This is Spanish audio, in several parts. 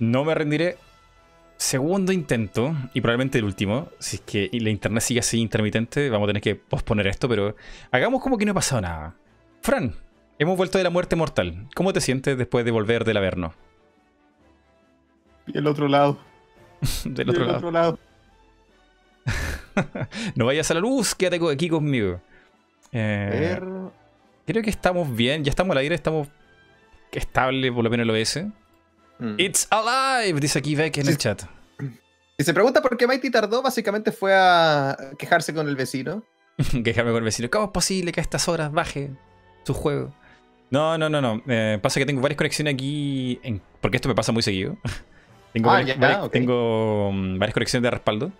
No me rendiré. Segundo intento, y probablemente el último. Si es que la internet sigue así intermitente, vamos a tener que posponer esto, pero hagamos como que no ha pasado nada. Fran, hemos vuelto de la muerte mortal. ¿Cómo te sientes después de volver del Averno? Y el otro lado. del otro, lado. otro lado. no vayas a la luz, quédate aquí conmigo. Eh, creo que estamos bien, ya estamos al aire, estamos estable por lo menos el OS. Mm. It's alive, dice aquí Beck en el chat. Y se pregunta por qué Mighty tardó, básicamente fue a quejarse con el vecino. Quejarme con el vecino. ¿Cómo es posible que a estas horas baje su juego? No, no, no, no. Eh, pasa que tengo varias conexiones aquí, porque esto me pasa muy seguido. tengo, ah, varias, tengo mm, varias conexiones de respaldo.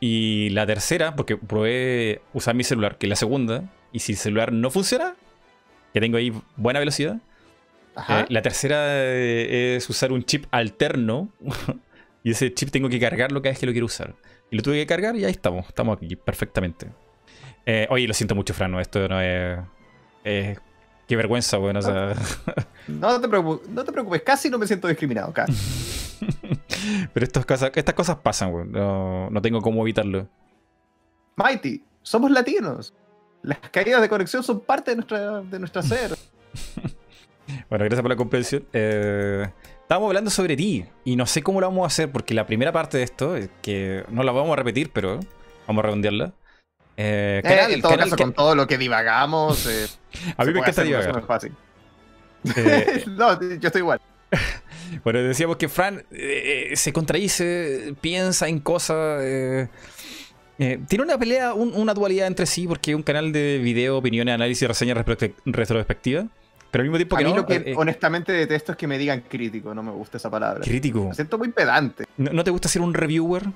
Y la tercera, porque probé usar mi celular, que es la segunda, y si el celular no funciona, que tengo ahí buena velocidad, eh, la tercera eh, es usar un chip alterno. y ese chip tengo que cargarlo cada vez que lo quiero usar. Y lo tuve que cargar y ahí estamos. Estamos aquí perfectamente. Eh, oye, lo siento mucho, Fran. Esto no es. qué vergüenza, bueno. no, te preocupes, no te preocupes. Casi no me siento discriminado. Casi. Pero estas cosas, estas cosas pasan, güey. No, no tengo cómo evitarlo. Mighty, somos latinos. Las caídas de conexión son parte de nuestra, de nuestra ser. Bueno, gracias por la comprensión. Eh, estábamos hablando sobre ti y no sé cómo lo vamos a hacer porque la primera parte de esto, que no la vamos a repetir, pero vamos a redondearla. Eh, eh en todo caso, con todo lo que divagamos. Eh, a mí me encanta divagar. fácil. no, yo estoy igual. Bueno, decíamos que Fran se contradice, piensa en cosas. tiene una pelea, una dualidad entre sí, porque es un canal de video, opiniones, análisis, reseñas retrospectiva. Pero al mismo tiempo que a mí lo que eh, honestamente detesto es que me digan crítico, no me gusta esa palabra. Crítico. Me siento muy pedante. ¿No, te gusta ser un reviewer?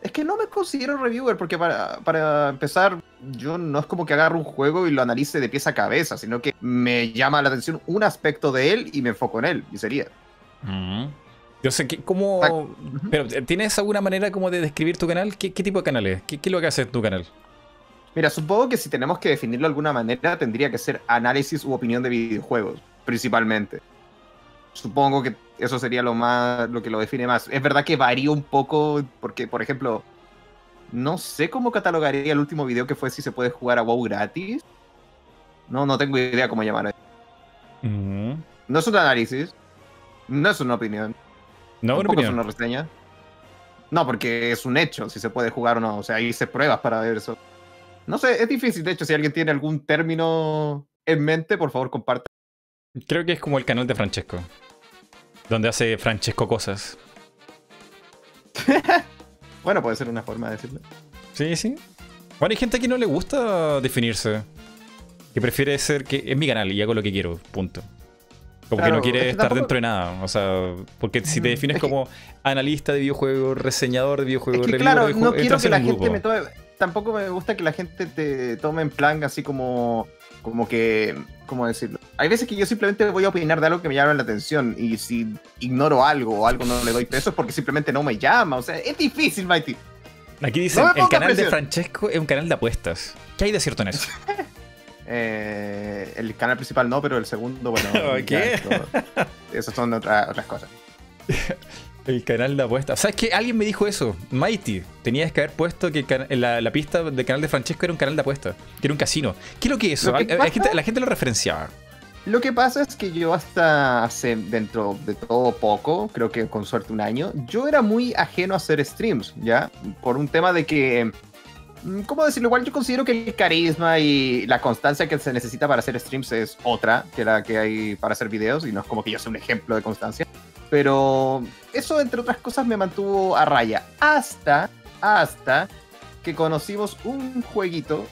Es que no me considero reviewer porque para, para, empezar, yo no es como que agarro un juego y lo analice de pies a cabeza, sino que me llama la atención un aspecto de él y me enfoco en él, y sería. Mm. Yo sé que, ¿cómo...? Pero, ¿tienes alguna manera como de describir tu canal? ¿Qué, tipo de canal es? ¿Qué, ¿Qué, es lo que hace tu canal? Mira, supongo que si tenemos que definirlo de alguna manera, tendría que ser análisis u opinión de videojuegos, principalmente. Supongo que eso sería lo más lo que lo define más. Es verdad que varía un poco, porque, por ejemplo, no sé cómo catalogaría el último video que fue si se puede jugar a WoW gratis. No, no tengo idea cómo llamar eso. No es un análisis. No es una opinión. No Tampoco es una reseña. No, porque es un hecho si se puede jugar o no. O sea, hice pruebas para ver eso. No sé, es difícil. De hecho, si alguien tiene algún término en mente, por favor, comparte. Creo que es como el canal de Francesco. Donde hace Francesco cosas. bueno, puede ser una forma de decirlo. Sí, sí. Bueno, hay gente que no le gusta definirse. Que prefiere ser que es mi canal y hago lo que quiero, punto. Como que no quiere estar dentro de nada. O sea, porque si te mm, defines como analista de videojuegos, reseñador de videojuegos, es que, claro, no quiero que la gente me tome tampoco me gusta que la gente te tome en plan así como, como que, ¿cómo decirlo? Hay veces que yo simplemente voy a opinar de algo que me llama la atención y si ignoro algo o algo no le doy peso es porque simplemente no me llama. O sea, es difícil, Mighty. Aquí dicen, el canal de Francesco es un canal de apuestas. ¿Qué hay de cierto en eso? eh, el canal principal no, pero el segundo, bueno. ¿Qué? esas son otras cosas. El canal de apuestas. ¿Sabes qué? Alguien me dijo eso. Mighty. Tenías que haber puesto que la, pista del canal de Francesco era un canal de apuestas. Que era un casino. ¿Qué es lo que es eso? la gente lo referenciaba. Lo que pasa es que yo hasta hace dentro de todo poco, creo que con suerte un año, yo era muy ajeno a hacer streams, ¿ya? Por un tema de que, ¿cómo decirlo? Igual yo considero que el carisma y la constancia que se necesita para hacer streams es otra que la que hay para hacer videos y no es como que yo sea un ejemplo de constancia. Pero eso, entre otras cosas, me mantuvo a raya. Hasta, hasta que conocimos un jueguito,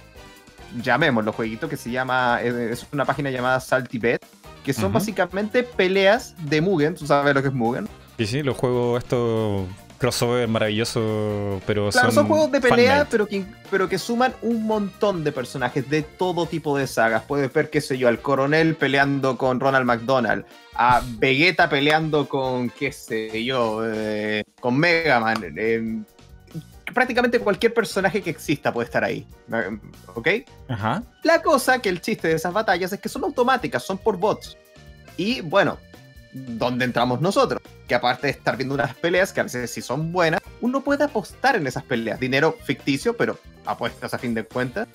llamémoslo jueguito, que se llama, es una página llamada Salty Bet, que son básicamente peleas de Mugen. ¿Tú sabes lo que es Mugen? Sí, sí, los juegos estos crossover maravilloso, pero claro, son, juegos de pelea, pero que, pero que suman un montón de personajes de todo tipo de sagas. Puedes ver, qué sé yo, al coronel peleando con Ronald McDonald, a Vegeta peleando con, qué sé yo, eh, con Mega Man. Eh, prácticamente cualquier personaje que exista puede estar ahí. ¿Ok? Ajá. La cosa que el chiste de esas batallas es que son automáticas, son por bots. Y bueno, ¿dónde entramos nosotros? Que aparte de estar viendo unas peleas, que a veces sí son buenas, uno puede apostar en esas peleas. Dinero ficticio, pero apuestas a fin de cuentas.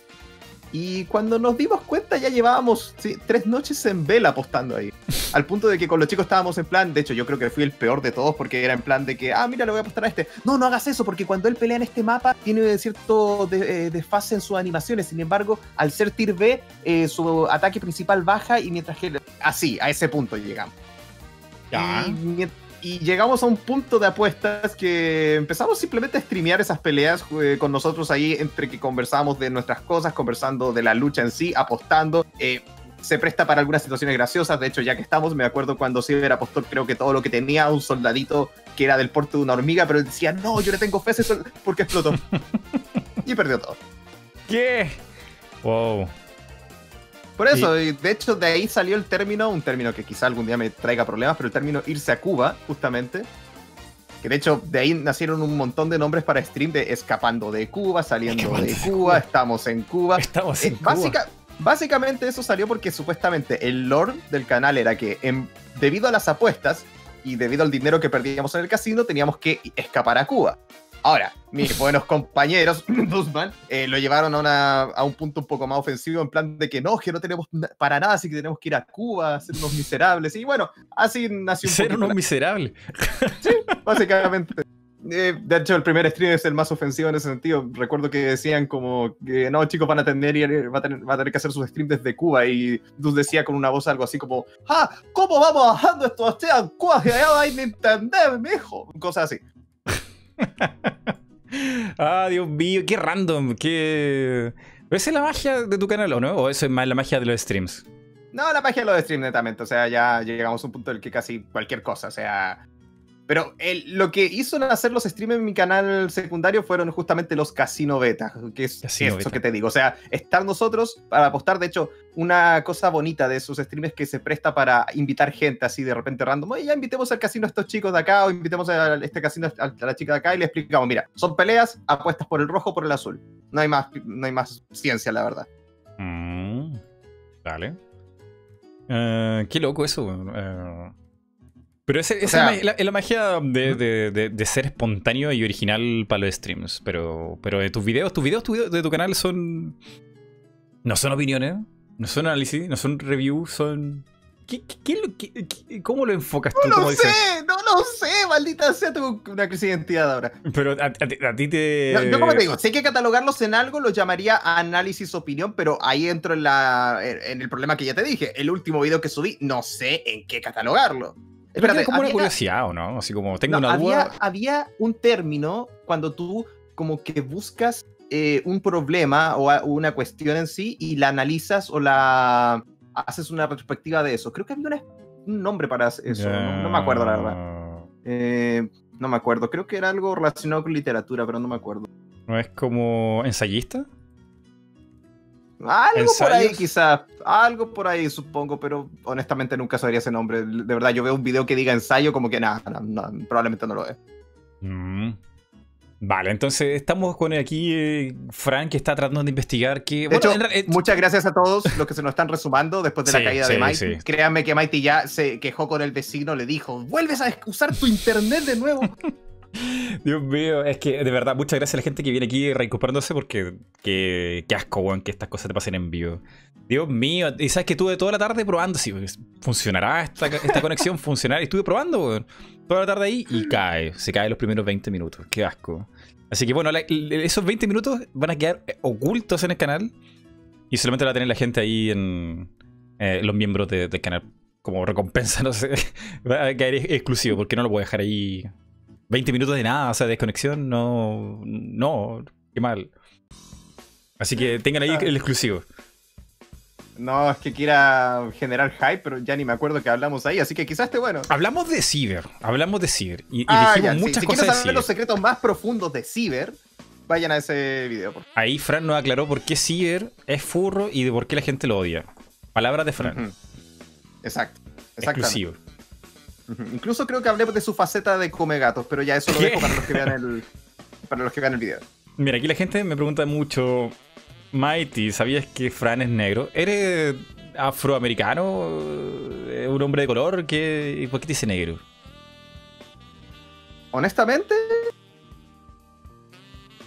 Y cuando nos dimos cuenta ya llevábamos tres noches en vela apostando ahí. Al punto de que con los chicos estábamos en plan, de hecho yo creo que fui el peor de todos porque era en plan de que, ah, mira, le voy a apostar a este. No, no hagas eso porque cuando él pelea en este mapa tiene cierto eh, desfase en sus animaciones. Sin embargo, al ser Tier B, eh, su ataque principal baja y mientras que... Así, a ese punto llegamos. Ya. Y y llegamos a un punto de apuestas que empezamos simplemente a streamear esas peleas eh, con nosotros ahí, entre que conversábamos de nuestras cosas, conversando de la lucha en sí, apostando. Eh, se presta para algunas situaciones graciosas. De hecho, ya que estamos, me acuerdo cuando Ciber apostó, creo que todo lo que tenía, un soldadito que era del porte de una hormiga, pero él decía, no, yo le tengo fe a ese porque explotó. y perdió todo. ¿Qué? Wow. Por eso, de hecho, de ahí salió el término, un término que quizá algún día me traiga problemas, pero el término irse a Cuba, justamente. Que de hecho, de ahí nacieron un montón de nombres para stream de escapando de Cuba, saliendo de Cuba, estamos en Cuba. Estamos en eh, Cuba. básicamente eso salió porque supuestamente el lore del canal era que debido a las apuestas y debido al dinero que perdíamos en el casino, teníamos que escapar a Cuba. Ahora, mis buenos compañeros, Busman, eh, lo llevaron a, un punto un poco más ofensivo, en plan de que no, que no tenemos para nada, así que tenemos que ir a Cuba, ser unos miserables. Y bueno, así nació un Ser unos miserables. Sí, básicamente. Eh, de hecho, el primer stream es el más ofensivo en ese sentido. Recuerdo que decían como que no, chicos, van a tener, va a tener, va a tener que hacer sus streams desde Cuba. Y Dus decía con una voz algo así como, ¡Ah! ¿Cómo vamos bajando esto a Cuba? Que allá hay Nintendo, mijo. Cosas así. Ah, Dios mío, qué random, qué... esa es la magia de tu canal, ¿o no? ¿O eso es más la magia de los streams? No, la magia de los streams, netamente. O sea, ya llegamos a un punto en el que casi cualquier cosa, o sea, pero lo que hizo hacer los streams en mi canal secundario fueron justamente los casino beta, que es eso que te digo. O sea, estar nosotros para apostar. De hecho, una cosa bonita de esos streams que se presta para invitar gente así de repente random. Oye, ya invitemos al casino a estos chicos de acá o invitemos a este casino a la chica de acá y le explicamos, mira, son peleas, apuestas por el rojo o por el azul. No hay más, no hay más ciencia, la verdad. Mm, dale. Eh, qué loco eso. Uh, pero esa es la, magia de, ser espontáneo y original para los streams. Pero, pero de tus videos, tus videos, de tu canal son. No son opiniones, no son análisis, no son reviews, son. ¿Qué, cómo lo enfocas tú? No lo sé, no lo sé, maldita sea, tengo una crisis de identidad ahora. Pero a, ti te. No, como te digo, hay que catalogarlos en algo, los llamaría análisis opinión, pero ahí entro en, la, en el problema que ya te dije. El último video que subí, no sé en qué catalogarlo. Espérate, como una curiosidad, ¿o no? Así como tengo una duda. Había un término cuando tú como que buscas eh, un problema o una cuestión en sí y la analizas o la haces una retrospectiva de eso. Creo que había un nombre para eso. No, me acuerdo, la verdad. Eh, no me acuerdo. Creo que era algo relacionado con literatura, pero no me acuerdo. ¿No es como ensayista? Algo por ahí, quizás. Algo por ahí, supongo, pero honestamente nunca sabría ese nombre. De verdad, yo veo un video que diga ensayo, como que nada, probablemente no lo ve. Mm. Vale, entonces estamos con aquí eh, Frank que está tratando de investigar que... De hecho, eh, muchas gracias a todos los que se nos están resumando después de la caída de Mighty. Créanme que Mighty ya se quejó con el vecino, le dijo, vuelves a usar tu internet de nuevo. Dios mío, es que de verdad, muchas gracias a la gente que viene aquí recuperándose porque qué, asco, weón, que estas cosas te pasen en vivo. Dios mío, y sabes que estuve toda la tarde probando si funcionará esta, esta conexión, funcionará. Estuve probando, weón, toda la tarde ahí y cae, se cae los primeros 20 minutos, qué asco. Así que bueno, esos 20 minutos van a quedar ocultos en el canal y solamente va a tener la gente ahí en eh, los miembros del canal como recompensa, no sé, va a quedar exclusivo porque no lo voy a dejar ahí 20 minutos de nada, o sea, desconexión, no. No, qué mal. Así que tengan ahí el exclusivo. No, es que quiera generar hype, pero ya ni me acuerdo que hablamos ahí, así que quizás esté bueno. Hablamos de Ciber, hablamos de Ciber. Y, ah, dijimos muchas si cosas. Si saber los secretos más profundos de Ciber, vayan a ese video. Ahí Fran nos aclaró por qué Ciber es furro y de por qué la gente lo odia. Palabras de Fran. Exacto. Exclusivo. Incluso creo que hablé de su faceta de come gatos, pero ya eso lo dejo para los que vean el, para los que vean el video. Mira, aquí la gente me pregunta mucho, Mighty, ¿sabías que Fran es negro? ¿Eres afroamericano? ¿Un hombre de color? ¿Qué, ¿Por qué te dice negro? honestamente,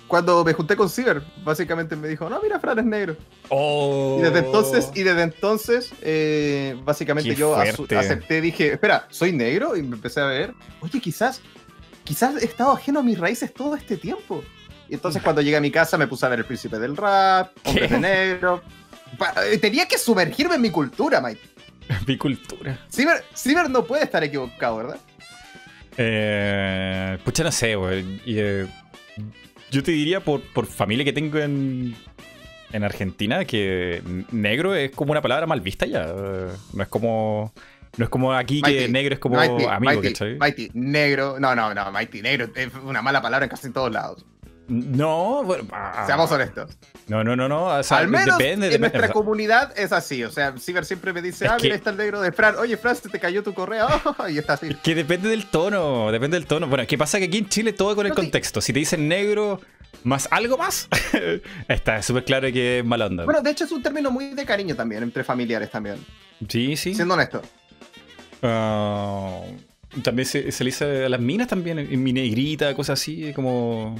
cuando me junté con Ciber, básicamente me dijo, no, mira, Fran es negro. Y desde entonces, y desde entonces eh, básicamente yo acepté, dije, espera, ¿soy negro? Y me empecé a ver, oye, quizás, quizás he estado ajeno a mis raíces todo este tiempo. Y entonces cuando llegué a mi casa me puse a ver El Príncipe del Rap, Hombres de Negro. Eh, tenía que sumergirme en mi cultura, Mike. mi cultura. Ciber, Ciber no puede estar equivocado, ¿verdad? Eh, pucha, no sé, güey. Eh, yo te diría por, por familia que tengo en, en Argentina que negro es como una palabra mal vista ya. No es como. No es como aquí que negro es como amigo, Mighty, Mighty, negro. No, no, no, Mighty, negro es una mala palabra en casi todos lados. No, bueno, ah, seamos honestos. No, no, no, no. Al menos depende, en nuestra comunidad es así. O sea, Ciber siempre me dice, ah, mira, está el negro de Fran. Oye, Fran, se te cayó tu correo. y está así. que depende del tono, depende del tono. Bueno, ¿qué pasa? Que aquí en Chile todo con el contexto. Si te dicen negro más algo más, está súper claro que es mala onda. Bueno, de hecho es un término muy de cariño también, entre familiares también. Sí, sí. Siendo honesto. Ah, también se, le dice a las minas también, en mi negrita, cosas así, como...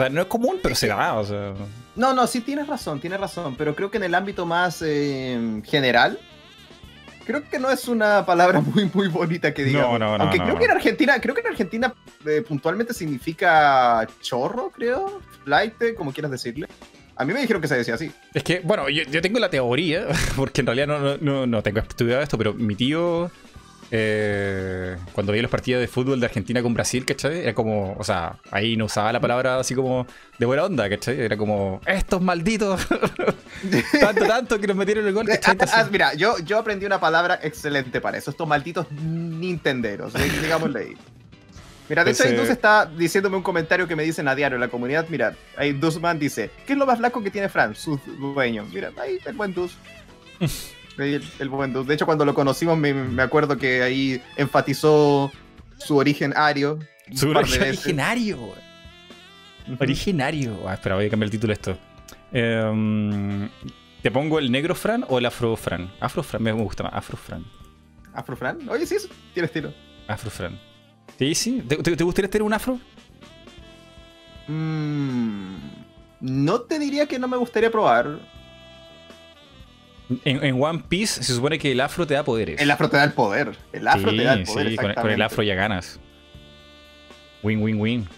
O sea, no es común, pero se da, o sea. No, no, sí tienes razón, tienes razón, pero creo que en el ámbito más eh, general, creo que no es una palabra muy, muy bonita que digamos. No, no, no. Aunque creo que en Argentina, creo que en Argentina eh, puntualmente significa chorro, creo, flight, como quieras decirle. A mí me dijeron que se decía así. Es que, bueno, yo, yo tengo la teoría, porque en realidad no, no, no tengo estudiado esto, pero mi tío eh, cuando vi los partidos de fútbol de Argentina con Brasil, ¿cachai? Era como, o sea, ahí no usaba la palabra así como de buena onda, ¿cachai? Era como, estos malditos, tanto, tanto que nos metieron el gol, ¿cachai? Ah, ah, mira, yo, yo aprendí una palabra excelente para eso, estos malditos nintenderos, digámosle ahí. Mira, de hecho, Indus está diciéndome un comentario que me dicen a diario en la comunidad. Mira, ahí Dusman dice: ¿Qué es lo más flaco que tiene Fran? Su dueño. Mira, ahí el buen Dus. el, buen De hecho, cuando lo conocimos, me, acuerdo que ahí enfatizó su origen ario. Su origen originario. Originario. Ah, espera, voy a cambiar el título de esto. Em, ¿Te pongo el negro Fran o el afro Fran? Afro Fran me gusta más. Afro Fran. ¿Afro Fran? Oye, sí, tiene estilo. Afro Fran. Sí, sí. ¿Te, gustaría tener un afro? Mm, no te diría que no me gustaría probar. En, One Piece se supone que el afro te da poderes. El afro te da el poder. El afro te da el poder. Sí, con, el afro ya ganas. Win, win, win.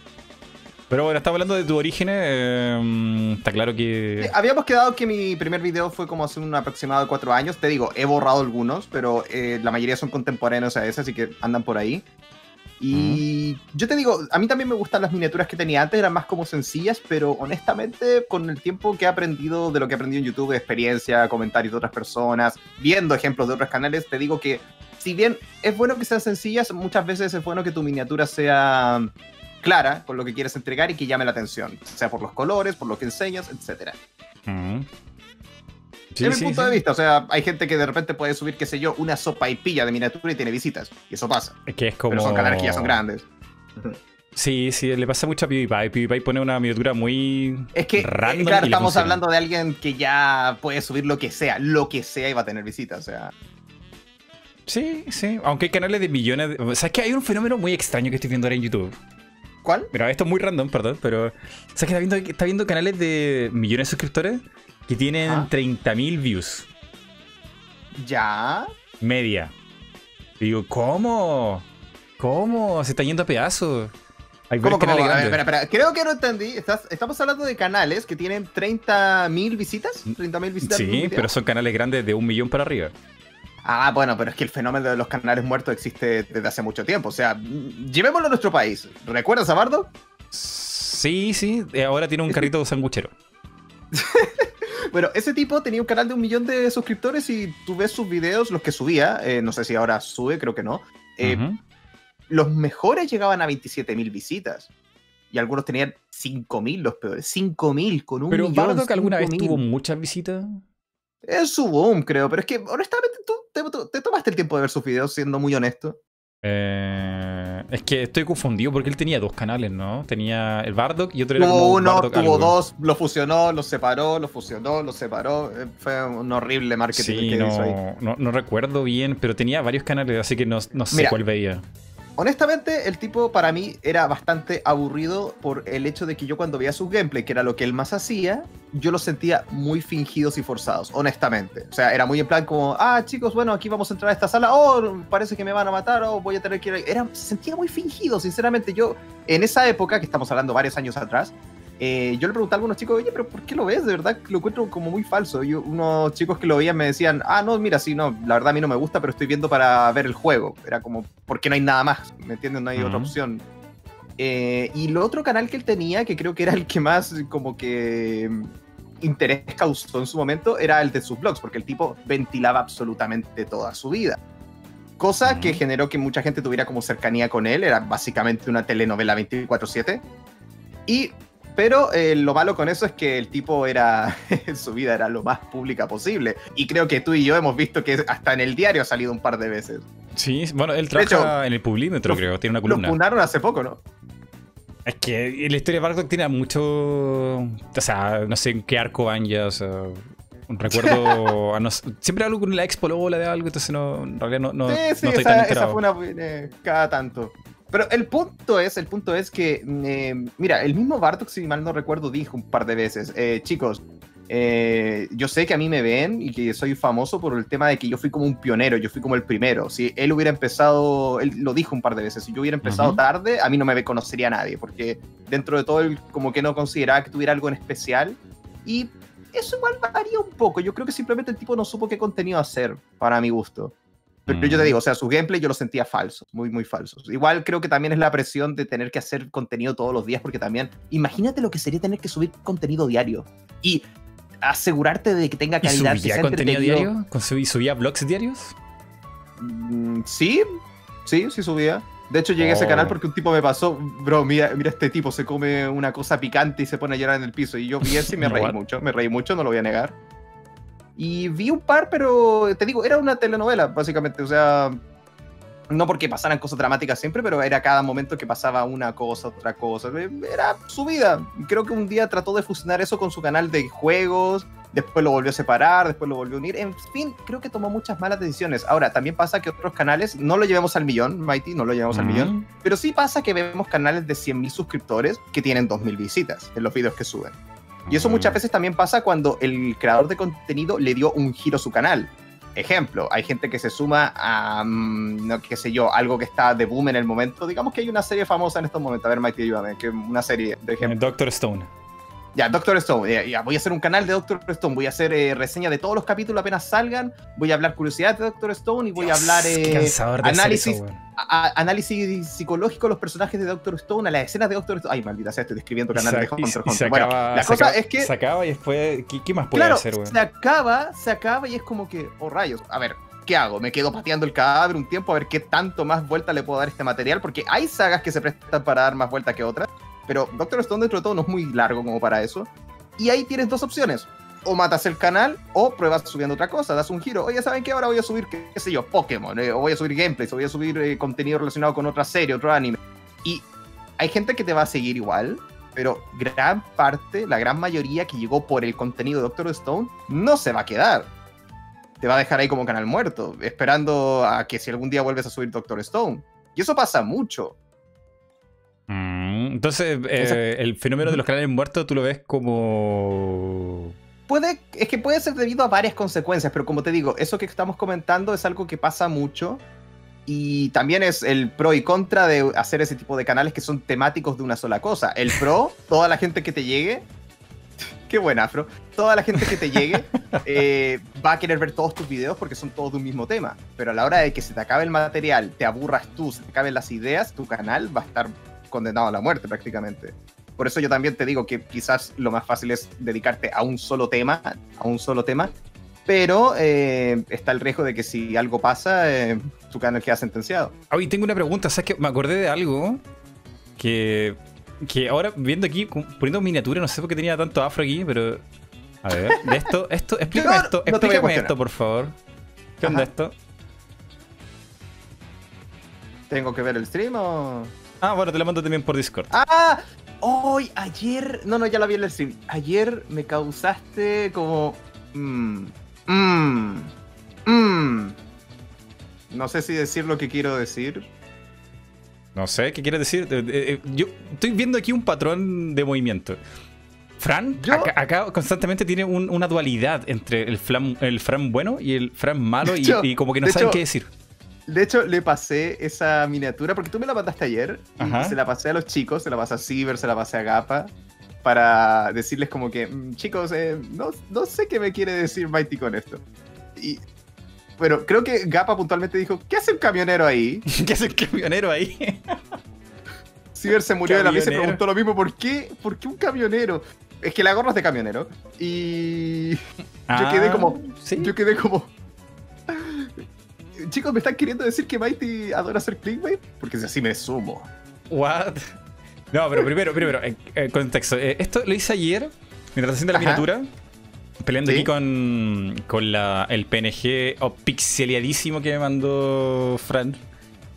Pero bueno, estaba hablando de tu origen. Eh, está claro que. habíamos quedado que mi primer video fue como hace un aproximado de cuatro años. Te digo, he borrado algunos, pero eh, la mayoría son contemporáneos a ese, así que andan por ahí. Y yo te digo, a mí también me gustan las miniaturas que tenía antes, eran más como sencillas, pero honestamente con el tiempo que he aprendido de lo que he aprendido en YouTube, de experiencia, comentarios de otras personas, viendo ejemplos de otros canales, te digo que si bien es bueno que sean sencillas, muchas veces es bueno que tu miniatura sea clara con lo que quieres entregar y que llame la atención, sea por los colores, por lo que enseñas, etc en mi punto de vista, o sea, hay gente que de repente puede subir, qué sé yo, una sopa y pilla de miniatura y tiene visitas. Y eso pasa. que es como... Pero son canales que ya son grandes. Sí, sí, le pasa mucho a PewDiePie. PewDiePie pone una miniatura muy. Es que, random claro, estamos hablando de alguien que ya puede subir lo que sea, lo que sea y va a tener visitas, o sea. Sí, sí. Aunque hay canales de millones. De... O sea, es que hay un fenómeno muy extraño que estoy viendo ahora en YouTube. ¿Cuál? Mira, esto es muy random, perdón, pero. O sea, que está viendo, está viendo canales de millones de suscriptores que tienen 30.000 views. ¿Ya? Media. digo, ¿cómo? ¿Cómo? Se está yendo a pedazos. Hay ¿Cómo, cómo? espera, espera. Creo que no entendí. estamos hablando de canales que tienen 30.000 visitas. 30.000 visitas. Sí, pero son canales grandes de un millón para arriba. Ah, bueno, pero es que el fenómeno de los canales muertos existe desde hace mucho tiempo. O sea, llevémoslo a nuestro país. ¿Recuerdas a Bardo? Sí, sí. Ahora tiene un carrito sanguchero. Bueno, ese tipo tenía un canal de un millón de suscriptores y tú ves sus videos, los que subía, eh, no sé si ahora sube, creo que no. Eh, los mejores llegaban a 27 mil visitas. Y algunos tenían 5.000 los peores. 5.000 con un pero millón. Pero que alguna vez tuvo muchas visitas. Es su boom, creo. Pero es que, honestamente, tú te, te, tomaste el tiempo de ver sus videos, siendo muy honesto. Eh, es que estoy confundido porque él tenía dos canales, ¿no? Tenía el Bardock y otro era como uno, tuvo dos, lo fusionó, lo separó, lo fusionó, lo separó. Eh, fue un horrible marketing que no, hizo ahí. No, no, recuerdo bien, pero tenía varios canales, así que no, sé cuál veía. Honestamente, el tipo para mí era bastante aburrido por el hecho de que yo cuando veía su gameplay, que era lo que él más hacía, yo los sentía muy fingidos y forzados, honestamente. O sea, era muy en plan como, ah, chicos, bueno, aquí vamos a entrar a esta sala, oh, parece que me van a matar, oh, voy a tener que ir. Era, se sentía muy fingido, sinceramente. Yo, en esa época, que estamos hablando varios años atrás, eh, yo le pregunté a algunos chicos, oye, pero ¿por qué lo ves? De verdad lo encuentro como muy falso. Y unos chicos que lo veían me decían, ah, no, mira, sí, no, la verdad a mí no me gusta, pero estoy viendo para ver el juego. Era como, ¿por qué no hay nada más? ¿Me entienden? No hay otra opción. Eh, y lo otro canal que él tenía, que creo que era el que más como que mm, interés causó en su momento, era el de sus blogs, porque el tipo ventilaba absolutamente toda su vida. Cosa que generó que mucha gente tuviera como cercanía con él, era básicamente una telenovela 24/7. Y pero eh, lo malo con eso es que el tipo era, su vida era lo más pública posible. Y creo que tú y yo hemos visto que hasta en el diario ha salido un par de veces. Sí, bueno, él trabaja en el Publímetro, creo, tiene una columna. Lo fundaron hace poco, ¿no? Es que la historia de Bardock tiene mucho. O sea, no sé en qué arco van ya, o sea. Un recuerdo. siempre algo con la expo la de algo, entonces no, en realidad no, sí, sí, estoy esa, esa fue una. Eh, cada tanto. Pero el punto es, el punto es que, eh, mira, el mismo Bartok, si mal no recuerdo, dijo un par de veces, eh, chicos, eh, yo sé que a mí me ven y que soy famoso por el tema de que yo fui como un pionero, yo fui como el primero. Si él hubiera empezado, él lo dijo un par de veces, si yo hubiera empezado tarde, a mí no me conocería nadie, porque dentro de todo él como que no consideraba que tuviera algo en especial. Y eso igual varía un poco. Yo creo que simplemente el tipo no supo qué contenido hacer, para mi gusto. Pero yo te mm. digo, o sea, su gameplay yo lo sentía falso, muy, muy falsos. Igual creo que también es la presión de tener que hacer contenido todos los días, porque también, imagínate lo que sería tener que subir contenido diario y asegurarte de que tenga calidad. ¿Y subía contenido diario? ¿Subía vlogs diarios? Mm, sí, sí, sí subía. De hecho, llegué a ese canal oh. porque un tipo me pasó, bro, mira, mira este tipo, se come una cosa picante y se pone a llorar en el piso. Y yo vi eso y me reí mucho, me reí mucho, no lo voy a negar. Y vi un par, pero te digo, era una telenovela, básicamente. O sea, no porque pasaran cosas dramáticas siempre, pero era cada momento que pasaba una cosa, otra cosa. Era su vida. Creo que un día trató de fusionar eso con su canal de juegos, después lo volvió a separar, después lo volvió a unir. En fin, creo que tomó muchas malas decisiones. Ahora, también pasa que otros canales no lo llevemos al millón, Mighty, no lo llevamos al millón, pero sí pasa que vemos canales de 100.000 suscriptores que tienen 2.000 visitas en los videos que suben. Y eso muchas veces también pasa cuando el creador de contenido le dio un giro a su canal. Ejemplo, hay gente que se suma a, mm, no qué sé yo, algo que está de boom en el momento. Digamos que hay una serie famosa en estos momentos. A ver, Mighty, ayúdame. Que una serie, de ejemplo. Doctor Stone. Ya, Doctor Stone. Ya, voy a hacer un canal de Doctor Stone. Voy a hacer eh, reseña de todos los capítulos apenas salgan. Voy a hablar curiosidades de Doctor Stone y voy a hablar eh, análisis, análisis psicológico de los personajes de Doctor Stone, a las escenas de Doctor Stone. Ay, maldita sea, estoy describiendo canal de Hunter Hunter. Bueno, la cosa es que. Se acaba y después. ¿Qué, más puede hacer, Se acaba, se acaba y es como que. Oh, rayos. A ver, ¿qué hago? Me quedo pateando el cadáver un tiempo a ver qué tanto más vuelta le puedo dar a este material, porque hay sagas que se prestan para dar más vuelta que otras, pero Doctor Stone dentro de todo no es muy largo como para eso. Y ahí tienes dos opciones. O matas el canal o pruebas subiendo otra cosa, das un giro. Oye, ¿saben qué? Ahora voy a subir, qué, sé yo, Pokémon, eh, o voy a subir gameplays, o voy a subir eh, contenido relacionado con otra serie, otro anime. Y hay gente que te va a seguir igual, pero gran parte, la gran mayoría que llegó por el contenido de Doctor Stone, no se va a quedar. Te va a dejar ahí como canal muerto, esperando a que si algún día vuelves a subir Doctor Stone. Y eso pasa mucho. Mm, entonces, eh, el fenómeno de los canales muertos, tú lo ves como. Puede, es que puede ser debido a varias consecuencias, pero como te digo, eso que estamos comentando es algo que pasa mucho. Y también es el pro y contra de hacer ese tipo de canales que son temáticos de una sola cosa. El pro, toda la gente que te llegue. Qué buen afro. Toda la gente que te llegue eh, va a querer ver todos tus videos porque son todos de un mismo tema. Pero a la hora de que se te acabe el material, te aburras tú, se te acaben las ideas, tu canal va a estar condenado a la muerte prácticamente. Por eso yo también te digo que quizás lo más fácil es dedicarte a un solo tema, a un solo tema, pero eh, está el riesgo de que si algo pasa, eh, tu canal queda sentenciado. Hoy tengo una pregunta, ¿sabes que me acordé de algo que, que ahora viendo aquí, poniendo miniatura, no sé por qué tenía tanto afro aquí, pero a ver, de esto, esto, explícame esto, explícame esto, por favor. ¿Qué onda esto? ¿Tengo que ver el stream o...? Ah, bueno, te lo mando también por Discord. ¡Ah! Hoy, ayer. No, no, ya la vi en el stream. Ayer me causaste como. Mmm. Mmm. Mmm. No sé si decir lo que quiero decir. No sé, ¿qué quieres decir? Eh, yo estoy viendo aquí un patrón de movimiento. Fran, acá, constantemente tiene una dualidad entre el, el Fran bueno y el Fran malo y, como que no saben qué decir. De hecho, le pasé esa miniatura porque tú me la mandaste ayer y se la pasé a los chicos, se la pasé a Ciber, se la pasé a Gapa para decirles como que, mm, chicos, eh, no, no, sé qué me quiere decir Mighty con esto. Y bueno, creo que Gapa puntualmente dijo, ¿qué hace un camionero ahí? ¿Qué hace un camionero ahí? Ciber se murió de la mesa y preguntó lo mismo, ¿por qué? ¿Por qué un camionero? Es que la gorra es de camionero. Y yo quedé como... Ah, ¿sí? Yo quedé como... Chicos, ¿me están queriendo decir que Mighty adora hacer clickbait? Porque si así me sumo. What? No, pero primero, primero, en, contexto. Eh, esto lo hice ayer, mientras haciendo la miniatura, peleando aquí con, con la, el PNG o pixeleadísimo que me mandó Fran.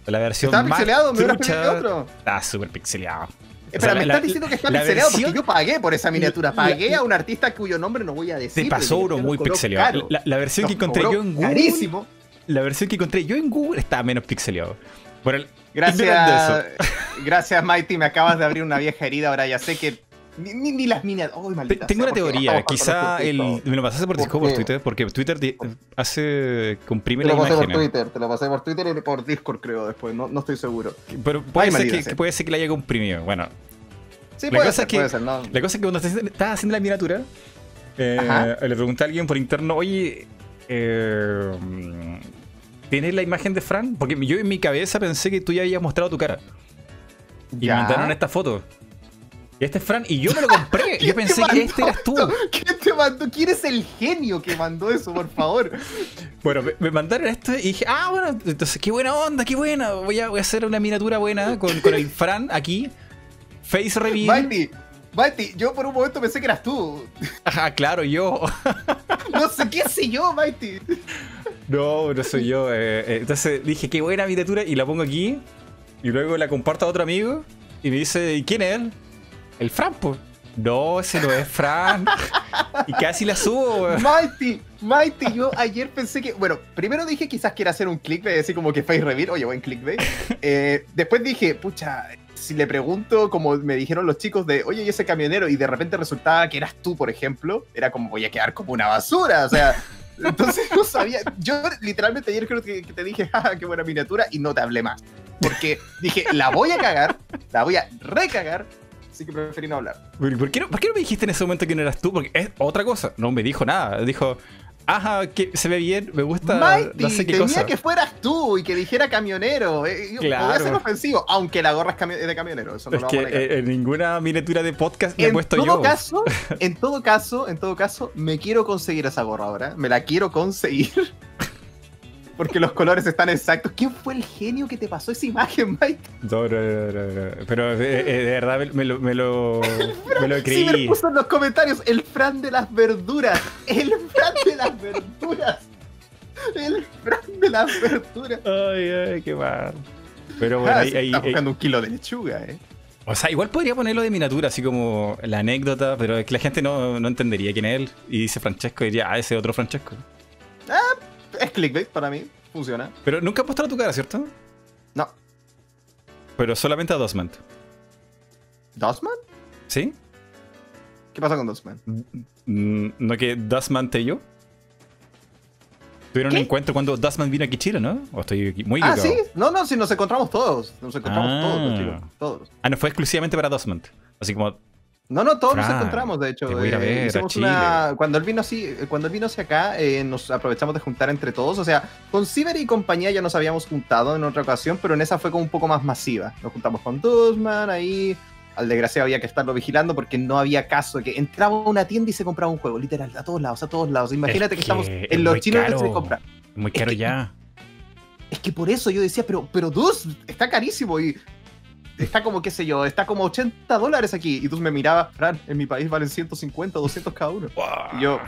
La versión ¿Estaba pixeleado? ¿Me hubieras pedido otro? Está súper pixeleado. Espera, me estás diciendo que está pixeleado porque yo pagué por esa miniatura. Pagué a un artista cuyo nombre no voy a decir. Te pasó uno muy pixeleado. La, versión que encontré yo en Google. Carísimo. La versión que encontré yo en Google estaba menos pixeleado. Por el, Gracias, gracias Mighty, me acabas de abrir una vieja herida, ahora ya sé que ni, las minas. Oh, Tengo una teoría. Quizá el, me lo pasaste por Discord por Twitter, porque Twitter hace. comprime la imagen. Te lo pasé por Twitter, te lo pasé por Twitter y por Discord, creo, después. No, no estoy seguro. Pero puede ser que, puede ser que la haya comprimido. Bueno. Sí, la puede cosa ser, que, puede ser, no. La cosa es que cuando estás haciendo la miniatura, eh, le pregunté a alguien por interno, oye. Eh, ¿Tienes la imagen de Fran? Porque yo en mi cabeza pensé que tú ya habías mostrado tu cara. Y me mandaron esta foto. Y este es Fran, y yo me lo compré. yo pensé que este eras tú. ¿Quién te mandó? ¿Quién es el genio que mandó eso, por favor? bueno, me, mandaron esto y dije, ah, bueno, entonces qué buena onda, qué buena. Voy a, voy a hacer una miniatura buena con, con el Fran aquí. Face reveal. Mighty, yo por un momento pensé que eras tú. Ajá, claro, yo. no sé, qué sé yo, Mighty. No, no soy yo. Eh, eh, entonces dije, qué buena miniatura y la pongo aquí. Y luego la comparto a otro amigo y me dice, ¿y quién es él? El Fran, pues. No, ese no es Fran. y casi la subo, Mighty, Mighty, yo ayer pensé que. Bueno, primero dije quizás quiera hacer un clickbait, así como que face reveal, oye, buen clickbait. Eh, después dije, pucha, si le pregunto, como me dijeron los chicos, de oye, ¿y ese camionero? Y de repente resultaba que eras tú, por ejemplo, era como voy a quedar como una basura. O sea, entonces no sabía. Yo literalmente ayer creo que, te dije, ¡ah, qué buena miniatura! Y no te hablé más. Porque dije, la voy a cagar, la voy a recagar. Así que preferí no hablar. ¿Por qué no, ¿Por qué no me dijiste en ese momento que no eras tú? Porque es otra cosa. No me dijo nada. Dijo, Ajá, que se ve bien, me gusta. Mighty, no sé qué tenía que fueras tú y que dijera camionero. Eh, claro. Podría ser ofensivo, aunque la gorra es de camionero. Eso no es que eh, en ninguna miniatura de podcast me he puesto todo Caso, en todo caso, en todo caso, me quiero conseguir esa gorra ahora. Me la quiero conseguir. Porque los colores están exactos. ¿Quién fue el genio que te pasó esa imagen, Mike? No, no, no, Pero eh, eh, de, verdad me, lo, me lo, me lo creí. Sí, me puso en los comentarios el Fran de las verduras. El Fran de las verduras. El Fran de las verduras. Ay, ay, qué mal. Pero bueno, ah, ahí, ahí, está buscando un kilo de lechuga, eh. O sea, igual podría ponerlo de miniatura, así como la anécdota, pero es que la gente no, no entendería quién es él. Y dice Francesco y diría, ah, ese otro Francesco. Ah, es clickbait para mí, funciona. Pero nunca has mostrado tu cara, ¿cierto? No. Pero solamente a Dosman. ¿Dosman? ¿Sí? ¿Qué pasa con Dosman? Mm, ¿No que Dustman te yo? Tuvieron un encuentro cuando Dustman vino aquí a Chile, ¿no? O estoy muy Ah, sí. No, no, sí, nos encontramos todos. Nos encontramos todos, chicos. Todos. Ah, no fue exclusivamente para Dustman. Así como no, no, todos nos encontramos, de hecho. Eh, cuando él vino así, cuando él vino hacia acá, eh, nos aprovechamos de juntar entre todos. O sea, con Ciber y compañía ya nos habíamos juntado en otra ocasión, pero en esa fue como un poco más masiva. Nos juntamos con Duzman ahí. Al desgraciado había que estarlo vigilando porque no había caso de que entraba a una tienda y se compraba un juego, literal, a todos lados, a todos lados. Imagínate que, estamos en los chinos que se compra. Muy caro ya. es que por eso yo decía, pero, pero Dus, está carísimo. Y está como, qué sé yo, está como 80 dólares aquí. Y tú me mirabas, Fran, en mi país valen 150, 200 cada uno. Y yo,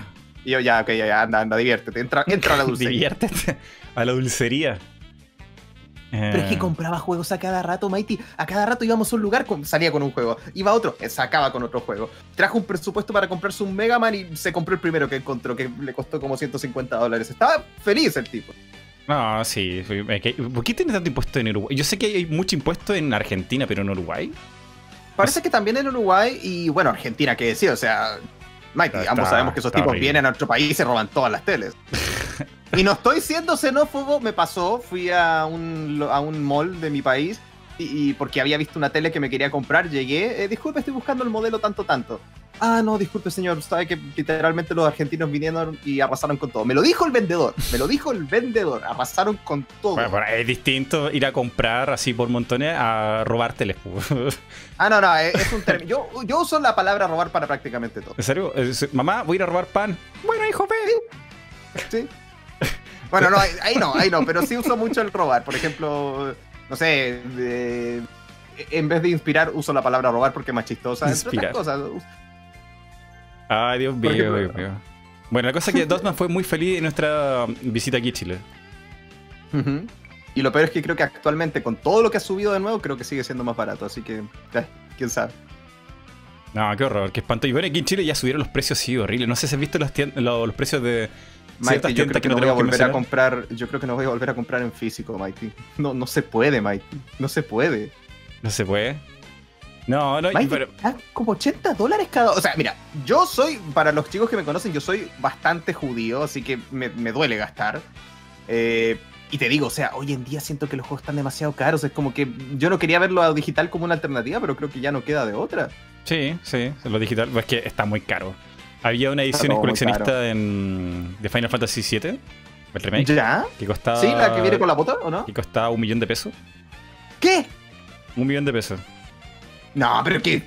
y yo, ya, ok, ya, anda, anda, diviértete, entra, entra a la dulcería. diviértete a la dulcería. Pero es que eh. compraba juegos a cada rato, Mighty. A cada rato íbamos a un lugar, salía con un juego. Iba a otro, eh, sacaba con otro juego. Trajo un presupuesto para comprarse un Mega Man y se compró el primero que encontró, que le costó como 150 dólares. Estaba feliz el tipo. No, sí. ¿Por qué tiene tanto impuesto en Uruguay? Yo sé que hay mucho impuesto en Argentina, pero en Uruguay. Parece que también en Uruguay y, bueno, Argentina, que decía, o sea, Mighty, ambos sabemos que esos tipos vienen a nuestro país y se roban todas las teles. y no estoy siendo xenófobo, me pasó, fui a un, a un mall de mi país y, porque había visto una tele que me quería comprar, llegué, eh, disculpe, estoy buscando el modelo tanto, tanto. Ah, no, disculpe, señor, sabe que literalmente los argentinos vinieron y arrasaron con todo. Me lo dijo el vendedor, me lo dijo el vendedor, arrasaron con todo. Bueno, es distinto ir a comprar así por montones a robar teles. ah, no, no, es, un término. Yo, yo, uso la palabra robar para prácticamente todo. ¿En serio? Mamá, voy a ir a robar pan. Bueno, hijo, ve. Sí. Bueno, no, ahí no, ahí no, pero sí uso mucho el robar. Por ejemplo, no sé, en vez de inspirar, uso la palabra robar porque es más chistosa. Inspirar. cosas. Ay, Dios mío, Dios mío. Bueno, la cosa es que Dotman fue muy feliz en nuestra visita aquí a Chile. Y lo peor es que creo que actualmente, con todo lo que ha subido de nuevo, creo que sigue siendo más barato. Así que, quién sabe. No, qué horror, qué espanto. Y bueno, aquí en Chile ya subieron los precios, sí, horrible. No sé si has visto los, los precios de, Mighty, yo creo que, no voy a volver a comprar. Yo creo que no voy a volver a comprar en físico, Mighty. No, no se puede, Mighty. No se puede. No se puede. No, no, pero... como 80 dólares cada. O sea, mira, yo soy, para los chicos que me conocen, yo soy bastante judío, así que me, duele gastar. Eh, y te digo, o sea, hoy en día siento que los juegos están demasiado caros. Es como que yo no quería verlo a digital como una alternativa, pero creo que ya no queda de otra. Sí, sí, lo digital, pues es que está muy caro. Había una edición coleccionista en, de Final Fantasy VII, el remake. ¿Ya? Que costaba, ¿Sí? ¿La que viene con la bota o no? Que costaba un millón de pesos. ¿Qué? Un millón de pesos. No, pero que,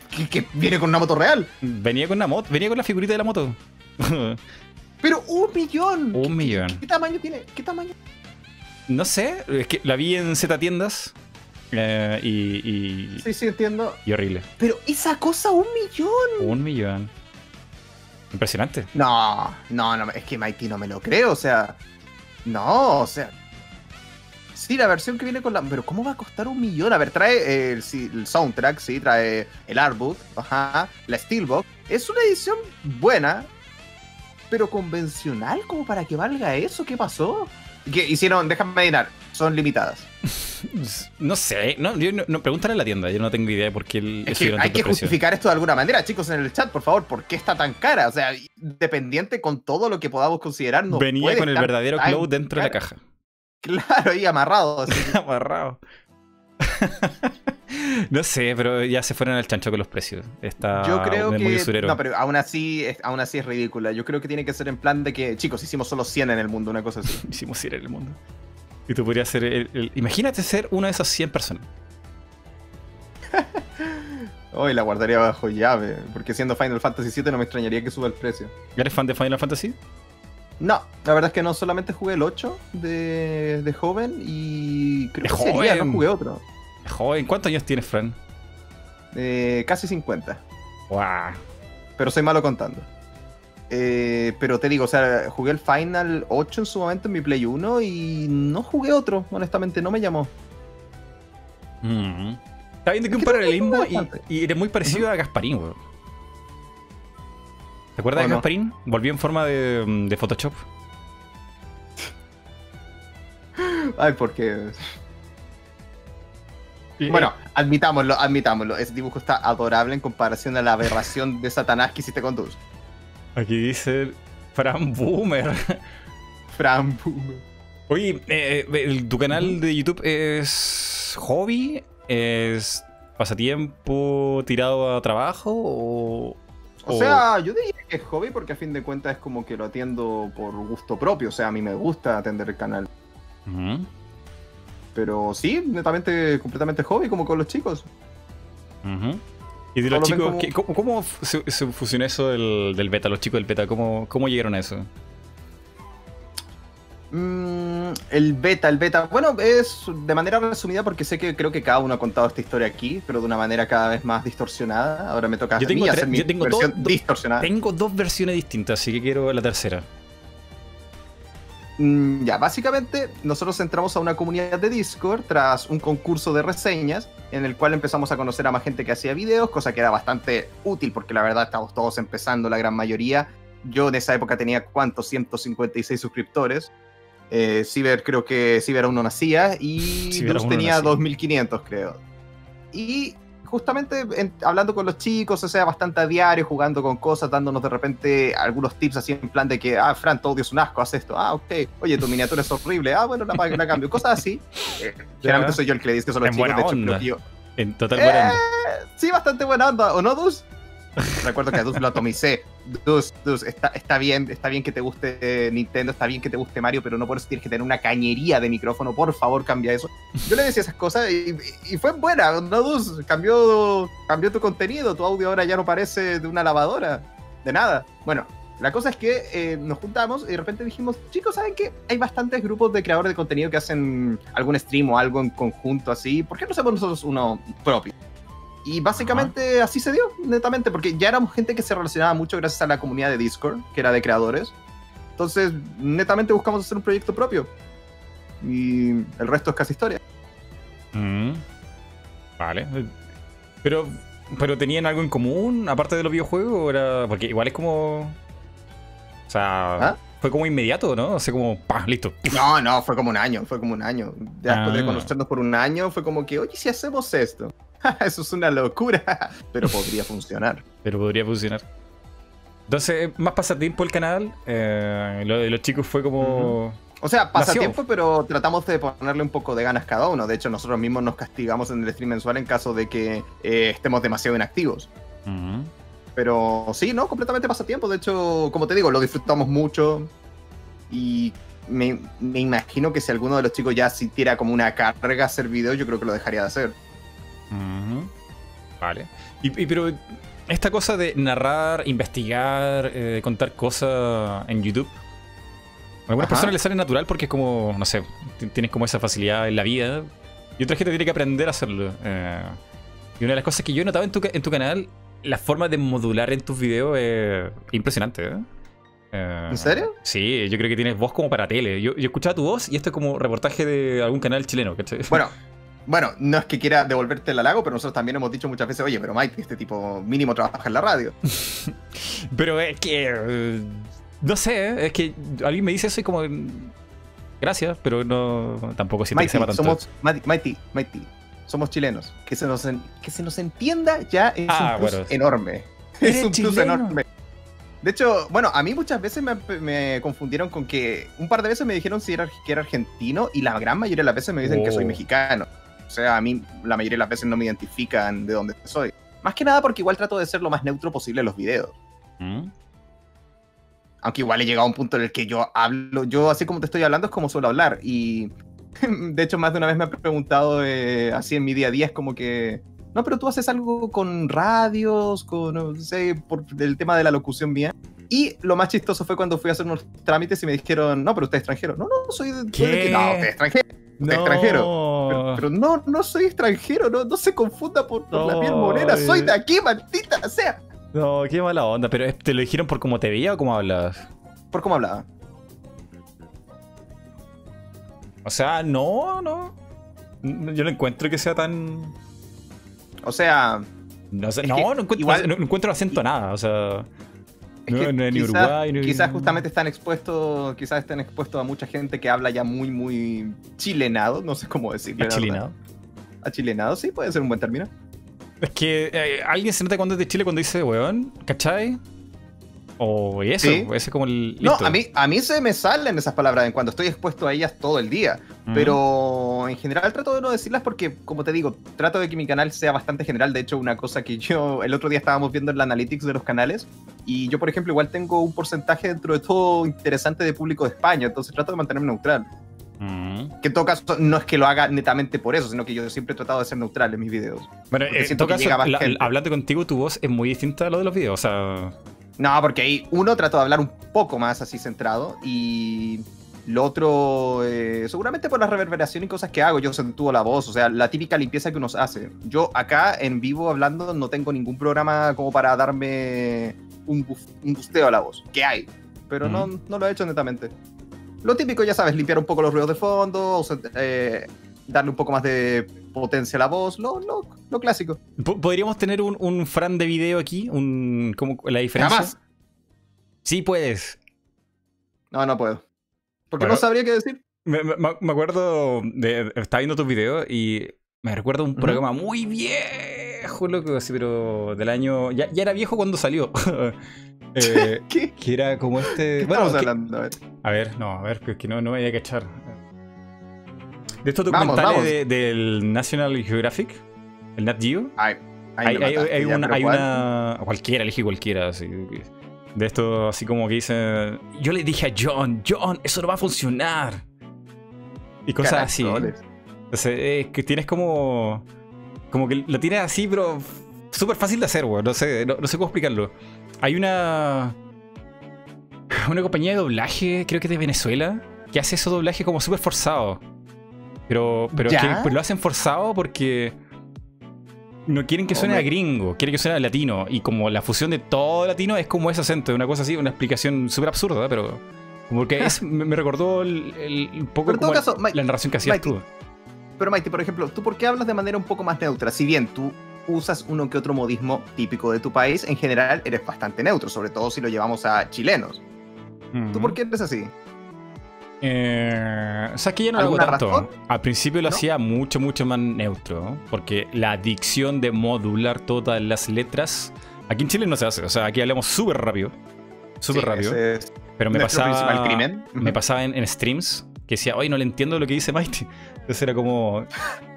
viene con una moto real. Venía con una moto, venía con la figurita de la moto. pero un millón. Un millón. ¿Qué, tamaño tiene? ¿Qué tamaño? No sé, es que la vi en Z tiendas. Eh, y, y, Sí, sí, entiendo. Y horrible. Pero esa cosa, un millón. Un millón. Impresionante. No, no, no, es que Mighty no me lo creo, o sea. No, o sea. Sí, la versión que viene con la. Pero ¿cómo va a costar un millón? A ver, trae el, soundtrack, sí, trae el artbook, ajá, la Steelbook. Es una edición buena, pero convencional como para que valga eso. ¿Qué pasó? ¿Qué hicieron? Déjame adivinar, son limitadas. No sé, no, yo no, pregúntale a la tienda, yo no tengo idea por qué el, es que hay que justificar esto de alguna manera, chicos, en el chat, por favor, ¿por qué está tan cara? O sea, dependiente con todo lo que podamos considerar, no Venía con el verdadero cloud dentro de la caja. Claro, y amarrado. Así. amarrado. no sé, pero ya se fueron al chancho con los precios. Está Yo creo que. No, pero aún así, aún así es ridícula. Yo creo que tiene que ser en plan de que, chicos, hicimos solo 100 en el mundo, una cosa así. hicimos 100 en el mundo. Y tú podrías ser el, Imagínate ser una de esas 100 personas. Hoy la guardaría bajo llave, porque siendo Final Fantasy VII no me extrañaría que suba el precio. ¿Eres fan de Final Fantasy? No, la verdad es que no, solamente jugué el 8 de, de joven y creo que sería, no jugué otro. Joven, ¿cuántos años tienes, Fran? Eh, casi 50. Wow. Pero soy malo contando. Eh, pero te digo, o sea, jugué el Final 8 en su momento en mi Play 1 y no jugué otro, honestamente, no me llamó. Mm. Está viendo que un paralelismo y, y, eres muy parecido a Gasparín, weón. ¿Te acuerdas de Gasparín? Volvió en forma de, de Photoshop. Ay, porque. Bueno, admitámoslo, admitámoslo. Ese dibujo está adorable en comparación a la aberración de Satanás que hiciste con tus. Aquí dice Fran Boomer. Fran Boomer. Oye, eh, ¿tu canal de YouTube es hobby? ¿Es pasatiempo tirado a trabajo? O, o sea, yo diría que es hobby porque a fin de cuentas es como que lo atiendo por gusto propio. O sea, a mí me gusta atender el canal. Pero sí, netamente, completamente hobby, como con los chicos. Y de los chicos, ¿cómo, se, fusionó eso del, beta, los chicos del beta? ¿Cómo, cómo llegaron a eso? Mm, el beta, el beta. Bueno, es de manera resumida porque sé que creo que cada uno ha contado esta historia aquí, pero de una manera cada vez más distorsionada. Ahora me toca yo tengo hacer mi versión distorsionada. Tengo dos versiones distintas, así que quiero la tercera. Mm, ya, básicamente nosotros entramos a una comunidad de Discord tras un concurso de reseñas en el cual empezamos a conocer a más gente que hacía videos, cosa que era bastante útil porque la verdad estamos todos empezando la gran mayoría. Yo en esa época tenía cuántos, 156 suscriptores. Eh, Ciber creo que Ciber aún no nacía y Dus tenía 2500 creo. Y justamente hablando con los chicos, o sea, bastante a diario, jugando con cosas, dándonos de repente algunos tips así en plan de que, ah, Fran, todo es un asco, haz esto, ah, ok, oye, tu miniatura es horrible, ah, bueno, la, la cambio, cosas así. Eh, generalmente soy yo el que le dice que son los chicos, de hecho, creo que yo... En total buena eh, Sí, bastante buena onda, ¿o no, Dus? Recuerdo que a Dus lo atomicé. Dus, Dus, está, está, bien, está bien que te guste Nintendo, está bien que te guste Mario, pero no por eso tienes que tener una cañería de micrófono. Por favor, cambia eso. Yo le decía esas cosas y, fue buena, ¿no, Dus? Cambió, cambió tu contenido, tu audio ahora ya no parece de una lavadora, de nada. Bueno, la cosa es que eh, nos juntamos y de repente dijimos, chicos, ¿saben qué? Hay bastantes grupos de creadores de contenido que hacen algún stream o algo en conjunto así. ¿Por qué no hacemos nosotros uno propio? Y básicamente así se dio, netamente, porque ya éramos gente que se relacionaba mucho gracias a la comunidad de Discord, que era de creadores. Entonces, netamente buscamos hacer un proyecto propio. Y el resto es casi historia. Mm. Vale. Pero, pero ¿tenían algo en común, aparte de los videojuegos? Era... Porque igual es como... O sea... ¿Ah? Fue como inmediato, ¿no? O sea, como, pa, listo. No, no, fue como un año, fue como un año. Después de ah. conocernos por un año, fue como que, oye, si hacemos esto. Eso es una locura, pero podría funcionar. Pero podría funcionar. Entonces, más pasatiempo el canal. Eh, lo de los chicos fue como. O sea, pasatiempo, pero tratamos de ponerle un poco de ganas cada uno. De hecho, nosotros mismos nos castigamos en el stream mensual en caso de que eh, estemos demasiado inactivos. Pero sí, ¿no? Completamente pasatiempo. De hecho, como te digo, lo disfrutamos mucho. Y me, imagino que si alguno de los chicos ya sintiera como una carga hacer videos, yo creo que lo dejaría de hacer. Vale. Y, pero esta cosa de narrar, investigar, eh, contar cosas en YouTube. A algunas personas les sale natural porque es como, no sé, tienes como esa facilidad en la vida. Y otra gente tiene que aprender a hacerlo. Eh. y una de las cosas que yo he notado en tu, en tu canal, la forma de modular en tus videos es impresionante. ¿eh? ¿En serio? Sí, yo creo que tienes voz como para tele. Yo, yo escuchaba tu voz y esto es como reportaje de algún canal chileno, ¿cachai? Bueno, bueno, no es que quiera devolverte el halago, pero nosotros también hemos dicho muchas veces, oye, pero Mike, este tipo mínimo trabaja en la radio. pero es que. Eh, no sé, ¿eh? es que alguien me dice eso y como. Gracias, pero no. Tampoco siempre que tanto. Somos. Mighty, Mighty. Somos chilenos. Que se nos, que se nos entienda ya es ah, un plus enorme. Es un plus enorme. De hecho, bueno, a mí muchas veces me, confundieron con que un par de veces me dijeron si era, que era argentino y la gran mayoría de las veces me dicen que soy oh. mexicano. O sea, a mí la mayoría de las veces no me identifican de dónde soy. Más que nada porque igual trato de ser lo más neutro posible en los videos. ¿Mm? Aunque igual he llegado a un punto en el que yo hablo, yo así como te estoy hablando es como suelo hablar. Y de hecho más de una vez me han preguntado eh, así en mi día a día, es como que, no, pero tú haces algo con radios, con, no sé, por el tema de la locución mía. Y lo más chistoso fue cuando fui a hacer unos trámites y me dijeron, no, pero usted es extranjero. No, no, soy de... ¿Qué? no, usted es extranjero. Extranjero. Pero, no, no soy extranjero, no, no se confunda por, la piel morena, soy de aquí, maldita sea. No, qué mala onda, pero ¿te lo dijeron por cómo te veía o cómo hablabas? Por cómo hablaba. O sea, no, no. Yo no encuentro que sea tan. O sea. No, sé, no, no, encuentro, igual, no, encuentro acento nada, o sea quizás, justamente están expuestos, quizás estén expuestos a mucha gente que habla ya muy, muy chilenado, no sé cómo decirlo. Achilenado. Achilenado, sí, puede ser un buen término. Es que eh, alguien se nota cuando es de Chile cuando dice weón, ¿cachai? O eso, ese como el. No, a mí, a mí se me salen esas palabras en cuando estoy expuesto a ellas todo el día. Mm. Pero en general trato de no decirlas porque, como te digo, trato de que mi canal sea bastante general. De hecho, una cosa que yo el otro día estábamos viendo en la analytics de los canales. Y yo, por ejemplo, igual tengo un porcentaje dentro de todo interesante de público de España. Entonces trato de mantenerme neutral. Mm. Que en todo caso no es que lo haga netamente por eso, sino que yo siempre he tratado de ser neutral en mis videos. Bueno, en todo caso, hablando contigo, tu voz es muy distinta a lo de los videos. O sea. No, porque ahí uno trato de hablar un poco más así centrado y lo otro, eh, seguramente por la reverberación y cosas que hago, yo acentúo la voz, o sea, la típica limpieza que uno hace. Yo acá en vivo hablando no tengo ningún programa como para darme un, busteo a la voz, que hay, pero no, no lo he hecho netamente. Lo típico, ya sabes, limpiar un poco los ruidos de fondo, o eh, darle un poco más de potencia la voz, lo, lo, clásico. ¿Podríamos tener un, un, Fran de video aquí? Un, ¿cómo, ¿La diferencia? Jamás. Sí puedes. No, no puedo. Porque no sabría qué decir. Me, acuerdo de. Estaba viendo tus videos y me recuerdo un programa muy viejo, loco, así, pero del año. Ya, ya era viejo cuando salió. eh, ¿Qué? Que era como este. bueno, hablando? A ver. a ver, no, a ver, que no, no me voy a echar. De estos documentales del National Geographic, el Nat Geo. hay, hay, una, hay una, Cualquiera, elige cualquiera. Así, de esto, así como que dice. Yo le dije a John, John, eso no va a funcionar. Y cosas así. Entonces, es que tienes como. Como que lo tienes así, pero súper fácil de hacer, güey. No sé, no, sé cómo explicarlo. Hay una. Una compañía de doblaje, creo que de Venezuela, que hace esos doblaje como súper forzado. Pero, pero que pues, lo hacen forzado porque no quieren que suene a gringo, quieren que suene a latino. Y como la fusión de todo latino es como ese acento, una cosa así, una explicación súper absurda, pero. Porque es, me, recordó el, un poco como la narración que hacías tú. Pero Maite, por ejemplo, ¿tú por qué hablas de manera un poco más neutra? Si bien tú usas uno que otro modismo típico de tu país, en general eres bastante neutro, sobre todo si lo llevamos a chilenos. ¿Tú por qué eres así? Eh, o sea, que ya no lo hago tanto. Al principio lo hacía mucho, mucho más neutro. Porque la adicción de modular todas las letras. Aquí en Chile no se hace. O sea, aquí hablamos súper rápido. Súper rápido. pero me pasaba. Crimen. Me pasaba en, streams que decía, oye, no le entiendo lo que dice Mighty. Entonces era como.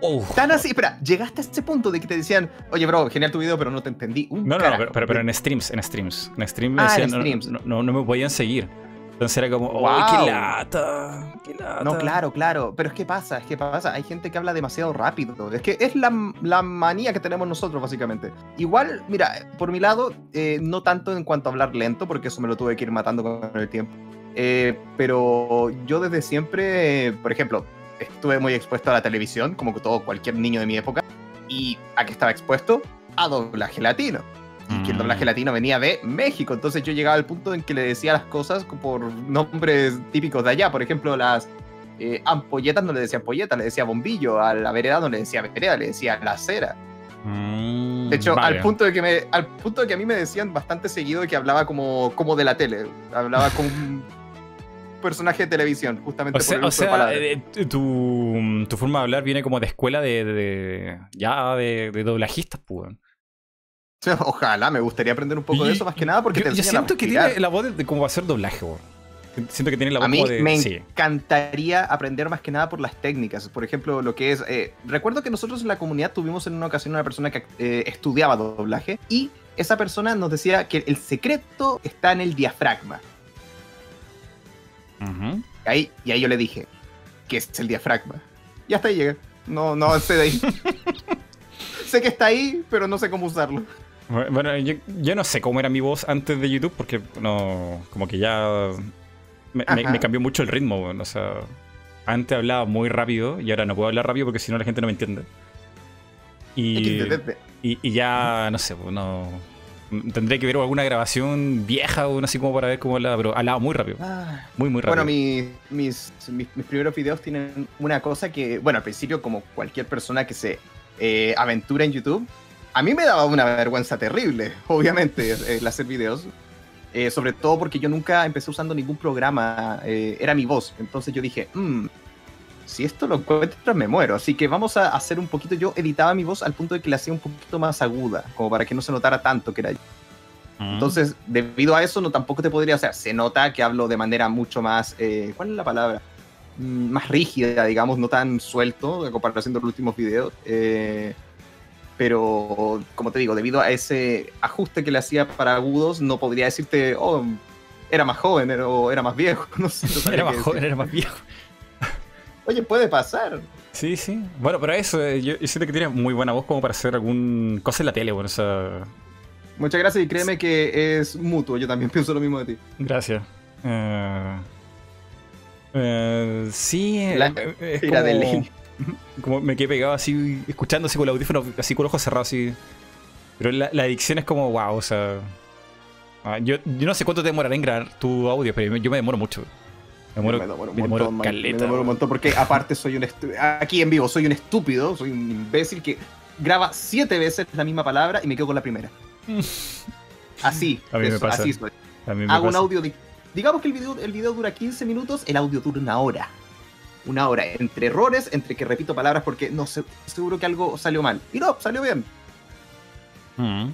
Oh. Tan así, espera, llegaste a ese punto de que te decían, oye, bro, genial tu video, pero no te entendí. no, no, no, pero, pero, en streams, en streams. En streams, ah, en streams. no, no me podían seguir. Entonces era como, ¡ay, qué lata! ¡Qué lata! No, claro, claro. Pero es que pasa, es que pasa. Hay gente que habla demasiado rápido. Es que es la, manía que tenemos nosotros, básicamente. Igual, mira, por mi lado, eh, no tanto en cuanto a hablar lento, porque eso me lo tuve que ir matando con el tiempo. Eh, pero yo desde siempre, por ejemplo, estuve muy expuesto a la televisión, como todo cualquier niño de mi época. ¿Y a qué estaba expuesto? A doblaje latino y que el doblaje mm. latino venía de México. Entonces yo llegaba al punto en que le decía las cosas por nombres típicos de allá. Por ejemplo, las eh, ampolletas no le decía ampolleta, le decía bombillo. A la vereda no le decía vereda, le decía la acera. Mm, de hecho, al punto de que me, al punto de que a mí me decían bastante seguido que hablaba como, como de la tele. Hablaba como un personaje de televisión, justamente o por sea, eh, tu, tu, forma de hablar viene como de escuela de, ya de, de doblajistas, pues. Ojalá, me gustaría aprender un poco de eso más que nada porque yo, te yo siento que tiene la voz de, cómo va a ser doblaje, Siento que tiene la voz a mí Me encantaría aprender más que nada por las técnicas. Por ejemplo, lo que es. Eh, recuerdo que nosotros en la comunidad tuvimos en una ocasión una persona que eh, estudiaba doblaje y esa persona nos decía que el secreto está en el diafragma. ahí, y ahí yo le dije, ¿qué es el diafragma? Y hasta ahí llega. No, no sé de ahí. sé que está ahí, pero no sé cómo usarlo. Bueno, yo, no sé cómo era mi voz antes de YouTube porque no, como que ya me, cambió mucho el ritmo. O sea, antes hablaba muy rápido y ahora no puedo hablar rápido porque si no la gente no me entiende. Y, y, ya, no sé, pues, no, tendré que ver alguna grabación vieja o así como para ver cómo hablaba, pero hablaba muy rápido. Ah. muy, muy rápido. Bueno, mis, mis, primeros videos tienen una cosa que, bueno, al principio, como cualquier persona que se eh, aventura en YouTube, a mí me daba una vergüenza terrible, obviamente, el hacer videos. Eh, sobre todo porque yo nunca empecé usando ningún programa, eh, era mi voz. Entonces yo dije, mmm, si esto lo encuentro me muero. Así que vamos a hacer un poquito. Yo editaba mi voz al punto de que la hacía un poquito más aguda, como para que no se notara tanto que era yo. Mm. Entonces, debido a eso, no tampoco te podría hacer. Se nota que hablo de manera mucho más. Eh, ¿Cuál es la palabra? Mm, más rígida, digamos, no tan suelto, en comparación de los últimos videos. Eh, pero como te digo, debido a ese ajuste que le hacía para agudos, no podría decirte, oh, era más joven o era más viejo. No sé, era más joven, era más viejo. Oye, puede pasar. Sí, sí. Bueno, pero eso, eh, yo, siento que tiene muy buena voz como para hacer algún cosa en la tele, bueno, o Muchas gracias y créeme que es mutuo, yo también pienso lo mismo de ti. Gracias. Uh, uh, sí, la es como... de como me quedé pegado así, escuchando así con el audífono, así con los ojos cerrados, así. Pero la, adicción es como, wow, o sea. Ah, yo, yo, no sé cuánto te demorará en grabar tu audio, pero yo me demoro mucho. Me demoro, me demoro, un, montón, caleta, me demoro un montón porque aparte soy un aquí en vivo soy un estúpido, soy un imbécil que graba siete veces la misma palabra y me quedo con la primera. Así, a mí me pasa. así soy. Hago un audio de digamos que el video, el video dura 15 minutos, el audio dura una hora. Una hora, entre errores, entre que repito palabras porque no sé, seguro que algo salió mal. Y no, salió bien. Mm.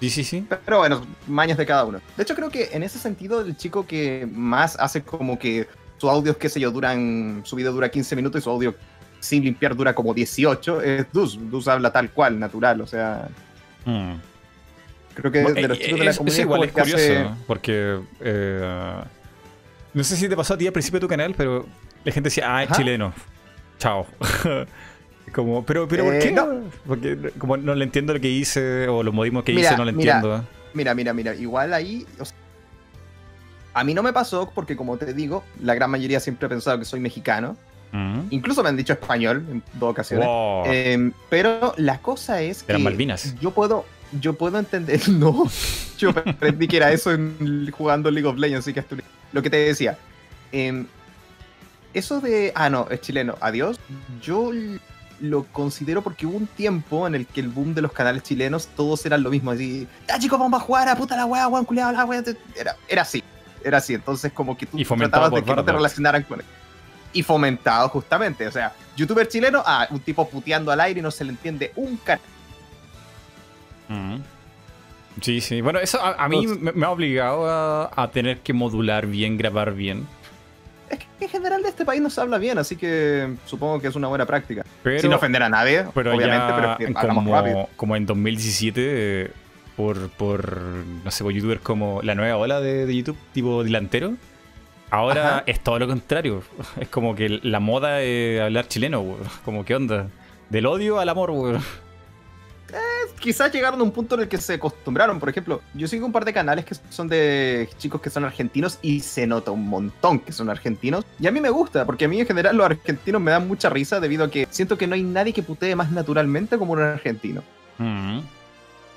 Sí, sí, sí. Pero bueno, mañas de cada uno. De hecho, creo que en ese sentido, el chico que más hace como que su audio, qué sé yo, duran. Su video dura 15 minutos y su audio sin limpiar dura como 18, es Dus. Dus habla tal cual, natural, o sea. Mm. Creo que de los chicos de la comunidad. Es igual es curioso, porque. Eh, no sé si te pasó a ti al principio de tu canal, pero la gente decía, ah, es chileno. Chao. Como, pero, pero ¿por eh, qué? No. Porque como no le entiendo lo que hice o los modismos que hice, no lo entiendo. Mira, mira, mira, igual ahí. a mí no me pasó porque, como te digo, la gran mayoría siempre ha pensado que soy mexicano. Mm. Incluso me han dicho español en dos ocasiones. Em, pero la cosa es que. Malvinas. Yo puedo. Yo puedo entender. No. Yo aprendí que era eso en, jugando League of Legends, así que Lo que te decía. Em, eso de. Ah, no, es chileno. Adiós. Yo lo considero porque hubo un tiempo en el que el boom de los canales chilenos todos eran lo mismo. Así, ya chicos, vamos a jugar a puta la weá, weón, culiado, la weá. Era, era así. Era así. Entonces, como que tú tratabas de que no te relacionaran con él. Y fomentado, justamente. O sea, youtuber chileno, ah, un tipo puteando al aire y no se le entiende un canal. Mm. Sí, sí. Bueno, eso a, mí me, ha obligado a tener que modular bien, grabar bien es que en general de este país no se habla bien, así que supongo que es una buena práctica. Sin ofender a nadie, pero obviamente, pero como, rápido. como en 2017, por, por, no sé, por youtubers como la nueva ola de, YouTube, tipo delantero, ahora es todo lo contrario. Es como que la moda es hablar chileno, Como, ¿qué onda? Del odio al amor, weón quizás llegaron a un punto en el que se acostumbraron. Por ejemplo, yo sigo un par de canales que son de chicos que son argentinos y se nota un montón que son argentinos. Y a mí me gusta, porque a mí en general los argentinos me dan mucha risa debido a que siento que no hay nadie que putee más naturalmente como un argentino. Mm.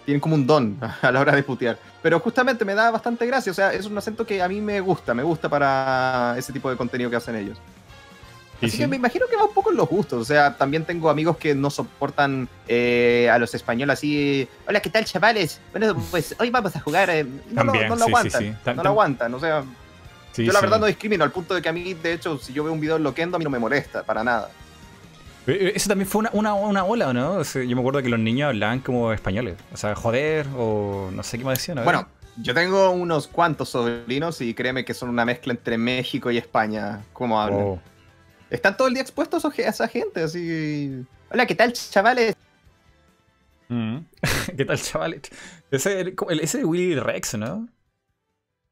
Tienen como un don a la hora de putear. Pero justamente me da bastante gracia. O sea, es un acento que a mí me gusta, me gusta para ese tipo de contenido que hacen ellos. Así que me imagino que va un poco en los gustos. O sea, también tengo amigos que no soportan eh, a los españoles así. Hola, ¿qué tal, chavales? Bueno, pues hoy vamos a jugar. Eh, no, lo, aguantan. no lo aguantan. O sea, yo la verdad no discrimino al punto de que a mí, de hecho, si yo veo un video en Loquendo, a mí no me molesta para nada. Eh, eso también fue una, una, una ola, ¿no? yo me acuerdo que los niños hablaban como españoles. O sea, joder, o no sé qué más decían. Bueno, yo tengo unos cuantos sobrinos y créeme que son una mezcla entre México y España. ¿Cómo hablan? Oh. Están todo el día expuestos a esa gente, así. Hola, ¿qué tal, chavales? Mm. ¿Qué tal, chavales? Ese, ese de Willy Rex, ¿no?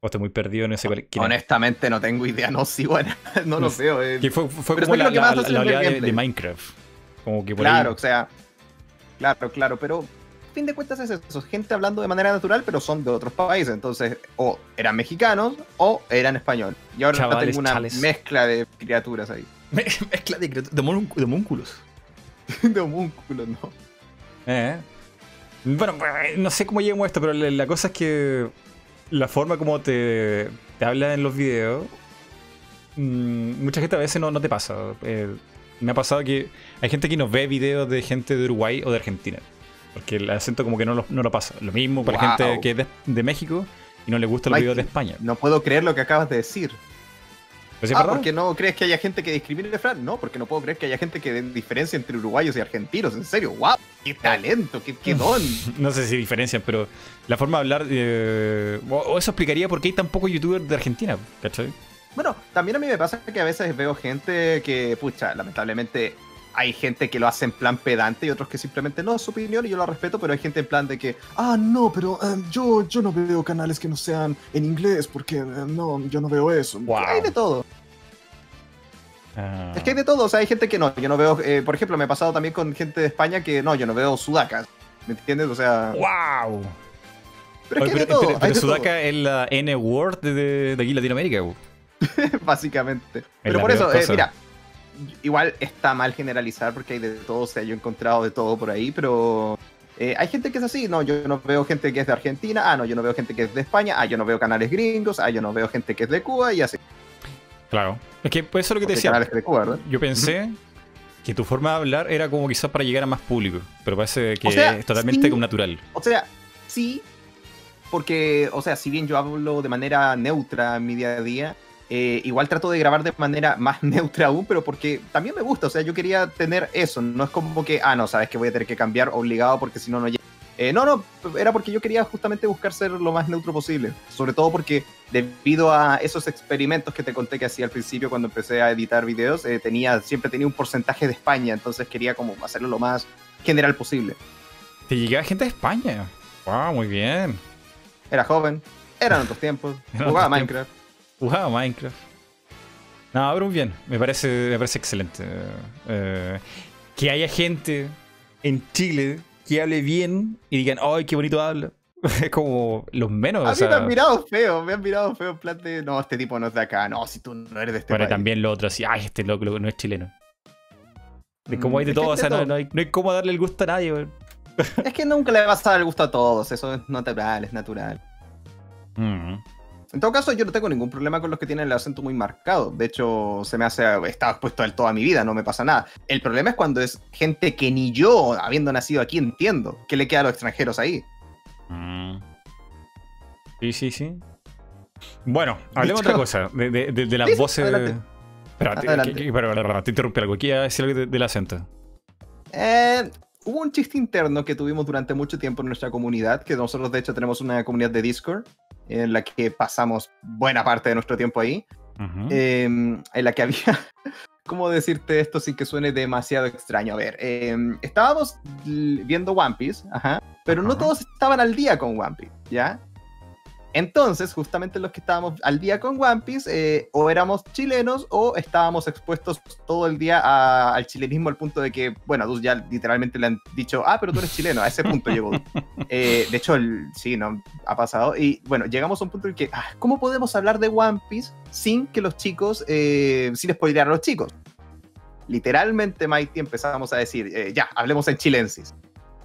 O estoy muy perdido en ese. Honestamente, no tengo idea, no sí, bueno, no lo veo. Eh. Que fue, fue como la, la, de, Minecraft. Como que claro, o sea. Claro, claro, pero a fin de cuentas es eso, gente hablando de manera natural, pero son de otros países. Entonces, o eran mexicanos o eran español. Y ahora tengo una mezcla de criaturas ahí. Mezcla de, de, de homúnculos. de homúnculos, no. Eh. Bueno, no sé cómo llegamos a esto, pero la, cosa es que la forma como te, te habla en los videos, mm, mucha gente a veces no, no te pasa. Eh, me ha pasado que hay gente que nos ve videos de gente de Uruguay o de Argentina. Porque el acento como que no lo, no lo pasa. Lo mismo para la gente que es de, México y no le gustan los videos de España. No puedo creer lo que acabas de decir ah, porque no crees que haya gente que discrimine Fran. No, porque no puedo creer que haya gente que den diferencia entre uruguayos y argentinos. En serio, wow, qué talento, qué, don. no sé si diferencian, pero la forma de hablar. Eh, o eso explicaría por qué hay tan pocos youtubers de Argentina, ¿cachai? Bueno, también a mí me pasa que a veces veo gente que, pucha, lamentablemente hay gente que lo hace en plan pedante y otros que simplemente no es su opinión y yo lo respeto, pero hay gente en plan de que, ah, no, pero eh, yo, yo no veo canales que no sean en inglés porque eh, no, yo no veo eso. Hay de todo. Ah. Es que hay de todo, o sea, hay gente que no, yo no veo, eh, por ejemplo, me he pasado también con gente de España que no, yo no veo sudacas, ¿me entiendes? O sea... ¡Wow! Pero es que hay de todo. Pero, sudaca es la N-word de, de, aquí Latinoamérica, Básicamente. Pero por eso, mira, igual está mal generalizar porque hay de todo, o sea, yo he encontrado de todo por ahí, pero eh, hay gente que es así, no, yo no veo gente que es de Argentina, ah, no, yo no veo gente que es de España, ah, yo no veo canales gringos, ah, yo no veo gente que es de Cuba y así. Claro, es que pues eso es lo que te decía. De Cuba, Yo pensé que tu forma de hablar era como quizás para llegar a más público, pero parece que es totalmente natural. O sea, sí, porque, o sea, si bien yo hablo de manera neutra en mi día a día, eh, igual trato de grabar de manera más neutra aún, pero porque también me gusta, o sea, yo quería tener eso, no es como que, ah, no, sabes que voy a tener que cambiar obligado porque si no, no llega. Eh, no, no, era porque yo quería justamente buscar ser lo más neutro posible, sobre todo porque debido a esos experimentos que te conté que hacía al principio cuando empecé a editar videos, eh, tenía, siempre tenía un porcentaje de España, entonces quería como hacerlo lo más general posible. ¿Te llegaba gente de España? ¡Wow! Muy bien. Era joven, eran otros tiempos, jugaba Minecraft. Jugaba Minecraft. No, pero muy bien. Me parece, me parece excelente. Eh, que haya gente en Chile que hable bien y digan, ¡ay, qué bonito habla! Es como los menos. A mí me han mirado feo, me han mirado feo en plan de, no, este tipo no es de acá, no, si tú no eres de este Pero también lo otro así, ay, este loco no es chileno. De cómo hay de mm, todo, o sea, no, hay, no hay cómo darle el gusto a nadie, güey. Es que nunca le vas a dar el gusto a todos, eso es natural, es natural. Mm. En todo caso, yo no tengo ningún problema con los que tienen el acento muy marcado. De hecho, se me hace. Estaba expuesto él toda mi vida, no me pasa nada. El problema es cuando es gente que ni yo, habiendo nacido aquí, entiendo. ¿Qué le queda a los extranjeros ahí? Mm. Sí, sí, sí. Bueno, hablemos de otra cosa. De, las voces. Espera, te, te interrumpí algo. ¿Qué decir algo del acento? Eh, hubo un chiste interno que tuvimos durante mucho tiempo en nuestra comunidad, que nosotros de hecho tenemos una comunidad de Discord en la que pasamos buena parte de nuestro tiempo ahí, em, en la que había, ¿cómo decirte esto sin que suene demasiado extraño? A ver, em, estábamos viendo One Piece, ajá, pero no todos estaban al día con One Piece, ¿ya? Entonces, justamente los que estábamos al día con One Piece, eh, o éramos chilenos o estábamos expuestos todo el día al chilenismo al punto de que, bueno, a ya literalmente le han dicho, ah, pero tú eres chileno, a ese punto llegó. Eh, de hecho, sí, no, ha pasado. Y bueno, llegamos a un punto en que, ah, ¿cómo podemos hablar de One Piece sin que los chicos, eh, sin spoilear a los chicos? Literalmente, Mighty, empezamos a decir, ya, hablemos en chilensis.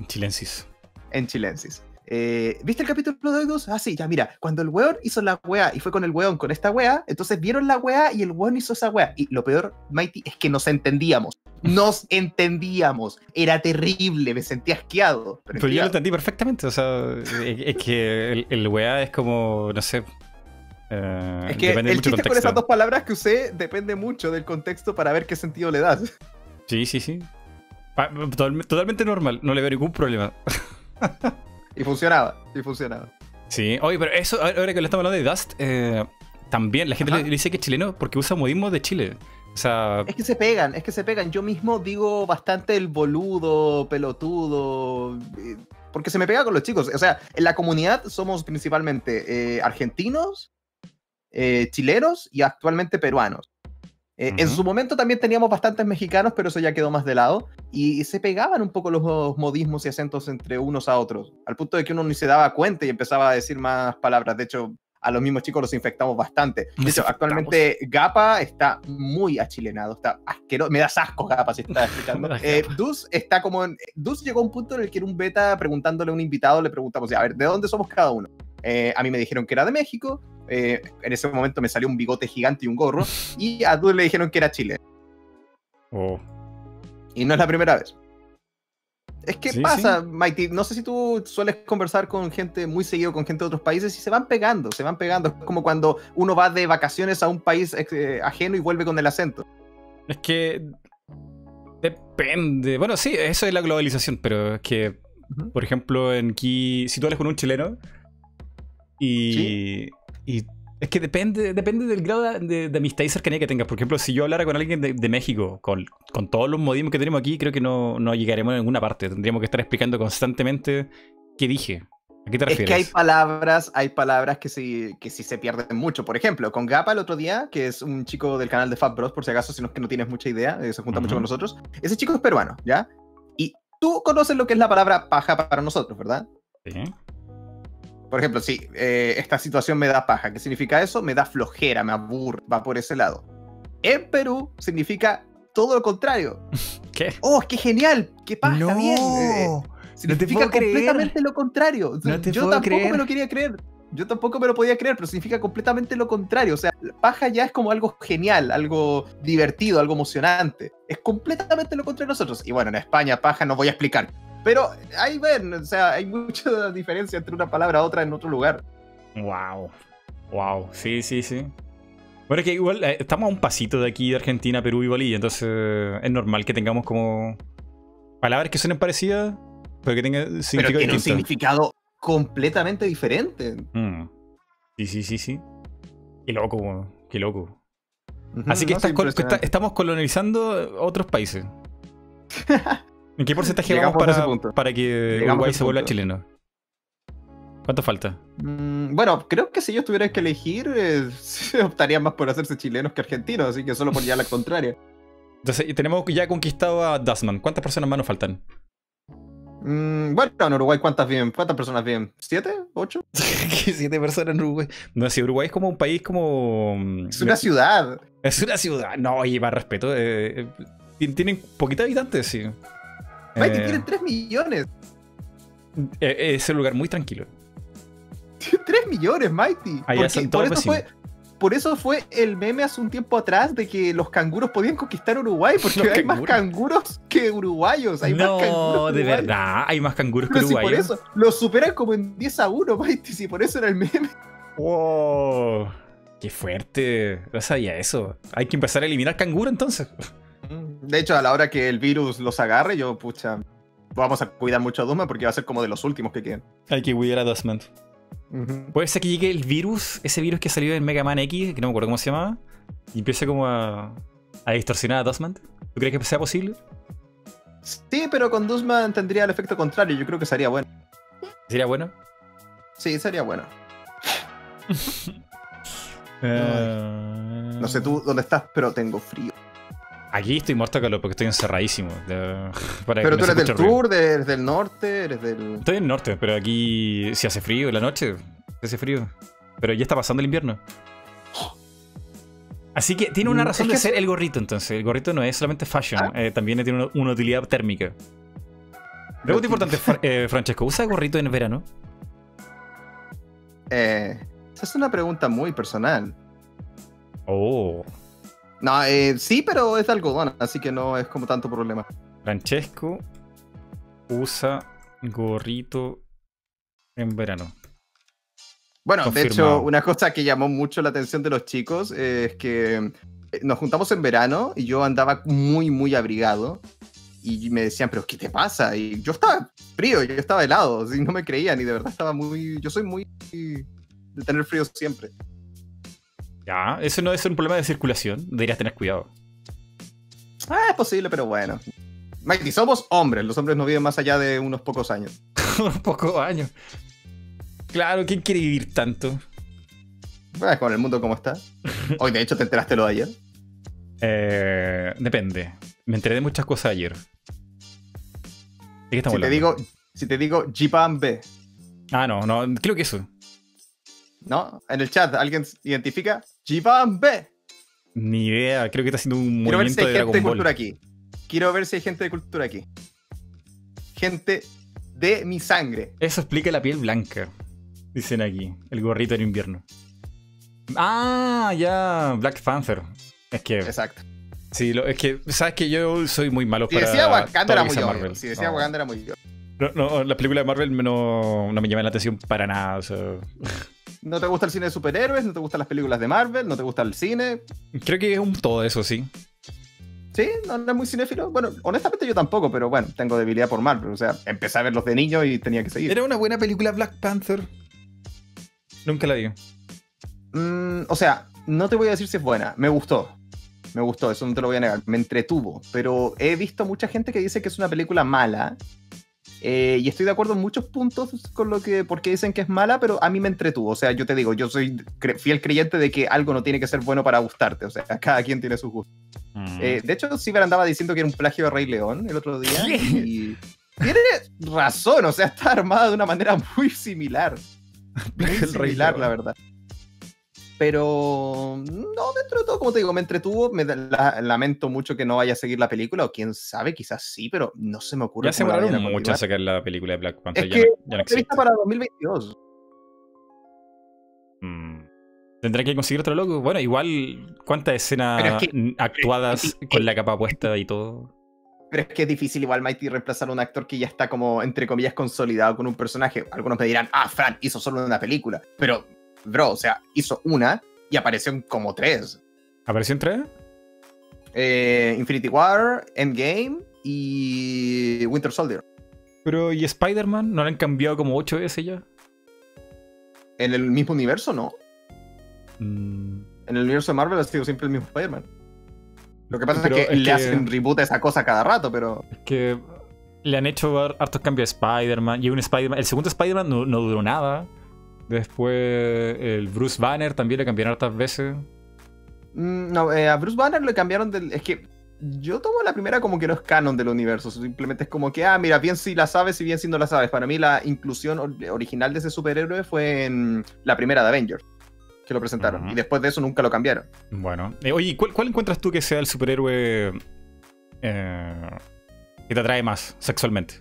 En chilensis. En chilensis. Eh, ¿Viste el capítulo de dos? Ah, sí, ya mira, cuando el weón hizo la weá y fue con el weón con esta weá, entonces vieron la weá y el weón hizo esa weá. Y lo peor, Mighty, es que nos entendíamos. Nos entendíamos. Era terrible, me sentía asqueado. Pero, yo lo entendí perfectamente. O sea, es que el, el weá es como, no sé, eh, es que el chiste con esas dos palabras que usé depende mucho del contexto para ver qué sentido le das. Sí, sí, sí. Totalmente normal, no le veo ningún problema. Y funcionaba, y funcionaba. Sí, oye, pero eso, ahora que le estamos hablando de Dust, eh, también la gente le, dice que es chileno porque usa modismo de Chile. O sea... Es que se pegan, es que se pegan. Yo mismo digo bastante el boludo, pelotudo, eh, porque se me pega con los chicos. O sea, en la comunidad somos principalmente eh, argentinos, chilenos y actualmente peruanos. Eh, en su momento también teníamos bastantes mexicanos, pero eso ya quedó más de lado. Y se pegaban un poco los modismos y acentos entre unos a otros, al punto de que uno ni se daba cuenta y empezaba a decir más palabras. De hecho, a los mismos chicos los infectamos bastante. De hecho, actualmente Gapa está muy achilenado, está asqueroso. Me das asco, Gapa, si estás escuchando. eh, Dus está como en. Dus llegó a un punto en el que en un beta preguntándole a un invitado, le preguntamos, a ver, ¿de dónde somos cada uno? Eh, a mí me dijeron que era de México. Eh, en ese momento me salió un bigote gigante y un gorro. Y a Dus le dijeron que era Chile. Oh. Y no es la primera vez. Es que pasa, Mighty. No sé si tú sueles conversar con gente muy seguido, con gente de otros países, y se van pegando, se van pegando. Es como cuando uno va de vacaciones a un país eh, ajeno y vuelve con el acento. Es que. Depende. Bueno, sí, eso es la globalización, pero es que, por ejemplo, en aquí, si tú hablas con un chileno, y, es que depende, depende del grado de, amistad y cercanía que tengas. Por ejemplo, si yo hablara con alguien de, México, con, todos los modismos que tenemos aquí, creo que no, no, llegaremos a ninguna parte. Tendríamos que estar explicando constantemente qué dije. ¿A qué te refieres? Es que hay palabras, hay palabras que sí, que sí se pierden mucho. Por ejemplo, con Gapa el otro día, que es un chico del canal de Fab Bros, por si acaso, si no es que no tienes mucha idea, eh, se junta mucho con nosotros. Ese chico es peruano, ¿ya? Y tú conoces lo que es la palabra paja para nosotros, ¿verdad? Sí. Por ejemplo, si eh, esta situación me da paja, ¿qué significa eso? Me da flojera, me aburre, va por ese lado. En Perú significa todo lo contrario. ¿Qué? ¡Oh, qué genial! ¡Qué paja! No. Bien. Eh, significa completamente lo contrario. Yo tampoco me lo quería creer. Yo tampoco me lo podía creer, pero significa completamente lo contrario. O sea, paja ya es como algo genial, algo divertido, algo emocionante. Es completamente lo contrario de nosotros. Y bueno, en España, paja no voy a explicar Pero ahí ven, o sea, hay mucha diferencia entre una palabra a otra en otro lugar. Wow. Wow. Sí, sí, sí. Bueno, es que igual eh, estamos a un pasito de aquí de Argentina, Perú y Bolivia, entonces es normal que tengamos como palabras que suenen parecidas, pero que tengan significado pero un significado completamente diferente. Mm. Sí, sí, sí, sí. Qué loco, qué loco. Así que estamos colonizando otros países. ¿En qué porcentaje vamos para, para que Uruguay se vuelva chileno? ¿Cuánto falta? Mm, bueno, creo que si ellos tuvieran que elegir, eh, optarían más por hacerse chilenos que argentinos, así que solo por ya la contraria. Entonces, tenemos ya conquistado a Dustman. ¿Cuántas personas más nos faltan? Mm, bueno, en Uruguay, ¿cuántas viven? ¿Cuántas personas viven? ¿Siete? ¿Ocho? ¿Siete personas en Uruguay? No, si Uruguay es como un país como... Mm, es una ciudad. Es una ciudad. No, y más respeto. Eh, eh, tienen poquitos habitantes, sí. Mighty, tienen tres millones. es un lugar muy tranquilo. 3 millones, Mighty. por, eso fue, por eso fue el meme hace un tiempo atrás de que los canguros podían conquistar Uruguay, porque hay más canguros que uruguayos. Hay no, de verdad, hay más canguros que uruguayos. por eso, los superan como en 10 a 1, Mighty, si por eso era el meme. Wow, qué fuerte. No sabía eso. Hay que empezar a eliminar canguros entonces. De hecho, a la hora que el virus los agarre, yo, pucha, vamos a cuidar mucho a Dusman porque va a ser como de los últimos que queden. Hay que cuidar a Dusman. Puede ser que llegue el virus, ese virus que salió en Mega Man X, que no me acuerdo cómo se llamaba, y empiece como a, a distorsionar a Dustman. ¿Tú crees que sea posible? Sí, pero con Dustman tendría el efecto contrario. Yo creo que sería bueno. ¿Sería bueno? Sí, sería bueno. no sé tú dónde estás, pero tengo frío. Aquí estoy muerto calor porque estoy encerradísimo. pero tú eres del sur, eres del norte, eres del. Estoy en el norte, pero aquí si hace frío en la noche, hace frío. Pero ya está pasando el invierno. Así que tiene una mm, razón de ser el gorrito, entonces. El gorrito no es solamente fashion, ah. eh, también tiene una, utilidad térmica. Pregunta importante, eh, Francesco, ¿usa gorrito en verano? Eh, esa es una pregunta muy personal. Oh. No, eh, sí, pero es de algodón, así que no es como tanto problema. Francesco usa gorrito en verano. Bueno, de hecho, una cosa que llamó mucho la atención de los chicos es que eh, nos juntamos en verano y yo andaba muy, muy abrigado. Y me decían, pero ¿qué te pasa? Y yo estaba frío, yo estaba helado, y no me creían y de verdad estaba muy... Yo soy muy de tener frío siempre. Ya, eso no es un problema de circulación. Deberías tener cuidado. Ah, es posible, pero bueno. Mikey, somos hombres. Los hombres no viven más allá de unos pocos años. unos pocos años. Claro, ¿quién quiere vivir tanto? Bueno, con el mundo como está. Hoy, de hecho, ¿te enteraste lo de ayer? Eh, depende. Me enteré de muchas cosas ayer. si, te digo, si te digo Jeepam B. Ah, no, no, creo que eso. ¿No? En el chat, ¿alguien identifica? Jivan B. Ni idea, creo que está haciendo un Quiero movimiento ver si hay gente de cultura aquí. Quiero ver si hay gente de cultura aquí. Gente de mi sangre. Eso explica la piel blanca. Dicen aquí, el gorrito en invierno. Ah, ya, Black Panther. Es que. Exacto. Sí, es que, sabes que yo soy muy malo si para. Decía Wakanda era muy Marvel. Si decía Wakanda era muy yo. No, no, las películas de Marvel no, no me llaman la atención para nada. O sea. ¿No te gusta el cine de superhéroes? ¿No te gustan las películas de Marvel? ¿No te gusta el cine? Creo que es un todo eso, sí. ¿Sí? ¿No, es muy cinéfilo? Bueno, honestamente yo tampoco, pero bueno, tengo debilidad por Marvel. O sea, empecé a verlos de niño y tenía que seguir. Era una buena película Black Panther. Nunca la vi. Mm, o sea, no te voy a decir si es buena. Me gustó. Me gustó, eso no te lo voy a negar. Me entretuvo. Pero he visto mucha gente que dice que es una película mala. Eh, y estoy de acuerdo en muchos puntos con lo que, porque dicen que es mala, pero a mí me entretuvo. O sea, yo te digo, yo soy fiel creyente de que algo no tiene que ser bueno para gustarte. O sea, cada quien tiene su gusto. Mm. Eh, de hecho, Ciber andaba diciendo que era un plagio de Rey León el otro día. Y tiene razón, o sea, está armada de una manera muy similar. Muy similar, la verdad. Pero no, dentro de todo, como te digo, me entretuvo. Me lamento mucho que no vaya a seguir la película, o quién sabe, quizás sí, pero no se me ocurre. Ya se mucho sacar la película de Black Panther. Es que ya no, ya para 2022. Mm. Tendrá que conseguir otro loco. Bueno, igual, ¿cuántas escenas actuadas con la capa puesta y todo? pero es que es difícil igual Mighty reemplazar a un actor que ya está como, entre comillas, consolidado con un personaje. Algunos me dirán, ah, Fran, hizo solo una película. Pero, bro, o sea, hizo una y apareció en como tres. ¿Apareció en tres? Eh, Infinity War, Endgame y Winter Soldier. Pero, ¿y Spider-Man? ¿No lo han cambiado como ocho veces ya? ¿En el mismo universo, no? Mm. En el universo de Marvel ha sido siempre el mismo Spider-Man. Lo que pasa es que le hacen reboot a esa cosa cada rato, pero. Es que le han hecho hartos cambios a Spider-Man. Y un Spider-Man. El segundo Spider-Man no, duró nada. Después el Bruce Banner también le cambiaron hartas veces. Mm, no, eh, a Bruce Banner le cambiaron del. Es que yo tomo la primera como que no es canon del universo. Simplemente es como que, ah, mira, bien si la sabes y bien si no la sabes. Para mí la inclusión original de ese superhéroe fue en la primera de Avengers que lo presentaron. Y después de eso nunca lo cambiaron. Bueno. Eh, oye, ¿cuál, encuentras tú que sea el superhéroe eh, que te atrae más sexualmente?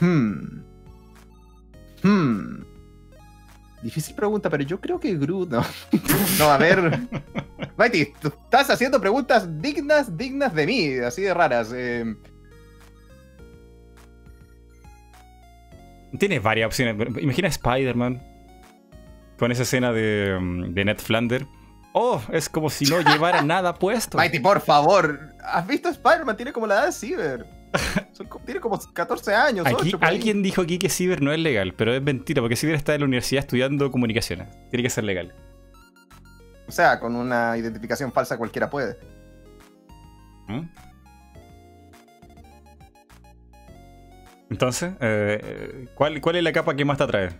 Hmm. Hmm. Difícil pregunta, pero yo creo que Groot, no. no, a ver. Mighty, tú estás haciendo preguntas dignas, dignas de mí, así de raras. Eh... Tienes varias opciones. Imagina Spider-Man con esa escena de, mm, de Ned Flander. Oh, es como si no llevara nada puesto. Mighty, por favor. ¿Has visto Spider-Man? Tiene como la edad de Cyber. tiene como 14 años. alguien dijo aquí que Cyber no es legal, pero es mentira, porque Cyber está en la universidad estudiando comunicaciones. Tiene que ser legal. O sea, con una identificación falsa cualquiera puede. ¿Mm? Entonces, eh, eh, ¿cuál, ¿cuál es la capa que más te atrae?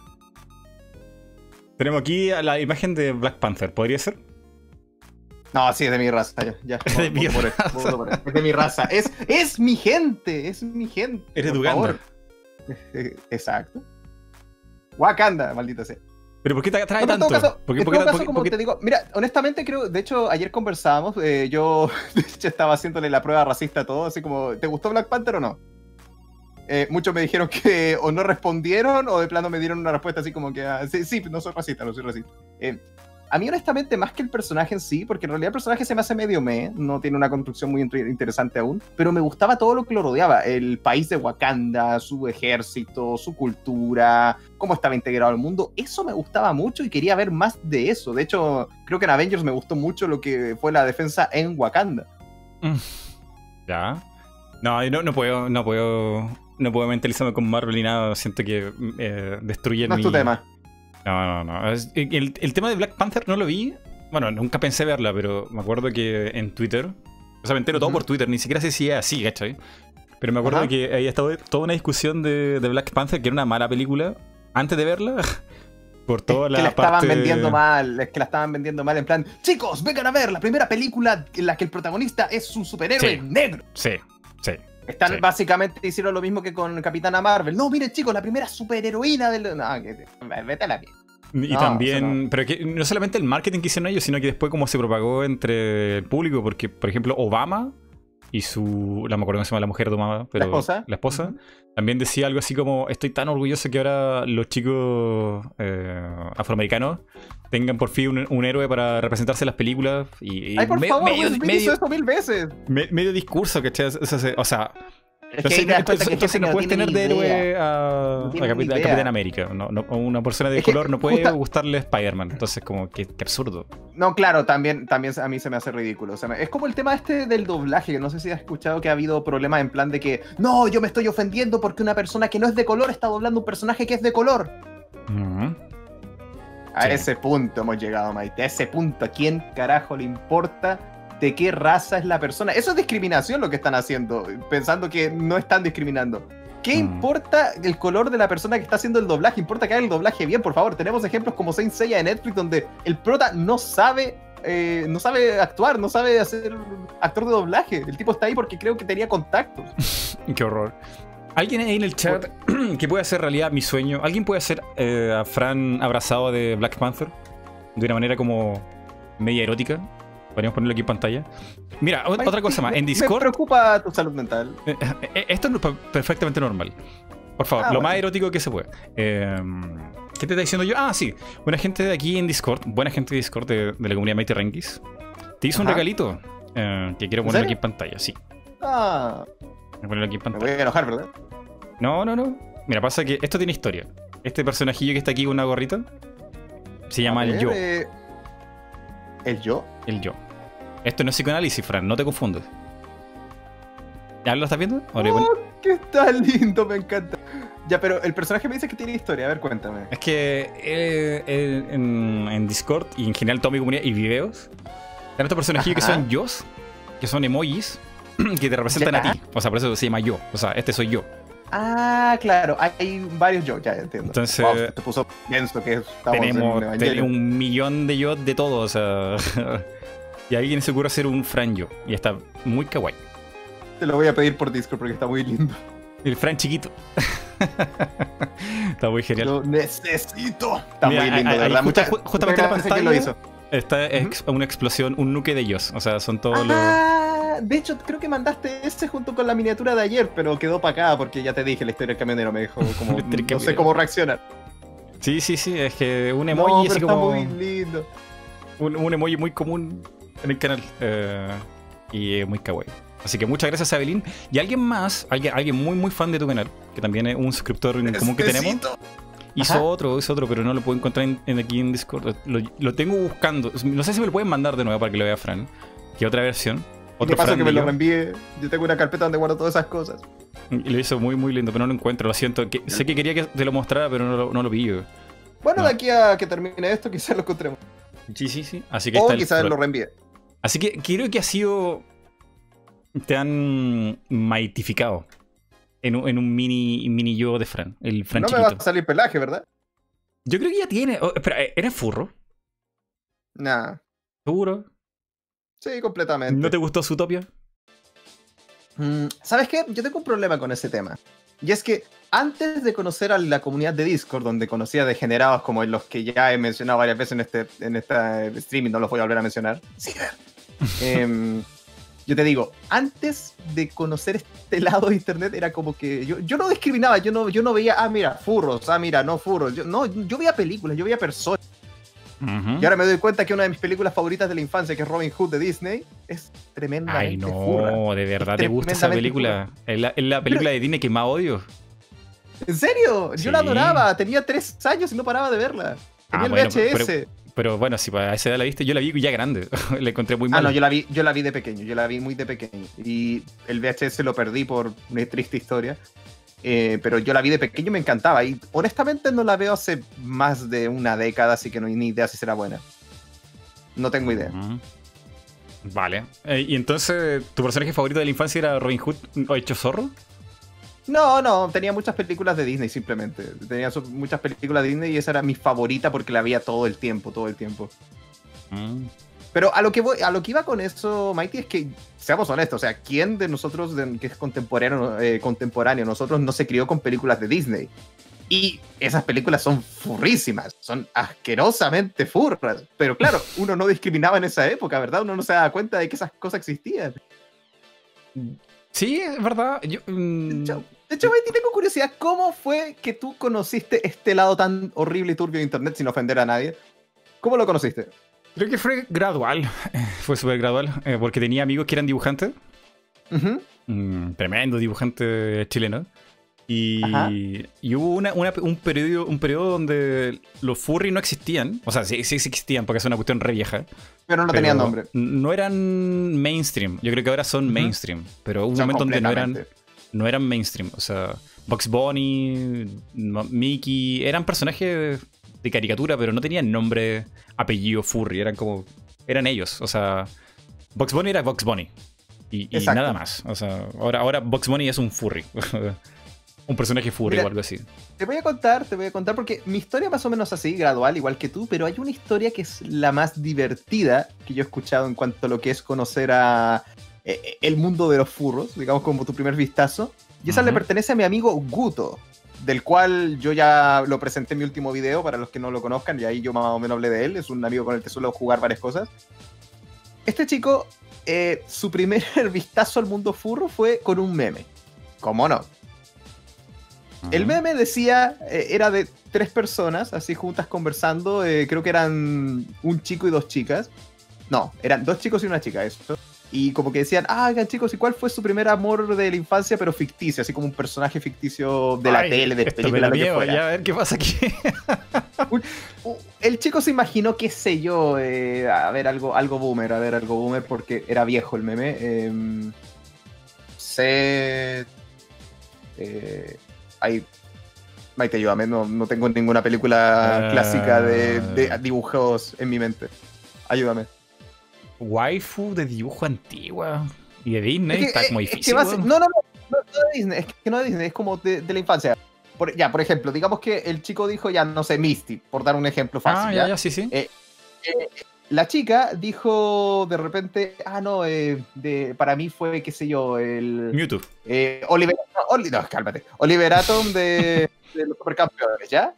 Tenemos aquí la imagen de Black Panther, ¿podría ser? No, sí, es de mi raza. Ya, Es de mi raza. Es de mi raza. Es, es mi gente. Es mi gente. Eres de Uganda. Exacto. Wakanda, maldita sea. ¿Pero por qué te atrae tanto? ¿Por qué, caso, como te digo, mira, honestamente creo, de hecho, ayer conversábamos, eh, yo de hecho estaba haciéndole la prueba racista a todo, así como, ¿te gustó Black Panther o no? Eh, muchos me dijeron que o no respondieron o de plano me dieron una respuesta así como que, ah, sí, sí, no soy racista, no soy racista. Eh, a mí honestamente más que el personaje en sí, porque en realidad el personaje se me hace medio me, no tiene una construcción muy interesante aún, pero me gustaba todo lo que lo rodeaba, el país de Wakanda, su ejército, su cultura, cómo estaba integrado al mundo, eso me gustaba mucho y quería ver más de eso. De hecho, creo que en Avengers me gustó mucho lo que fue la defensa en Wakanda. Mm. Ya. No, no, no puedo, no puedo no puedo mentalizarme con Marvel ni nada. Siento que eh, destruyen no es tu tema. No, no, no. El, tema de Black Panther no lo vi. Bueno, nunca pensé verla, pero me acuerdo que en Twitter. O sea, me entero todo por Twitter. Ni siquiera sé si es así, ¿cachai? Pero me acuerdo que había estado toda una discusión de, Black Panther, que era una mala película, antes de verla. Por toda la, que la estaban vendiendo mal, es que la estaban vendiendo mal en plan, chicos, vengan a ver la primera película en la que el protagonista es un superhéroe negro. Sí, sí. Están básicamente hicieron lo mismo que con Capitana Marvel. No, miren chicos, la primera superheroína del. No, que, vete a la Y también, pero que no solamente el marketing que hicieron ellos, sino que después cómo se propagó entre el público, porque por ejemplo Obama y su, no me acuerdo cómo se llama la mujer tomada, pero la esposa, la esposa también decía algo así como, estoy tan orgulloso que ahora los chicos eh, afroamericanos tengan por fin un, héroe para representarse en las películas. Y, Ay, por favor, medio, medio, esto mil veces. medio discurso, ¿cachai? O sea, entonces, no puedes tener de héroe a, Capitán, América. No, una persona de color no puede gustarle Spider-Man. Entonces, como que, absurdo. No, claro, también, también a mí se me hace ridículo. es como el tema este del doblaje. Que no sé si has escuchado que ha habido problemas en plan de que no, yo me estoy ofendiendo porque una persona que no es de color está doblando un personaje que es de color. A ese punto hemos llegado, Maite. A ese punto, ¿a quién carajo le importa de qué raza es la persona. Eso es discriminación lo que están haciendo, pensando que no están discriminando. ¿Qué mm. importa el color de la persona que está haciendo el doblaje? Importa que haga el doblaje bien, por favor. Tenemos ejemplos como Saint Seiya de Netflix donde el prota no sabe eh, no sabe actuar, no sabe hacer actor de doblaje. El tipo está ahí porque creo que tenía contactos. Qué horror. ¿Alguien ahí en el chat que puede hacer realidad mi sueño? ¿Alguien puede hacer eh, a Fran abrazado de Black Panther? De una manera como media erótica. Podríamos ponerlo aquí en pantalla. Mira, otra cosa más. En Discord. Me preocupa tu salud mental. Eh, eh, esto es perfectamente normal. Por favor, ah, lo más erótico que se puede. Em, ¿Qué te está diciendo yo? Ah, sí. Buena gente de aquí en Discord, buena gente de Discord de, la comunidad Mighty Rankis, te hizo un regalito eh, que quiero poner aquí en pantalla, sí. Ah. Voy a aquí en pantalla. Me voy a enojar, ¿verdad? No, no, no. Mira, pasa que esto tiene historia. Este personajillo que está aquí con una gorrita se llama el yo. Eh, ¿El yo? El yo. Esto no es psicoanálisis, Fran, no te confundas. ¿Ya lo estás viendo? Oh, qué tan lindo, me encanta. Ya, pero el personaje me dice que tiene historia, a ver, cuéntame. Es que eh, en, Discord y en general toda mi comunidad y videos, hay estos personajillos que son yo, que son emojis, que te representan a ti. O sea, por eso se llama yo. O sea, este soy yo. Ah, claro, hay varios yo, ya entiendo. Entonces, te puso pienso que tenemos, tenemos un millón de yo de todo, o sea. y a alguien se ocurre hacer un Fran yo. Y está muy kawaii. Te lo voy a pedir por Discord porque está muy lindo. El Fran chiquito. está muy genial. Lo necesito. Está muy lindo, de verdad. Mucha, justamente la pantalla lo hizo. Está una explosión, un nuque de ellos. O sea, son todos los de hecho, creo que mandaste ese junto con la miniatura de ayer, pero quedó para acá porque ya te dije, la historia del camionero me dejó como. no sé cómo reaccionar. Sí, sí, sí, es que un emoji así como. muy lindo. Un, emoji muy común en el canal. Eh, y muy kawaii. Así que muchas gracias, Abelín. Y alguien más, alguien, alguien muy, muy fan de tu canal, que también es un suscriptor en común que tenemos. Hizo otro, hizo otro, pero no lo puedo encontrar en, aquí en Discord. Lo, lo, tengo buscando. No sé si me lo pueden mandar de nuevo para que lo vea Fran. Que otra versión. Otro pasa que me lo reenvíe. Yo tengo una carpeta donde guardo todas esas cosas. Y lo hizo muy, muy lindo, pero no lo encuentro. Lo siento. sé que quería que te lo mostrara, pero no lo, no lo pillo. Bueno, de aquí a que termine esto, quizás lo encontremos. Sí, sí, sí. Así que o quizás lo reenvíe. Así que creo que ha sido. Te han maitificado. En un, en un mini, mini yo de Fran. El Fran No me va a salir pelaje, ¿verdad? Yo creo que ya tiene. Oh, espera, ¿eres furro? Nah. ¿Seguro? Sí, completamente. ¿No te gustó Zootopia? Mm, ¿Sabes qué? Yo tengo un problema con ese tema. Y es que antes de conocer a la comunidad de Discord, donde conocía degenerados como los que ya he mencionado varias veces en este, en esta streaming, no los voy a volver a mencionar. Sí, eh, yo te digo, antes de conocer este lado de internet era como que yo, yo no discriminaba, yo no, yo no veía, ah, mira, furros, ah, mira, no furros. Yo, no, yo veía películas, yo veía personas. Y ahora me doy cuenta que una de mis películas favoritas de la infancia, que es Robin Hood de Disney, es tremenda. Ay, no, de verdad te gusta esa película. Es la, película de Disney que más odio. ¿En serio? Yo la adoraba. Tenía tres años y no paraba de verla. Tenía ah, el VHS. Pero, bueno, si a esa edad la viste, yo la vi ya grande. la encontré muy mal. Ah, no, yo la, vi, yo la vi de pequeño. Yo la vi muy de pequeño. Y el VHS lo perdí por una triste historia. Eh, pero yo la vi de pequeño y me encantaba. Y honestamente no la veo hace más de una década, así que no hay ni idea si será buena. No tengo idea. Vale. Eh, ¿Y entonces tu personaje favorito de la infancia era Robin Hood o hecho zorro? No, no, tenía muchas películas de Disney simplemente. Tenía muchas películas de Disney y esa era mi favorita porque la veía todo el tiempo, todo el tiempo. Mm. Pero a lo que voy, a lo que iba con eso, Mighty, es que, seamos honestos, o sea, ¿quién de nosotros que es contemporáneo, eh, contemporáneo, nosotros no se crió con películas de Disney? Y esas películas son furrísimas, son asquerosamente furras. Pero claro, uno no discriminaba en esa época, ¿verdad? Uno no se daba cuenta de que esas cosas existían. Sí, es verdad. Yo, mm, De hecho, Mighty, tengo curiosidad, ¿cómo fue que tú conociste este lado tan horrible y turbio de Internet sin ofender a nadie? ¿Cómo lo conociste? Creo que fue gradual, fue súper gradual, eh, porque tenía amigos que eran dibujantes. Mm, tremendo dibujante chileno. Y, hubo un, periodo, un periodo donde los furry no existían. O sea, sí, sí existían porque es una cuestión re vieja. Pero no tenían nombre. No eran mainstream. Yo creo que ahora son mainstream. Pero hubo un momento donde no eran, no eran mainstream. O sea, Box Bunny, Mickey, eran personajes de caricatura, pero no tenían nombre, apellido, furry. Eran como. Eran ellos. O sea, Box Bunny era Box Bunny. Y, nada más. O sea, ahora, ahora Box Bunny es un furry. un personaje furry o algo así. Te voy a contar, te voy a contar, porque mi historia más o menos así, gradual, igual que tú, pero hay una historia que es la más divertida que yo he escuchado en cuanto a lo que es conocer a eh, eh, el mundo de los furros, digamos como tu primer vistazo. Y esa le pertenece a mi amigo Guto del cual yo ya lo presenté en mi último video, para los que no lo conozcan, y ahí yo más o menos hablé de él, es un amigo con el que suelo jugar varias cosas. Este chico, eh, su primer vistazo al mundo furro fue con un meme. ¿Cómo no? El meme decía, eh, era de tres personas, así juntas conversando, eh, creo que eran un chico y dos chicas. No, eran dos chicos y una chica, eso. Y como que decían, ah, chicos, ¿y cuál fue su primer amor de la infancia, pero ficticio? Así como un personaje ficticio de la tele, de película, lo que fuera. Ya, a ver qué pasa aquí. el chico se imaginó, qué sé yo, eh, a ver, algo, algo boomer, a ver, algo boomer, porque era viejo el meme. Eh, sé... Eh, hay Maite, ayúdame, no, no tengo ninguna película clásica de, de, dibujos en mi mente. Ayúdame. Waifu de dibujo antigua. Y de Disney, está como difícil. no, no, no, no, de Disney, es que no de Disney, es como de, la infancia. ya, por ejemplo, digamos que el chico dijo, ya no sé, Misty, por dar un ejemplo fácil. Ah, ya, ya, sí, sí. Eh, eh, la chica dijo de repente, ah, no, eh, de, para mí fue, qué sé yo, el... Mewtwo. Oliver, no, cálmate. Oliver Atom de, de los supercampeones, ¿ya?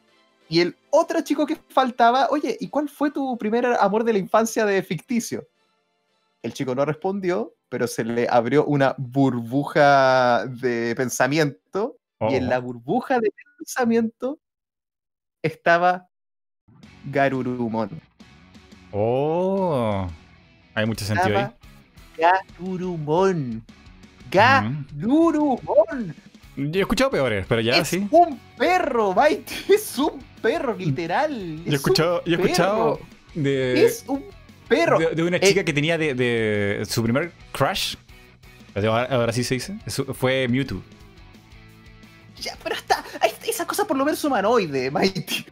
Y el otro chico que faltaba, oye, ¿y cuál fue tu primer amor de la infancia de ficticio? El chico no respondió, pero se le abrió una burbuja de pensamiento. Y en la oh. burbuja de pensamiento estaba Garurumon. Oh, hay mucho sentido ahí. Garurumon. Garurumon. Yo he escuchado peores, pero ya es sí. Es un perro, Mike. Es un perro, literal. Yo he escuchado, yo he escuchado de. Es un De, una chica eh, que tenía de, su primer crush. Ahora, sí se dice. Fue Mewtwo. Ya, pero está. Esa cosa por lo menos humanoide, Mike.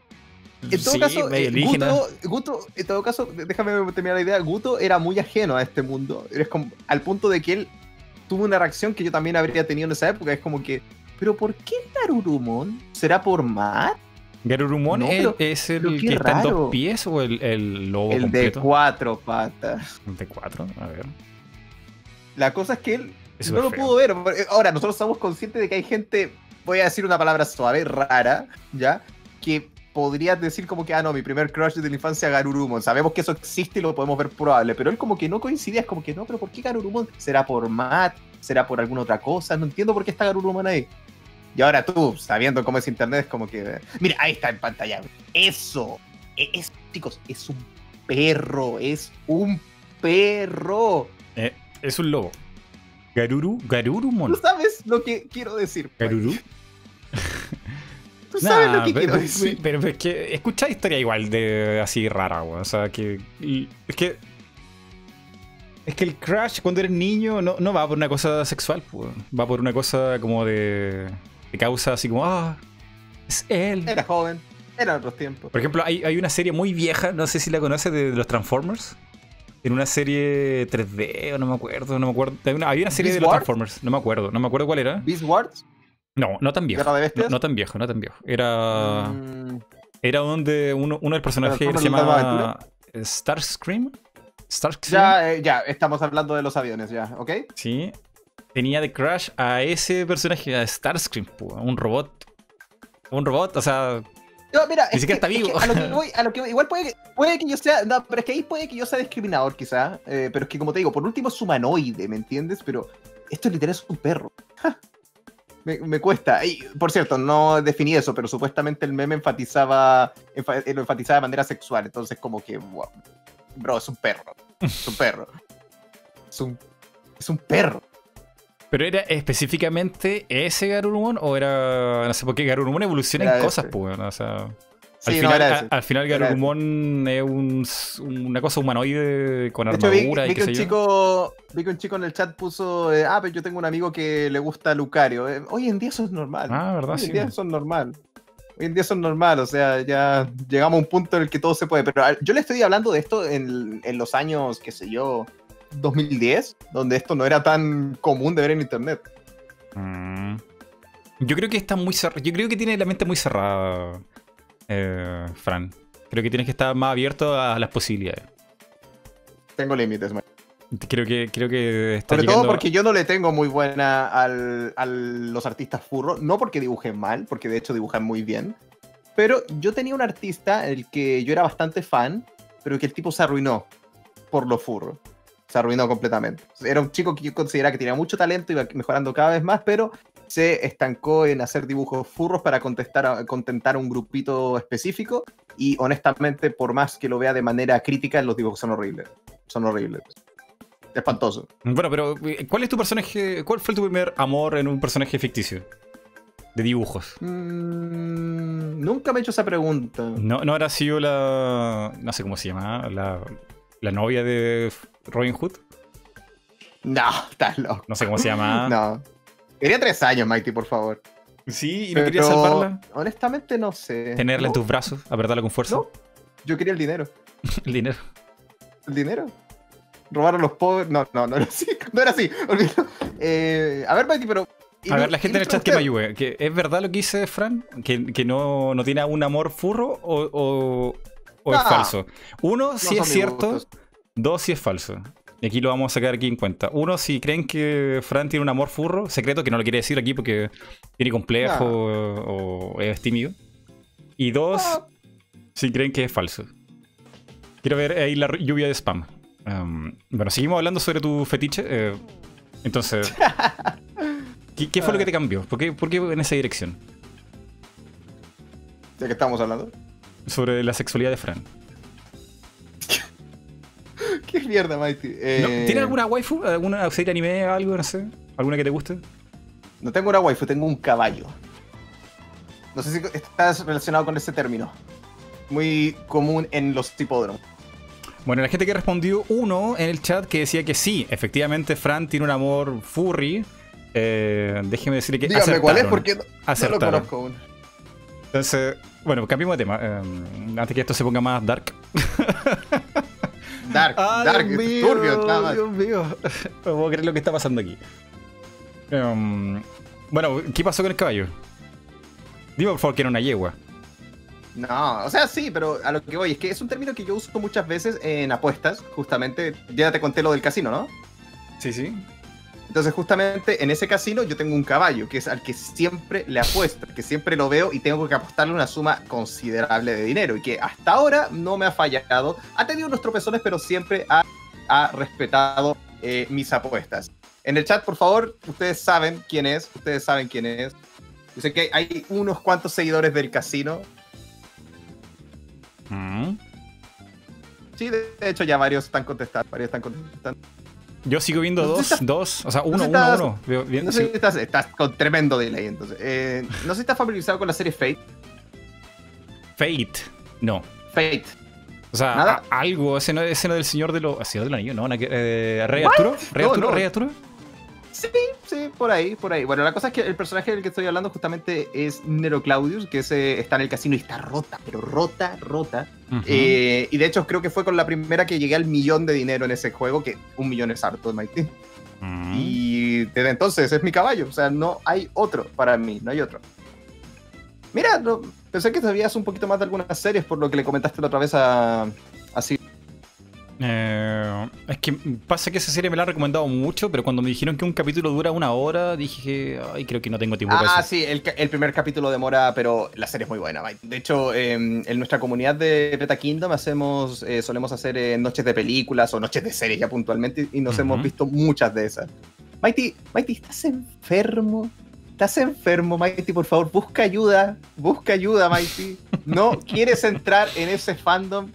En todo caso, eh, Guto, Guto, en todo caso, déjame terminar la idea. Guto era muy ajeno a este mundo. Es como, al punto de que él tuvo una reacción que yo también habría tenido en esa época. Es como que, ¿pero por qué Garurumon? ¿Será por Matt? ¿Garurumon es el que está en dos pies o el, el lobo El de cuatro patas. El de cuatro, a ver. La cosa es que él no lo pudo ver. Ahora, nosotros somos conscientes de que hay gente, voy a decir una palabra suave, rara, ¿ya? Que podrías decir como que, ah, no, mi primer crush de la infancia Garurumon. Sabemos que eso existe y lo podemos ver probable, pero él como que no coincidía, es como que no, pero ¿por qué Garurumon? ¿Será por Matt? ¿Será por alguna otra cosa? No entiendo por qué está Garurumon ahí. Y ahora tú, sabiendo cómo es internet, es como que... Mira, ahí está en pantalla. Eso. E, es, chicos, es un perro. Es un perro. Eh, es un lobo. Garuru, Garurumon. ¿Tú sabes lo que quiero decir? Garuru. Tú sabes lo que quiero decir. Pero, es que escucha historia igual de así rara, güey. O sea, que. Es que. Es que el crush cuando eres niño no, no va por una cosa sexual, pues. Va por una cosa como de. De causa así como, ah, es él. Era joven. Era otros tiempos. Por ejemplo, hay, hay, una serie muy vieja, no sé si la conoces, de, los Transformers. En una serie 3D, o no me acuerdo, no me acuerdo. Había una, serie de los Transformers, no me acuerdo, no me acuerdo cuál era. Beast Wars. No, no tan viejo. No, tan viejo, no tan viejo. Era. Mm. Era donde uno, uno del personajes se llamaba Starscream. Starscream. Ya, eh, ya, estamos hablando de los aviones, ya, ¿ok? Sí. Tenía de crush a ese personaje, a Starscream, un robot. Un robot, o sea. No, mira, ni siquiera está vivo. a lo que voy, a lo que igual puede que, puede que yo sea. No, pero es que ahí puede que yo sea discriminador, quizá. Eh, pero es que, como te digo, por último es humanoide, ¿me entiendes? Pero esto literal es un perro. Me, cuesta. Y, por cierto, no definí eso, pero supuestamente el meme enfatizaba, lo enfatizaba de manera sexual. Entonces, como que, bro, es un perro. Es un perro. Es un, es un perro. ¿Pero era específicamente ese Garurumon o era. No sé, porque Garurumon evoluciona en cosas, pues, o sea al, final, al, final, Garurumon es un, una cosa humanoide con armadura y que, un chico, vi que un chico en el chat puso, eh, ah, pero yo tengo un amigo que le gusta Lucario. Eh, hoy en día eso es normal. Ah, ¿verdad? Hoy en día eso es normal. Hoy en día eso es normal, o sea, ya llegamos a un punto en el que todo se puede. Pero yo le estoy hablando de esto en, en los años, qué sé yo, 2010, donde esto no era tan común de ver en internet. Mm. Yo creo que está muy cerrado. Yo creo que tiene la mente muy cerrada eh, Fran. Creo que tienes que estar más abierto a las posibilidades. Tengo límites, man. Creo que, creo que está Sobre todo porque yo no le tengo muy buena a los artistas furros. No porque dibujen mal, porque de hecho dibujan muy bien. Pero yo tenía un artista, el que yo era bastante fan, pero que el tipo se arruinó por lo furro. Se arruinó completamente. Era un chico que yo consideraba que tenía mucho talento, iba mejorando cada vez más, pero se estancó en hacer dibujos furros para contestar contentar a un grupito específico y honestamente por más que lo vea de manera crítica los dibujos son horribles son horribles espantoso. Bueno, pero eh, ¿cuál es tu personaje? ¿Cuál fue tu primer amor en un personaje ficticio? De dibujos. Mm, nunca me he hecho esa pregunta. No, no habrá sido la. No sé cómo se llama. La, la novia de Robin Hood. No, estás loco. No sé cómo se llama. no. Quería tres años, Mighty, por favor. Sí, y no quería salvarla. Honestamente, no sé. Tenerla en tus brazos, apretarla con fuerza. No, yo quería el dinero. el dinero. ¿El dinero? robaron los pobres. No, no, no era así. No era así. Eh, a ver, Mikey, pero. A ver, la gente en el chat que me ayude. ¿Que ¿Es verdad lo que dice Fran? ¿Que, que no, no, tiene un amor furro o, o, es falso? Uno, si es cierto. Dos, si es falso. Y aquí lo vamos a sacar aquí en cuenta. Uno, si creen que Fran tiene un amor furro, secreto, que no lo quiere decir aquí porque tiene complejo o, es tímido. Y dos, si creen que es falso. Quiero ver ahí la lluvia de spam. Um, bueno, seguimos hablando sobre tu fetiche. Eh, entonces, ¿qué, fue lo que te cambió? ¿Por qué, ¿Por qué, en esa dirección? ¿De qué estamos hablando? Sobre la sexualidad de Fran. ¿Qué mierda, Mighty? Eh... ¿Tienes alguna waifu? ¿Alguna serie anime, algo, no sé? ¿Alguna que te guste? No tengo una waifu, tengo un caballo. No sé si estás relacionado con ese término. Muy común en los hipódromos. Bueno, la gente que respondió uno en el chat que decía que sí, efectivamente Fran tiene un amor furry. Eh, déjeme decirle que. Dígame cuál es porque no, lo conozco aún. Entonces, bueno, cambiemos de tema. Eh, antes que esto se ponga más dark. Dark, dark, Dios mío, turbio, Dios mío. No puedo creer lo que está pasando aquí. Um, bueno, ¿qué pasó con el caballo? Dime por favor que era una yegua. No, o sea, sí, pero a lo que voy es que es un término que yo uso muchas veces en apuestas, justamente. Ya te conté lo del casino, ¿no? Sí, sí. Entonces, justamente en ese casino yo tengo un caballo, que es al que siempre le apuesto, que siempre lo veo y tengo que apostarle una suma considerable de dinero y que hasta ahora no me ha fallado. Ha tenido unos tropezones, pero siempre ha, respetado eh, mis apuestas. En el chat, por favor, ustedes saben quién es, ustedes saben quién es. Yo sé que hay unos cuantos seguidores del casino Mm. Sí, de hecho ya varios están contestando, varios están contestando. Yo sigo viendo dos, dos, o sea, uno, uno, uno. no sé si estás, con tremendo delay, entonces. Eh, no sé si estás familiarizado con la serie Fate. Fate, no. Fate. O sea, algo, ese no, ese no del señor de los. ¿Señor del anillo? No, eh, ¿Rey Arturo? ¿Rey Arturo? ¿Rey Arturo? Sí, sí, por ahí, por ahí. Bueno, la cosa es que el personaje del que estoy hablando justamente es Nero Claudius, que está en el casino y está rota, pero rota, rota. Eh, y de hecho creo que fue con la primera que llegué al millón de dinero en ese juego, que un millón es harto Mighty. Mm. Y desde entonces es mi caballo, o sea, no hay otro para mí, no hay otro. Mira, pensé que sabías un poquito más de algunas series por lo que le comentaste la otra vez a, a eh, es que pasa que esa serie me la han recomendado mucho, pero cuando me dijeron que un capítulo dura una hora, dije, ay, creo que no tengo tiempo ah, para eso. Ah, sí, el, primer capítulo demora, pero la serie es muy buena. De hecho, em, en nuestra comunidad de Beta Kingdom hacemos, eh, solemos hacer eh, noches de películas o noches de series ya puntualmente y nos hemos visto muchas de esas. Mighty, Mighty, ¿estás enfermo? ¿Estás enfermo, Mighty? Por favor, busca ayuda. Busca ayuda, Mighty. No quieres entrar en ese fandom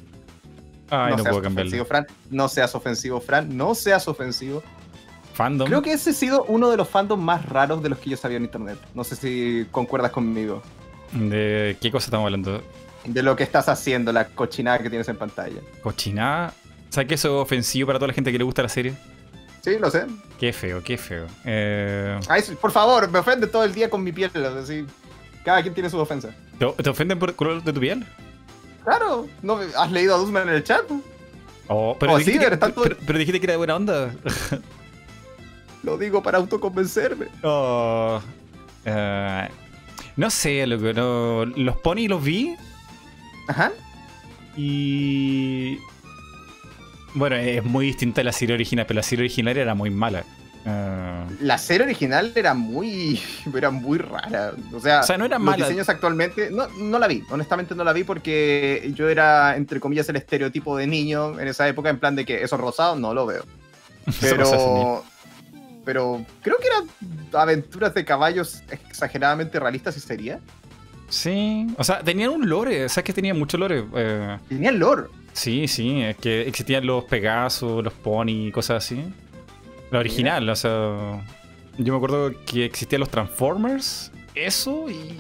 no, no puedo cambiarlo. Fran. No seas ofensivo, Fran. No seas ofensivo. Fandom. Creo que ese ha sido uno de los fandoms más raros de los que yo sabía en internet. No sé si concuerdas conmigo. ¿De qué cosa estamos hablando? De lo que estás haciendo, la cochinada que tienes en pantalla. ¿Cochinada? ¿Sabes que eso es ofensivo para toda la gente que le gusta la serie? Sí, lo sé. Qué feo, qué feo. Eh... por favor, me ofende todo el día con mi piel. Así. Cada quien tiene su ofensa. ¿Te, ofenden por el color de tu piel? Claro, ¿no has leído a Duzman en el chat? Oh, pero, dijiste que, pero, dijiste que era de buena onda. Lo digo para autoconvencerme. Oh, uh, no sé, loco, no, los pony los vi. Ajá. Y. Bueno, es muy distinta a la serie original, pero la serie original era muy mala. Ah. La serie original era muy, era muy rara. O sea, no era los diseños actualmente, no, no la vi, honestamente no la vi porque yo era, entre comillas, el estereotipo de niño en esa época, en plan de que esos rosados no lo veo. Pero, pero creo que eran aventuras de caballos exageradamente realistas y sería. Sí, o sea, tenían un lore, o sea, que tenían mucho lore. Eh... Tenían lore. Sí, sí, es que existían los Pegasos, los Pony, cosas así. La original, o sea. Yo me acuerdo que existían los Transformers, eso y.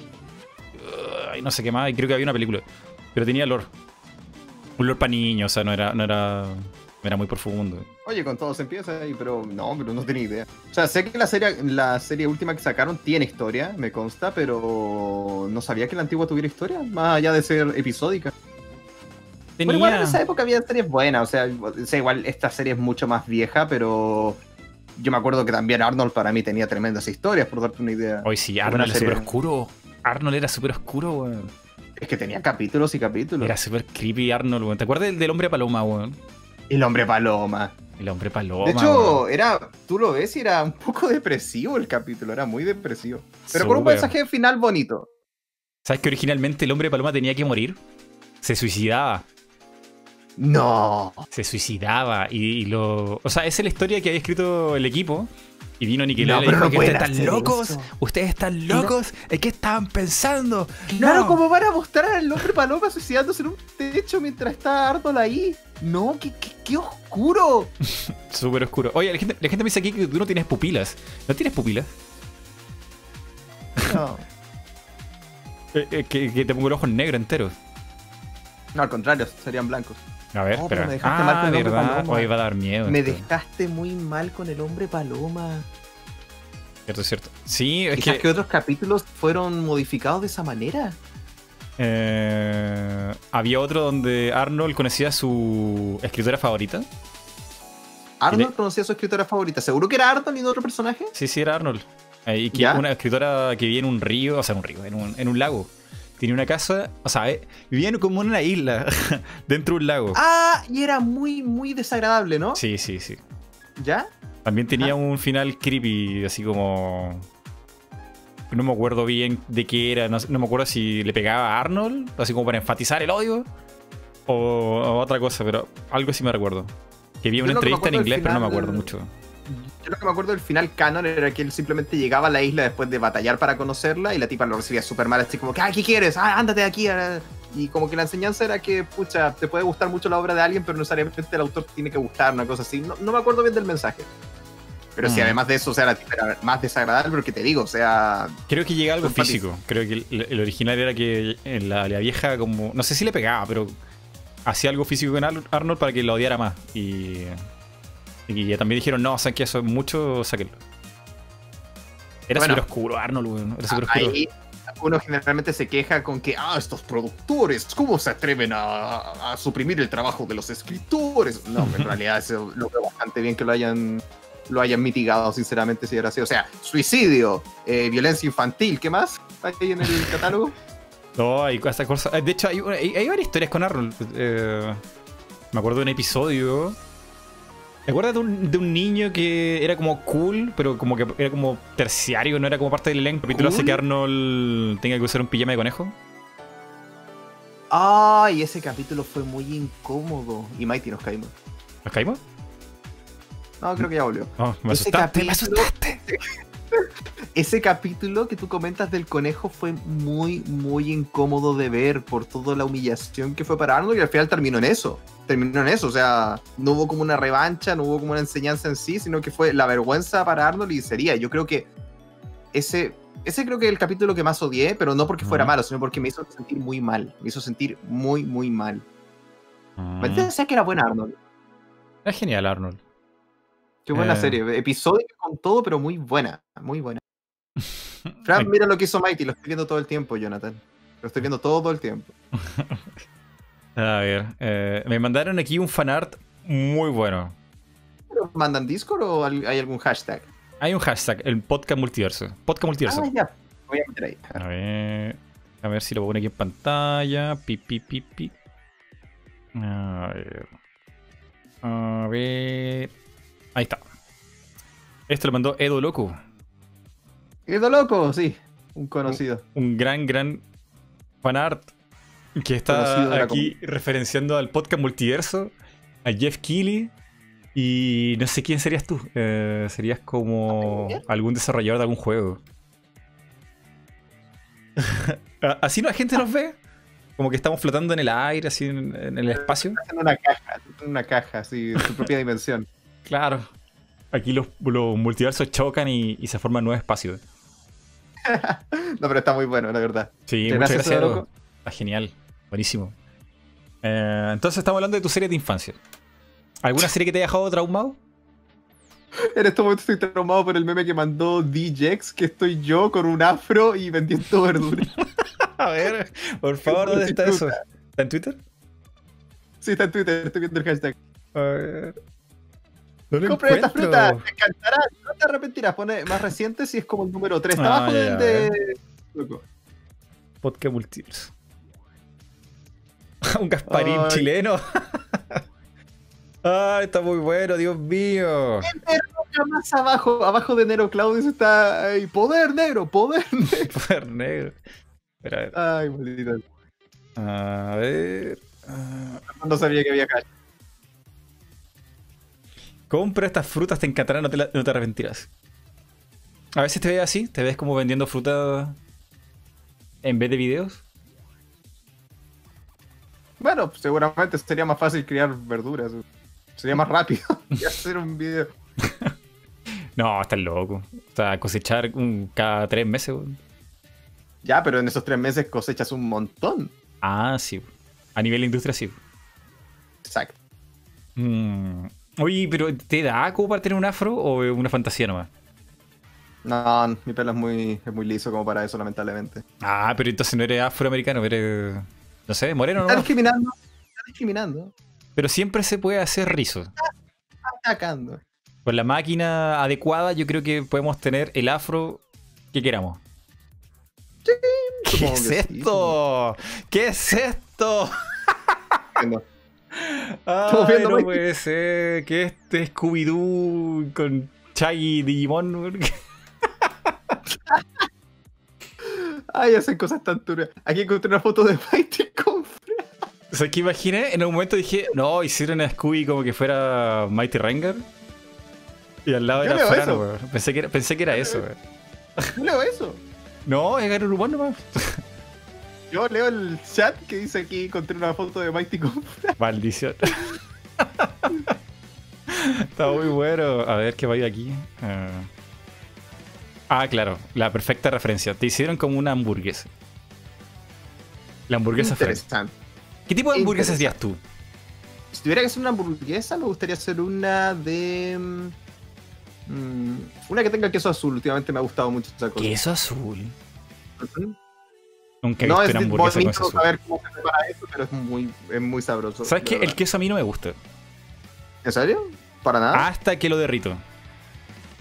y no sé qué más, y creo que había una película. Pero tenía lore. Un lore para niños, o sea, no era, no era. Era muy profundo. Oye, con todo se empieza ahí, pero no, pero no tenía idea. O sea, sé que la serie, la serie última que sacaron tiene historia, me consta, pero no sabía que la antigua tuviera historia, más allá de ser episódica. Tenía... igual en esa época había series buenas, o sea, igual esta serie es mucho más vieja, pero yo me acuerdo que también Arnold para mí tenía tremendas historias, por darte una idea. Hoy sí, Arnold era súper oscuro. Arnold era súper oscuro, weón. Es que tenía capítulos y capítulos. Era súper creepy Arnold, weón. ¿Te acuerdas del, hombre paloma, weón? El hombre paloma. El hombre paloma. De hecho, era, tú lo ves y era un poco depresivo el capítulo, era muy depresivo. Pero con un mensaje final bonito. ¿Sabes que originalmente el hombre paloma tenía que morir? Se suicidaba. No. Se suicidaba y, lo. O sea, esa es la historia que había escrito el equipo. Y vino Nickelodeon y dijo que ustedes están locos, ustedes están locos, ¿en qué estaban pensando? Claro, como van a mostrar al hombre paloma suicidándose en un techo mientras está Arnold ahí. No, qué, qué, oscuro. Súper oscuro. Oye, la gente, la gente me dice aquí que tú no tienes pupilas. ¿No tienes pupilas? No. Eh, eh, que, que, te pongo el ojo negro entero. No, al contrario, serían blancos. A ver, pero Me dejaste mal con el hombre paloma. Hoy va a dar miedo. Me dejaste muy mal con el hombre paloma. Cierto, cierto. Sí, es que... que otros capítulos fueron modificados de esa manera. Eh, había otro donde Arnold conocía a su escritora favorita. Arnold conocía a su escritora favorita. ¿Seguro que era Arnold y no otro personaje? Sí, sí, era Arnold. Y que una escritora que vivía en un río, o sea, en un río, en un, en un lago. Tenía una casa, o sea, eh, vivían como en una isla, dentro de un lago. Ah, y era muy, muy desagradable, ¿no? Sí, sí, sí. ¿Ya? También tenía un final creepy, así como. No me acuerdo bien de qué era, no, me acuerdo si le pegaba a Arnold, así como para enfatizar el odio, o, otra cosa, pero algo sí me recuerdo. Que vi una entrevista en inglés, pero no me acuerdo mucho lo que me acuerdo del final canon era que él simplemente llegaba a la isla después de batallar para conocerla y la tipa lo recibía súper mal, así como que, ¿qué quieres? Ah, ándate de aquí. Ah". Y como que la enseñanza era que, pucha, te puede gustar mucho la obra de alguien, pero no necesariamente el autor tiene que gustar, una cosa así. No, me acuerdo bien del mensaje. Pero si mm. además de eso, o sea, la tipa era más desagradable, pero que te digo, o sea. Creo que llega algo físico. Creo que el, original era que la, la, vieja, como. No sé si le pegaba, pero hacía algo físico con Arnold para que la odiara más. Y y también dijeron, no, saben que eso es mucho, sáquenlo. Era súper oscuro, Arnold, Era súper oscuro. Ahí uno generalmente se queja con que, ah, estos productores, ¿cómo se atreven a, suprimir el trabajo de los escritores? No, en realidad eso lo veo bastante bien que lo hayan lo hayan mitigado, sinceramente, si era así. O sea, suicidio, eh, violencia infantil, ¿qué más hay en el catálogo? No, hay cosas. De hecho, hay, varias historias con Arnold. Eh, me acuerdo de un episodio ¿Te acuerdas de un, de un, niño que era como cool, pero como que era como terciario, no era como parte del elenco? ¿El capítulo hace que Arnold tenga que usar un pijama de conejo? Ay, ese capítulo fue muy incómodo. Y Mighty nos caímos. ¿Nos caímos? No, creo que ya volvió. No, me asustaste, me asustaste. Ese capítulo que tú comentas del conejo fue muy, muy incómodo de ver por toda la humillación que fue para Arnold y al final terminó en eso. Terminó en eso, o sea, no hubo como una revancha, no hubo como una enseñanza en sí, sino que fue la vergüenza para Arnold y sería. Yo creo que ese, ese creo que es el capítulo que más odié, pero no porque fuera malo, sino porque me hizo sentir muy mal. Me hizo sentir muy, muy mal. Me decía que era buena Arnold. Es genial Arnold. Qué buena eh. serie. Episodio con todo, pero muy buena. Muy buena. Fran, mira lo que hizo Mighty. Lo estoy viendo todo el tiempo, Jonathan. Lo estoy viendo todo el tiempo. A ver. Eh, me mandaron aquí un fanart muy bueno. ¿Lo mandan Discord o hay algún hashtag? Hay un hashtag, el podcast multiverso. Podcast multiverso. Ah, ya. Voy a meter ahí. A ver. A ver si lo pongo aquí en pantalla. Pi, pi, pi, pi. A ver. A ver. Ahí está. Esto lo mandó Edo Loco. Edo Loco, sí. Un conocido. Un, gran, gran fanart que está aquí referenciando al podcast multiverso, a Jeff Keighley. Y no sé quién serías tú. Eh, serías como algún desarrollador de algún juego. así no la gente nos ve. Como que estamos flotando en el aire, así en, el espacio. En una caja, en una caja, así, en su propia dimensión. Claro. Aquí los, multiversos chocan y, se forman nuevos espacios. no, pero está muy bueno, la verdad. Sí, muchas gracias. Está genial. Buenísimo. Eh, entonces estamos hablando de tu serie de infancia. ¿Alguna serie que te haya dejado traumado? En este momento estoy traumado por el meme que mandó DJX, que estoy yo con un afro y vendiendo verduras. A ver, por favor, ¿dónde está eso? ¿Está en Twitter? Sí, está en Twitter, estoy viendo el hashtag. A ver. No Compre esta fruta, te encantará, no te arrepentirás. Pone más reciente si es como el número 3. Está ah, abajo del de. Podcast Multiverse. un Gasparín chileno. Ay, está muy bueno, Dios mío. más abajo, abajo de Nero Claudio está ahí, poder negro, poder negro. poder negro. Ay, maldita. A ver. No sabía que había calle. Compra estas frutas, te encantarán, no te, no te arrepentirás. A veces te ves así, te ves como vendiendo fruta en vez de videos. Bueno, seguramente sería más fácil criar verduras. Sería más rápido que hacer un video. no, estás loco. O sea, cosechar cada tres meses. Ya, pero en esos tres meses cosechas un montón. Ah, sí. A nivel de industria, sí. Exacto. Mm. Oye, pero ¿te da como para tener un afro o una fantasía nomás? No, mi pelo es muy, es muy liso como para eso, lamentablemente. Ah, pero entonces no eres afroamericano, eres. No sé, moreno, ¿no? Está discriminando. Está discriminando. Pero siempre se puede hacer rizo. atacando. Con la máquina adecuada, yo creo que podemos tener el afro que queramos. Sí, ¿Qué es esto? ¿Qué es esto? Ay, no puede ser que este Scooby-Doo con Chaggy y Digimon. Ay, hacen cosas tan duras. Aquí encontré una foto de Mighty con o sea, que imaginé, en un momento dije, no, hicieron a Scooby como que fuera Mighty Ranger. Y al lado era Fran, weón. Pensé que era, pensé que era eso, weón. No eso. No, es Garo Rumón nomás. Yo leo el chat que dice aquí encontré una foto de Mighty con Maldición. Está muy bueno. A ver qué va aquí. Ah. ah, claro, la perfecta referencia. Te hicieron como una hamburguesa. La hamburguesa Interesante. ¿Qué tipo de hamburguesas harías tú? Si tuviera que hacer una hamburguesa, me gustaría hacer una de. Mm, una que tenga queso azul. Últimamente me ha gustado mucho esa cosa. ¿Queso azul? Nunca he no, visto una hamburguesa con queso azul. saber cómo se prepara eso, pero es muy, es muy sabroso. ¿Sabes qué? El queso a mí no me gusta. ¿En serio? ¿Para nada? Hasta que lo derrito.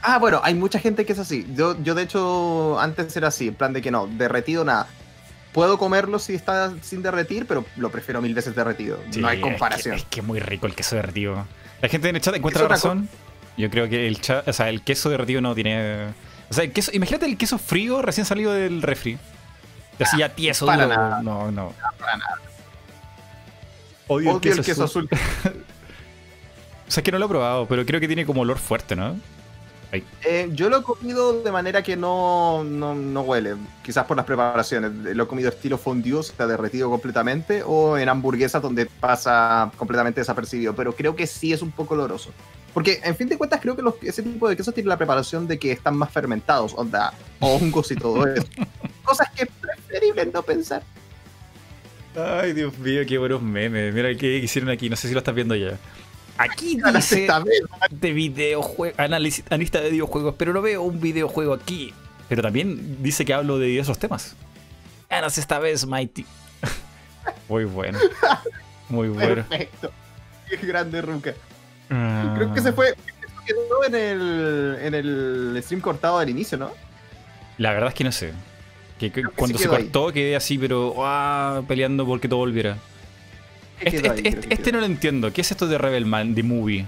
Ah, bueno, hay mucha gente que es así. Yo, yo de hecho, antes era así, en plan de que no, derretido nada puedo comerlo si está sin derretir, pero lo prefiero mil veces derretido. no hay comparación. Es que, es muy rico el queso derretido. La gente en el chat encuentra la razón. Yo creo que el, o sea, el queso derretido no tiene. O sea, el queso, imagínate el queso frío recién salido del refri. Así ya tieso, para Nada. No, no. para nada. Odio, el queso, el queso azul. o sea, es que no lo he probado, pero creo que tiene como olor fuerte, ¿no? Eh, yo lo he comido de manera que no, no, huele, quizás por las preparaciones. Lo he comido estilo fondue, o sea, derretido completamente, o en hamburguesas donde pasa completamente desapercibido, pero creo que sí es un poco oloroso. Porque, en fin de cuentas, creo que ese tipo de quesos tiene la preparación de que están más fermentados, onda, hongos y todo eso. Cosas que preferible no pensar. Ay, Dios mío, qué buenos memes. Mira qué hicieron aquí, no sé si lo estás viendo ya. Aquí dice de videojuegos, analista de videojuegos, pero no veo un videojuego aquí. Pero también dice que hablo de diversos temas. Ganas esta vez, Mighty. Muy bueno. Muy bueno. Perfecto. Qué grande Ruka. Creo que se fue. quedó en el, en el stream cortado del inicio, ¿no? La verdad es que no sé. Que, cuando se cortó quedé así, pero ah, peleando porque todo volviera. Este, este, este, este no lo entiendo. ¿Qué es esto de Rebelman, de movie?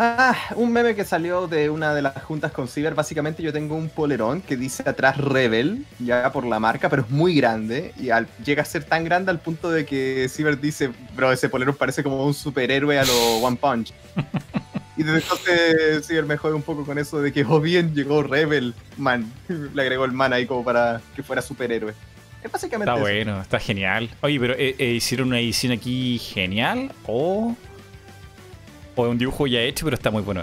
Ah, un meme que salió de una de las juntas con Ciber. Básicamente yo tengo un polerón que dice atrás Rebel, ya por la marca, pero es muy grande. Y llega a ser tan grande al punto de que Ciber dice, bro, ese polerón parece como un superhéroe a lo One Punch. y desde entonces Ciber me jode un poco con eso de que, oh bien, llegó Rebel, man. Le agregó el man ahí como para que fuera superhéroe. Está bueno, está genial. Oye, pero eh, eh, ¿hicieron una edición aquí genial? ¿O, o un dibujo ya hecho, pero está muy bueno?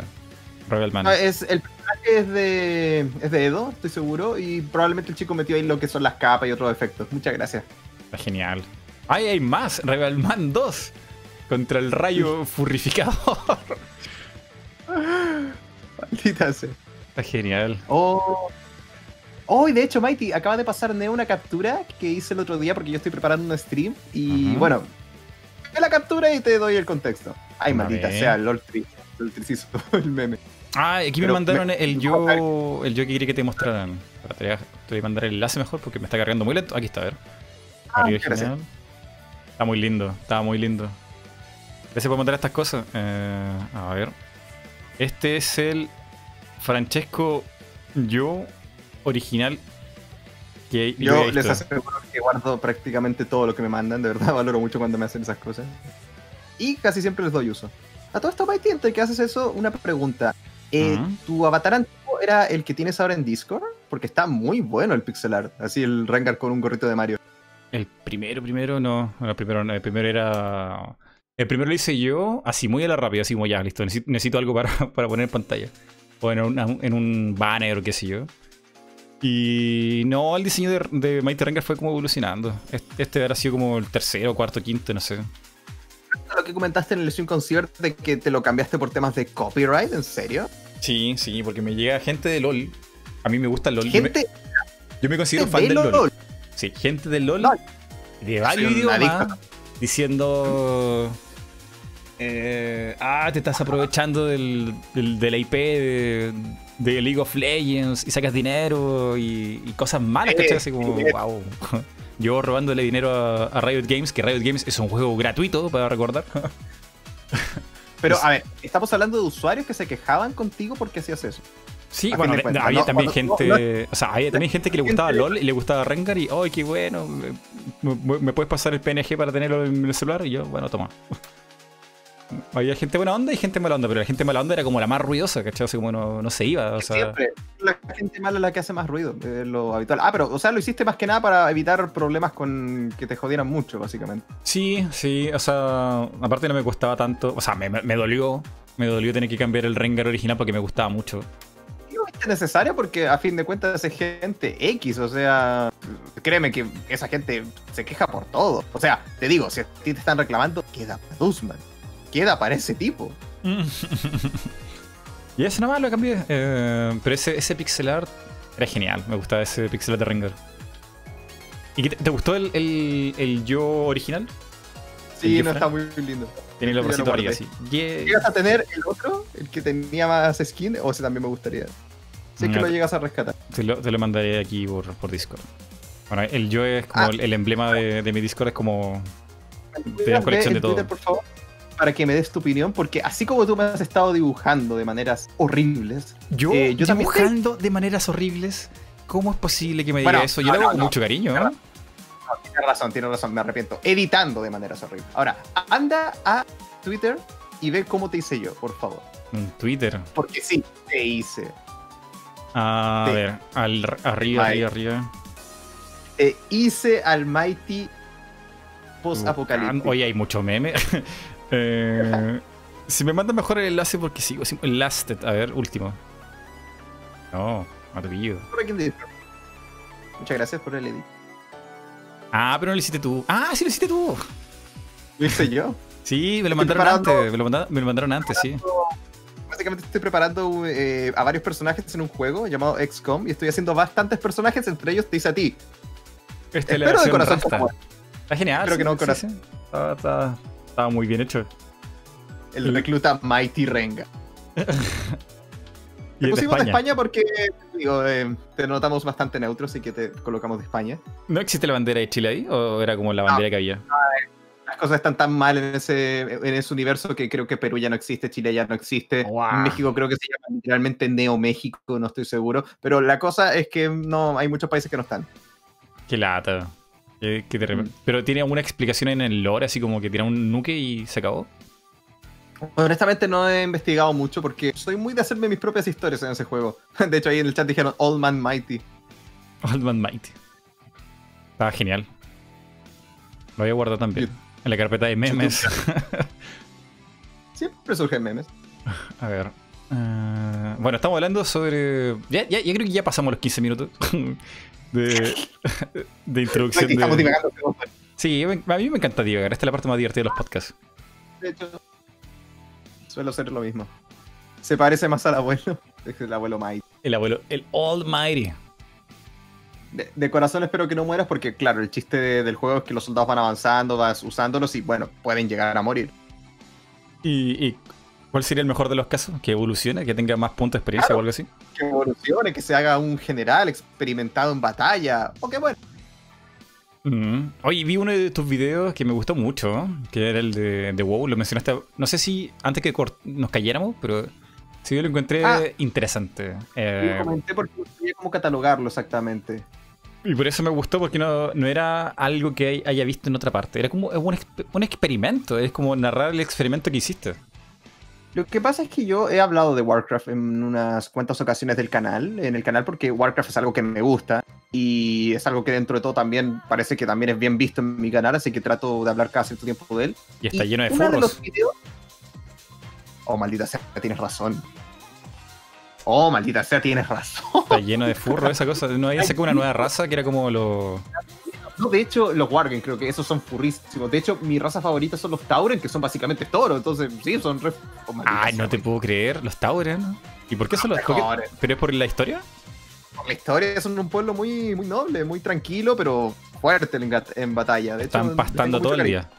Rebelman. Ah, es, el personaje es de, es de Edo, estoy seguro, y probablemente el chico metió ahí lo que son las capas y otros efectos. Muchas gracias. Está genial. ¡Ay, hay más! Rebelman 2 contra el rayo furrificador. Maldita sea. Está genial. Oh. Oh, y de hecho, Mighty, acaba de pasarme una captura que hice el otro día porque yo estoy preparando un stream. Y bueno, la captura y te doy el contexto. Ay, maldita sea, LOL el el meme. Ah, aquí me mandaron el yo el yo que quería que te mostraran. te voy a mandar el enlace mejor porque me está cargando muy lento. Aquí está, a ver. Ah, está muy lindo, estaba muy lindo. Gracias por mandar estas cosas. Eh, a ver. Este es el Francesco Yo original que yo les aseguro que guardo prácticamente todo lo que me mandan, de verdad valoro mucho cuando me hacen esas cosas. Y casi siempre les doy uso. A todo esto, entre que haces eso, una pregunta. Eh, ¿Tu avatar antiguo era el que tienes ahora en Discord? Porque está muy bueno el pixel art, así el Rengar con un gorrito de Mario. El primero, primero no. El primero, el primero era. El primero lo hice yo, así muy a la rápida, así como ya, listo. Necesito, algo para, para, poner en pantalla. O en, en un banner o qué sé yo. Y no, el diseño de, de Mighty Rengar fue como evolucionando. Este, este habrá sido como el tercero, cuarto, quinto, no sé lo que comentaste en el Stream Concert de que te lo cambiaste por temas de copyright? ¿En serio? Sí, sí, porque me llega gente de LOL. A mí me gusta el LOL. Gente. Yo me, considero fan del LOL. Sí, gente del LOL. De varios idiomas. Diciendo. Eh, ah, te estás aprovechando del, de la IP de, League of Legends y sacas dinero y, cosas malas, eh, ¿cachai? Así como, wow. Yo robándole dinero a, Riot Games, que Riot Games es un juego gratuito, para recordar. Pero, a ver, estamos hablando de usuarios que se quejaban contigo porque hacías eso. Sí, bueno, había también gente. o sea, había también gente que le gustaba LOL y le gustaba Rengar y, ¡ay, qué bueno! Me, puedes pasar el PNG para tenerlo en el celular? Y yo, bueno, toma. Había gente buena onda y gente mala onda, pero la gente mala onda era como la más ruidosa, ¿cachai? como no, se iba. O sea... Siempre. La gente mala es la que hace más ruido, es lo habitual. Ah, pero, o sea, lo hiciste más que nada para evitar problemas con que te jodieran mucho, básicamente. Sí, sí, o sea, aparte no me costaba tanto, o sea, me, dolió, me dolió tener que cambiar el Rengar original porque me gustaba mucho. No es necesario porque a fin de cuentas es gente X, o sea, créeme que esa gente se queja por todo. O sea, te digo, si a ti te están reclamando, queda Dusman queda para ese tipo. y eso nomás lo cambié. Eh, pero ese, ese pixel art era genial. Me gustaba ese pixel art de Rengar. ¿Y te, gustó el, el, yo original? Sí, no está muy lindo. Tiene el bracito arriba, sí. ¿Llegas a tener el otro? ¿El que tenía más skin? ¿O ese también me gustaría? Si es que lo llegas a rescatar. Te lo, te lo mandaré aquí por, por, Discord. Bueno, el yo es como ah. el, emblema de, de, mi Discord, es como. De la colección de todo. por favor? Para que me des tu opinión, porque así como tú me has estado dibujando de maneras horribles. ¿Yo, eh, yo dibujando de maneras horribles? ¿Cómo es posible que me diga eso? Yo lo hago con mucho cariño. No, tienes razón, tienes razón, me arrepiento. Editando de maneras horribles. Ahora, anda a Twitter y ve cómo te hice yo, por favor. En Twitter. Porque sí, te hice. A ver, al, arriba, arriba, arriba. Hice al Mighty post-apocalíptico. Oye, hay mucho meme. Eh, si me manda mejor el enlace porque sigo el lasted. A ver, último. No, maravilloso. Muchas gracias por el edit. Ah, pero no lo hiciste tú. Ah, sí lo hiciste tú. ¿Lo hice yo? Sí, me lo mandaron antes. Me lo, mandaron, antes, sí. Básicamente estoy preparando eh, a varios personajes en un juego llamado XCOM y estoy haciendo bastantes personajes, entre ellos te hice a ti. Este Espero de corazón. Está genial. Espero que no corazón. está, estaba muy bien hecho. El recluta Mighty Renga. Te pusimos de España porque digo, eh, te notamos bastante neutro, así que te colocamos de España. ¿No existe la bandera de Chile ahí? ¿O era como la bandera que había? las cosas están tan mal en ese, en ese universo que creo que Perú ya no existe, Chile ya no existe. México creo que se llama literalmente Neo México, no estoy seguro. Pero la cosa es que no hay muchos países que no están. Qué lata. Mm. Pero tiene alguna explicación en el lore, así como que tiene un nuke y se acabó. Honestamente no he investigado mucho porque soy muy de hacerme mis propias historias en ese juego. De hecho ahí en el chat dijeron Old Man Mighty. Old Man Mighty. Estaba genial. Lo voy a guardar también. En la carpeta de memes. Siempre surgen memes. A ver. Ah, bueno, estamos hablando sobre. Ya, ya, creo que ya pasamos los 15 minutos de, de introducción. Estamos de... Sí, a mí me encanta divagar. Esta es la parte más divertida de los podcasts. De hecho, suelo ser lo mismo. Se parece más al abuelo. Es el abuelo Mighty. El abuelo, el Almighty. De, de, corazón espero que no mueras porque, claro, el chiste del juego es que los soldados van avanzando, vas usándolos y, bueno, pueden llegar a morir. ¿Y, cuál sería el mejor de los casos? ¿Que evolucione? ¿Que tenga más puntos de experiencia o algo así? Que evolucione, que se haga un general experimentado en batalla. O que, bueno, Mm. Oye, vi uno de tus videos que me gustó mucho, que era el de, de WoW, lo mencionaste, no sé si antes que nos cayéramos, pero sí yo lo encontré ah. interesante. Eh, lo comenté porque no sabía cómo catalogarlo exactamente. Y por eso me gustó, porque no, no era algo que haya visto en otra parte, era como un, un experimento, es como narrar el experimento que hiciste. Lo que pasa es que yo he hablado de Warcraft en unas cuantas ocasiones del canal, en el canal porque Warcraft es algo que me gusta y es algo que dentro de todo también parece que también es bien visto en mi canal, así que trato de hablar cada cierto tiempo de él. Y está lleno de furros. Oh, maldita sea, tienes razón. Oh, maldita sea, tienes razón. Está lleno de furros esa cosa. No había sacado una nueva raza que era como lo... No, de hecho, los Wargen, creo que esos son furrísimos. De hecho, mi raza favorita son los Tauren, que son básicamente toros. Entonces, sí, son re. Ay, no te puedo creer, los Tauren. ¿Y por qué son los Tauren? ¿Pero es por la historia? Por la historia, son un pueblo muy, muy noble, muy tranquilo, pero fuerte en, batalla. De Están pastando todo el día.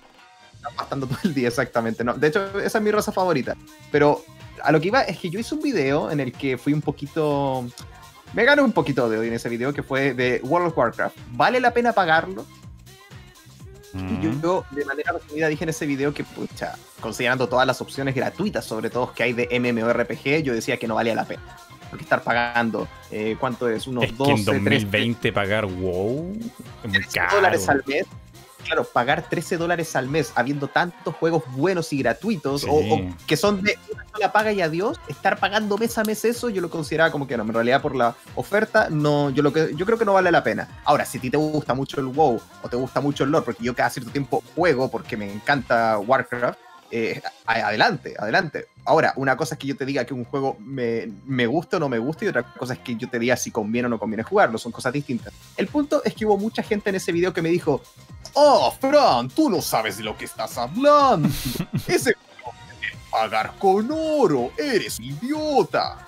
Están pastando todo el día, exactamente. No, de hecho, esa es mi raza favorita. Pero a lo que iba es que yo hice un video en el que fui un poquito me gané un poquito de odio en ese video que fue de World of Warcraft. ¿Vale la pena pagarlo? Y yo, de manera resumida dije en ese video que, pucha, considerando todas las opciones gratuitas, sobre todo que hay de MMORPG, yo decía que no valía la pena. Porque estar pagando, eh, ¿cuánto es? Unos es que en 2020 pagar WoW es muy caro. dólares al mes claro, pagar 13 dólares al mes habiendo tantos juegos buenos y gratuitos o, que son de una sola paga y adiós, estar pagando mes a mes eso, yo lo consideraba como que no, en realidad por la oferta, no, yo, lo que, yo creo que no vale la pena. Ahora, si a ti te gusta mucho el WoW o te gusta mucho el lore, porque yo cada cierto tiempo juego porque me encanta Warcraft, eh, adelante, adelante. Ahora, una cosa es que yo te diga que un juego me, me, gusta o no me gusta y otra cosa es que yo te diga si conviene o no conviene jugarlo, son cosas distintas. El punto es que hubo mucha gente en ese video que me dijo, oh, Fran, tú no sabes de lo que estás hablando. Ese juego pagar con oro, eres idiota.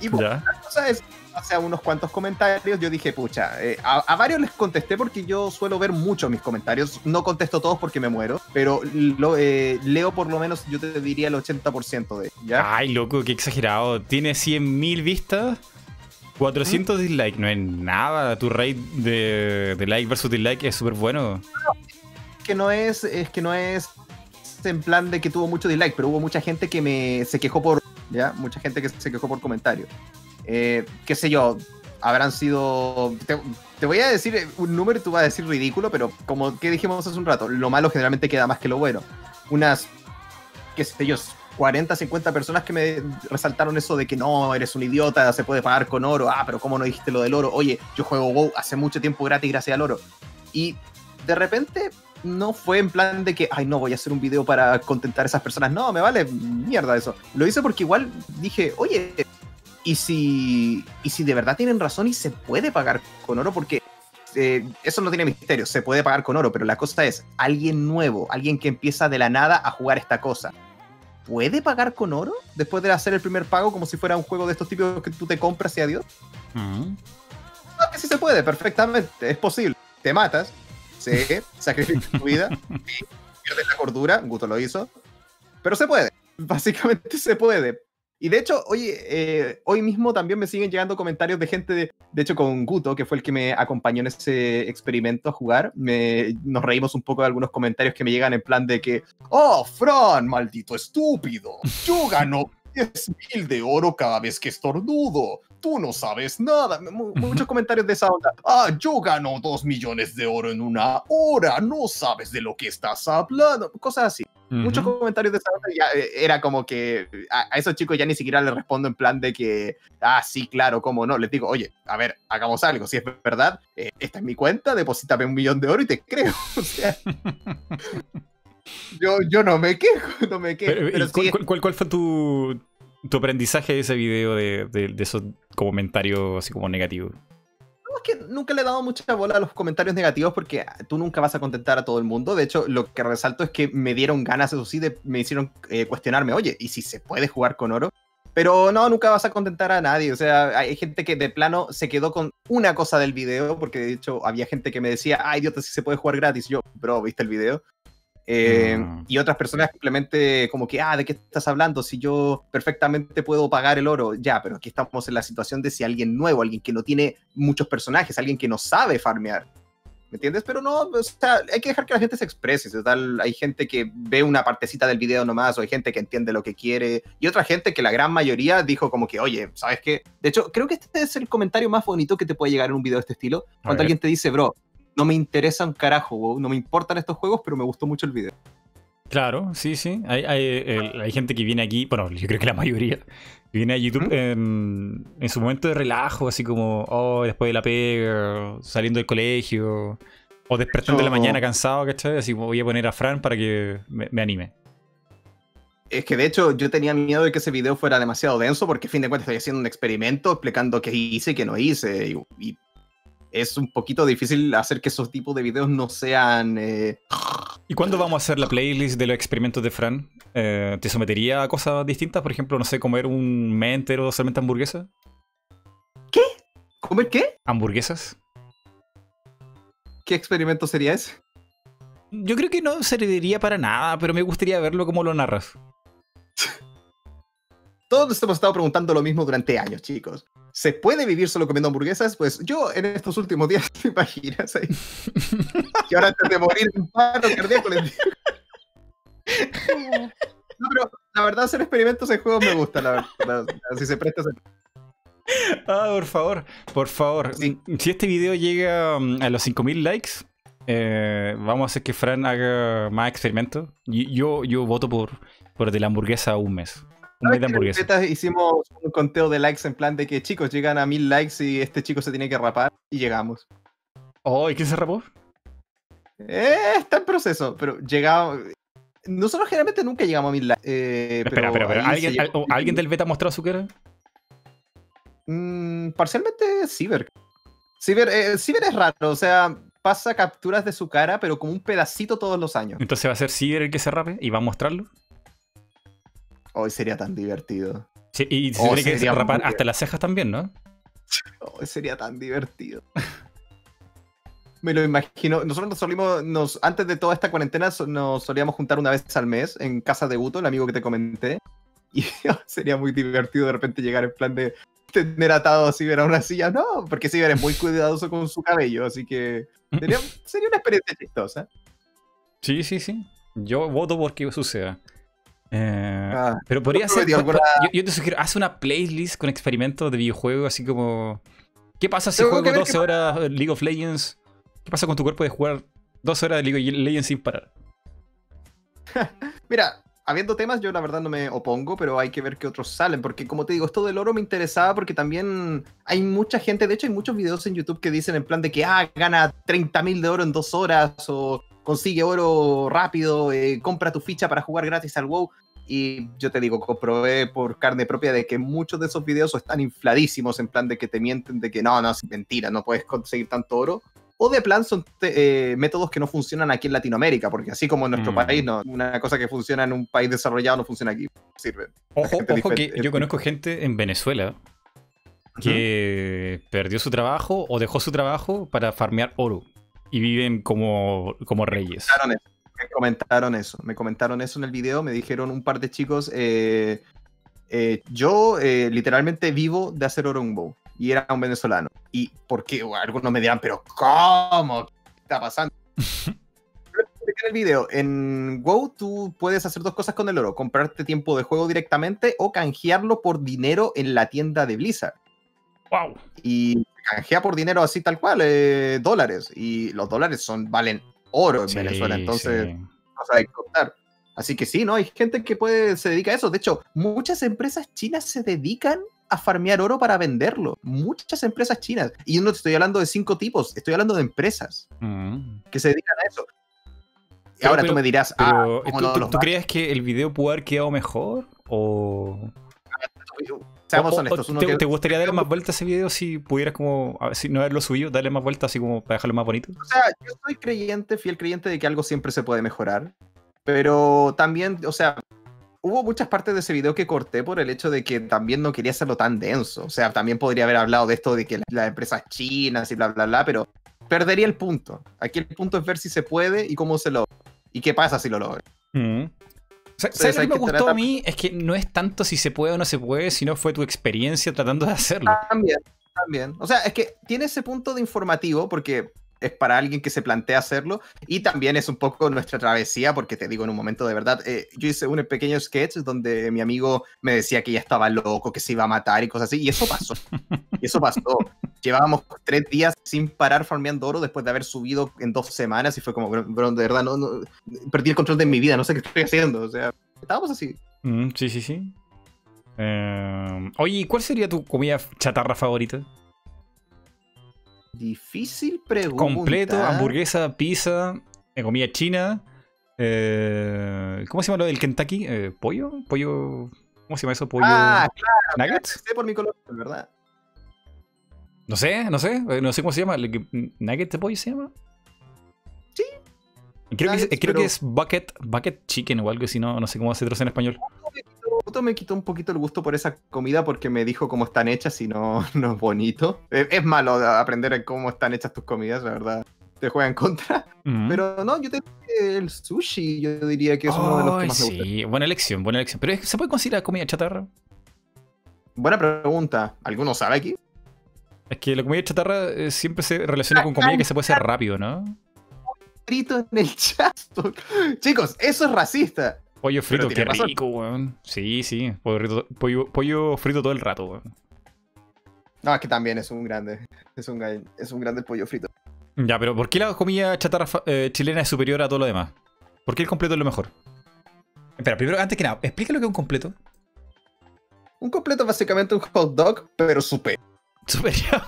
Y bueno, la cosa es hace unos cuantos comentarios, yo dije, pucha, eh, a, varios les contesté porque yo suelo ver mucho mis comentarios. No contesto todos porque me muero, pero lo, eh, leo por lo menos, yo te diría el 80% de ¿ya? Ay, loco, qué exagerado. Tiene 100.000 vistas. 400 dislikes, no es nada. Tu rate de, de like versus dislike es súper bueno. que no es, es que no es en plan de que tuvo mucho dislike, pero hubo mucha gente que me se quejó por, ya, mucha gente que se quejó por comentarios. Eh, qué sé yo, habrán sido... Te, voy a decir un número y tú vas a decir ridículo, pero como que dijimos hace un rato, lo malo generalmente queda más que lo bueno. Unas, qué sé yo, 40, 50 personas que me resaltaron eso de que no, eres un idiota, se puede pagar con oro. Ah, pero ¿cómo no dijiste lo del oro? Oye, yo juego WoW hace mucho tiempo gratis gracias al oro. Y de repente no fue en plan de que, ay, no, voy a hacer un video para contentar a esas personas. No, me vale mierda eso. Lo hice porque igual dije, oye, y si, y si de verdad tienen razón y se puede pagar con oro, porque eh, eso no tiene misterio, se puede pagar con oro, pero la cosa es, alguien nuevo, alguien que empieza de la nada a jugar esta cosa, ¿puede pagar con oro después de hacer el primer pago como si fuera un juego de estos tipos que tú te compras y adiós? No, que sí se puede, perfectamente, es posible. Te matas, sí, sacrificas tu vida, pierdes la cordura, Guto lo hizo, pero se puede, básicamente se puede. Y de hecho, eh, hoy mismo también me siguen llegando comentarios de gente, de, de, hecho con Guto, que fue el que me acompañó en ese experimento a jugar, me, nos reímos un poco de algunos comentarios que me llegan en plan de que, oh, Fran, maldito estúpido, yo gano 10 mil de oro cada vez que estornudo tú no sabes nada. muchos comentarios de esa onda. Ah, yo gano dos millones de oro en una hora, no sabes de lo que estás hablando. Cosas así. Muchos comentarios de esa onda ya eh, era como que a, esos chicos ya ni siquiera les respondo en plan de que, ah, sí, claro, cómo no. Les digo, oye, a ver, hagamos algo. Si es verdad, eh, esta es mi cuenta, deposítame un millón de oro y te creo. O sea. yo, yo no me quejo, no me quejo. Pero, ¿cuál, cuál, fue tu, tu aprendizaje de ese video de, de, esos comentarios así como negativos? es que nunca le he dado mucha bola a los comentarios negativos porque tú nunca vas a contentar a todo el mundo. De hecho, lo que resalto es que me dieron ganas, eso sí, de, me hicieron eh, cuestionarme, oye, ¿y si se puede jugar con oro? Pero no, nunca vas a contentar a nadie. O sea, hay gente que de plano se quedó con una cosa del video, porque de hecho había gente que me decía, ay, idiota, si se puede jugar gratis. yo, bro, ¿viste el video? Eh, mm. Y otras personas simplemente como que, ah, ¿de qué estás hablando? Si yo perfectamente puedo pagar el oro, ya, pero aquí estamos en la situación de si alguien nuevo, alguien que no tiene muchos personajes, alguien que no sabe farmear. ¿Me entiendes? Pero no, o sea, hay que dejar que la gente se exprese. Tal, hay gente que ve una partecita del video nomás, o hay gente que entiende lo que quiere, y otra gente que la gran mayoría dijo como que, oye, ¿sabes qué? De hecho, creo que este es el comentario más bonito que te puede llegar en un video de este estilo. Cuando alguien te dice, bro, no me interesa un carajo, no me importan estos juegos, pero me gustó mucho el video. Claro, sí, sí. Hay, hay, gente que viene aquí, bueno, yo creo que la mayoría, viene a YouTube en, su momento de relajo, así como, oh, después de la pega, saliendo del colegio, o despertando de la mañana cansado, ¿cachai? Así voy a poner a Fran para que me, anime. Es que de hecho yo tenía miedo de que ese video fuera demasiado denso porque a fin de cuentas estoy haciendo un experimento explicando qué hice y qué no hice. y es un poquito difícil hacer que esos tipos de videos no sean... Eh, ¿Y cuándo vamos a hacer la playlist de los experimentos de Fran? Eh, ¿Te sometería a cosas distintas? Por ejemplo, no sé, comer un mente o solamente hamburguesa. ¿Qué? ¿Comer qué? Hamburguesas. ¿Qué experimento sería ese? Yo creo que no serviría para nada, pero me gustaría verlo como lo narras. Todos nos hemos estado preguntando lo mismo durante años, chicos. ¿Se puede vivir solo comiendo hamburguesas? Pues yo en estos últimos días, ¿te imaginas ahí? que ahora antes de morir un paro cardíaco les digo. No, pero la verdad hacer experimentos en juegos me gusta, la verdad. Si se presta Ah, por favor, por favor. Si este video llega um, a los 5000 likes, eh, vamos a hacer que Fran haga más experimentos. Yo, yo voto por, por de la hamburguesa un mes. Hicimos un conteo de likes en plan de que chicos llegan a mil likes y este chico se tiene que rapar y llegamos. Oh, ¿y qué se rapó? Eh, está en proceso, pero llegamos. Nosotros generalmente nunca llegamos a mil likes. Eh, espera, pero, espera, ¿Alguien, ¿Alguien del beta ha mostrado su cara? Mm, parcialmente Ciber. Ciber, eh, Ciber es raro, o sea, pasa capturas de su cara, pero como un pedacito todos los años. Entonces va a ser Ciber el que se rape y va a mostrarlo. Hoy sería tan divertido. Sí, y se tiene que rapar hasta las cejas también, ¿no? Hoy sería tan divertido. Me lo imagino. Nosotros nos solimos, nos, antes de toda esta cuarentena, nos solíamos juntar una vez al mes en casa de Uto, el amigo que te comenté. Y sería muy divertido de repente llegar en plan de tener atado a Ciber a una silla. No, porque Ciber es muy cuidadoso con su cabello, así que sería, sería una experiencia chistosa. Sí, sí, sí. Yo voto porque suceda. Eh, ah, pero podría ser. Yo, te sugiero, haz una playlist con experimentos de videojuegos, así como. ¿Qué pasa si juego 12 horas League of Legends? ¿Qué pasa con tu cuerpo de jugar 12 horas de League of Legends sin parar? Mira, habiendo temas, yo la verdad no me opongo, pero hay que ver qué otros salen, porque como te digo, esto del oro me interesaba porque también hay mucha gente, de hecho hay muchos videos en YouTube que dicen en plan de que, ah, gana 30.000 de oro en dos horas, o consigue oro rápido, eh, compra tu ficha para jugar gratis al WoW. Y yo te digo, comprobé por carne propia de que muchos de esos videos están infladísimos en plan de que te mienten de que no, no, es mentira, no puedes conseguir tanto oro. O de plan son eh, métodos que no funcionan aquí en Latinoamérica, porque así como en nuestro mm. país, no, una cosa que funciona en un país desarrollado no funciona aquí. Sirve. Ojo, ojo que yo conozco gente en Venezuela que perdió su trabajo o dejó su trabajo para farmear oro y viven como, como reyes. Me comentaron eso, me comentaron eso en el video, me dijeron un par de chicos, eh, eh, yo eh, literalmente vivo de hacer oro en bow y era un venezolano. Y porque algunos me dirán, pero ¿cómo? ¿Qué está pasando? en el video, en WoW tú puedes hacer dos cosas con el oro, comprarte tiempo de juego directamente o canjearlo por dinero en la tienda de Blizzard. Wow. Y canjea por dinero así tal cual, eh, dólares. Y los dólares son, valen oro en Venezuela, entonces no a contar. Así que sí, ¿no? Hay gente que puede, se dedica a eso. De hecho, muchas empresas chinas se dedican a farmear oro para venderlo. Muchas empresas chinas. Y no estoy hablando de cinco tipos, estoy hablando de empresas mm. que se dedican a eso. Y ahora tú me dirás, ah, ¿tú, crees que el video pudo haber quedado mejor? ¿O.? Seamos honestos. te, gustaría darle más vueltas a ese video si pudieras como, si no haberlo subido, darle más vueltas así como para dejarlo más bonito? O sea, yo soy creyente, fiel creyente de que algo siempre se puede mejorar. Pero también, o sea, hubo muchas partes de ese video que corté por el hecho de que también no quería hacerlo tan denso. O sea, también podría haber hablado de esto de que las empresas chinas y bla, bla, bla, pero perdería el punto. Aquí el punto es ver si se puede y cómo se logra. Y qué pasa si lo logra. Mm. ¿Sabes lo que me gustó a mí? Es que no es tanto si se puede o no se puede, sino fue tu experiencia tratando de hacerlo. También, también. O sea, es que tiene ese punto de informativo porque es para alguien que se plantea hacerlo y también es un poco nuestra travesía porque te digo en un momento de verdad, eh, yo hice un pequeño sketch donde mi amigo me decía que ya estaba loco, que se iba a matar y cosas así y eso pasó. y eso pasó. Llevábamos tres días sin parar farmeando oro después de haber subido en dos semanas y fue como, bro, de verdad, no, no, perdí el control de mi vida, no sé qué estoy haciendo. O sea, estábamos así. Mm, sí, sí, sí. Eh, oye, ¿cuál sería tu comida chatarra favorita? Difícil pregunta. Completo, hamburguesa, pizza, eh, comida china. Eh, ¿Cómo se llama lo del Kentucky? Eh, ¿Pollo? ¿Pollo? ¿Cómo se llama eso? ¿Pollo? Ah, claro. ¿Nuggets? Sé por mi color, ¿verdad? No sé, no sé. No sé cómo se llama. ¿Nuggets de pollo se llama? Sí. Creo, que, es, creo que es bucket, bucket chicken o algo así, no, no sé cómo se traduce en español me quitó un poquito el gusto por esa comida porque me dijo cómo están hechas y no, no es bonito. Es, malo aprender cómo están hechas tus comidas, la verdad. Te juega en contra. Pero no, yo te el sushi, yo diría que es uno de los que más me Sí, buena elección, buena elección. Pero ¿se puede considerar comida chatarra? Buena pregunta. ¿Alguno sabe aquí? Es que la comida chatarra eh, siempre se relaciona con comida que se puede hacer rápido, ¿no? Frito en el chat. Chicos, eso es racista. Pollo frito, qué rico, weón. Sí, sí. Pollo, frito todo el rato, weón. No, es que también es un grande. Es un, es un grande pollo frito. Ya, pero ¿por qué la comida chatarra eh, chilena es superior a todo lo demás? ¿Por qué el completo es lo mejor? Espera, primero, antes que nada, explica lo que es un completo. Un completo es básicamente un hot dog, pero superior. Superior.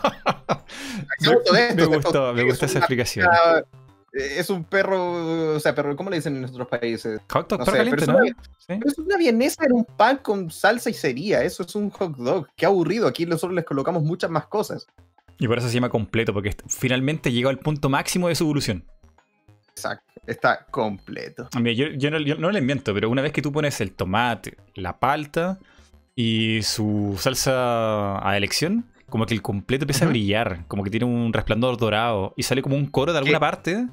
me, gustó, me gustó esa explicación. Es un perro, o sea, perro, ¿cómo le dicen en nuestros países? Hot dog, perro caliente, ¿no? es una vienesa en un pan con salsa y sería, eso es un hot dog. Qué aburrido, aquí nosotros les colocamos muchas más cosas. Y por eso se llama completo, porque finalmente llegó al punto máximo de su evolución. Exacto, está completo. Mira, yo, no, yo, le invento, pero una vez que tú pones el tomate, la palta y su salsa a elección, como que el completo empieza a brillar, como que tiene un resplandor dorado y sale como un coro de alguna parte.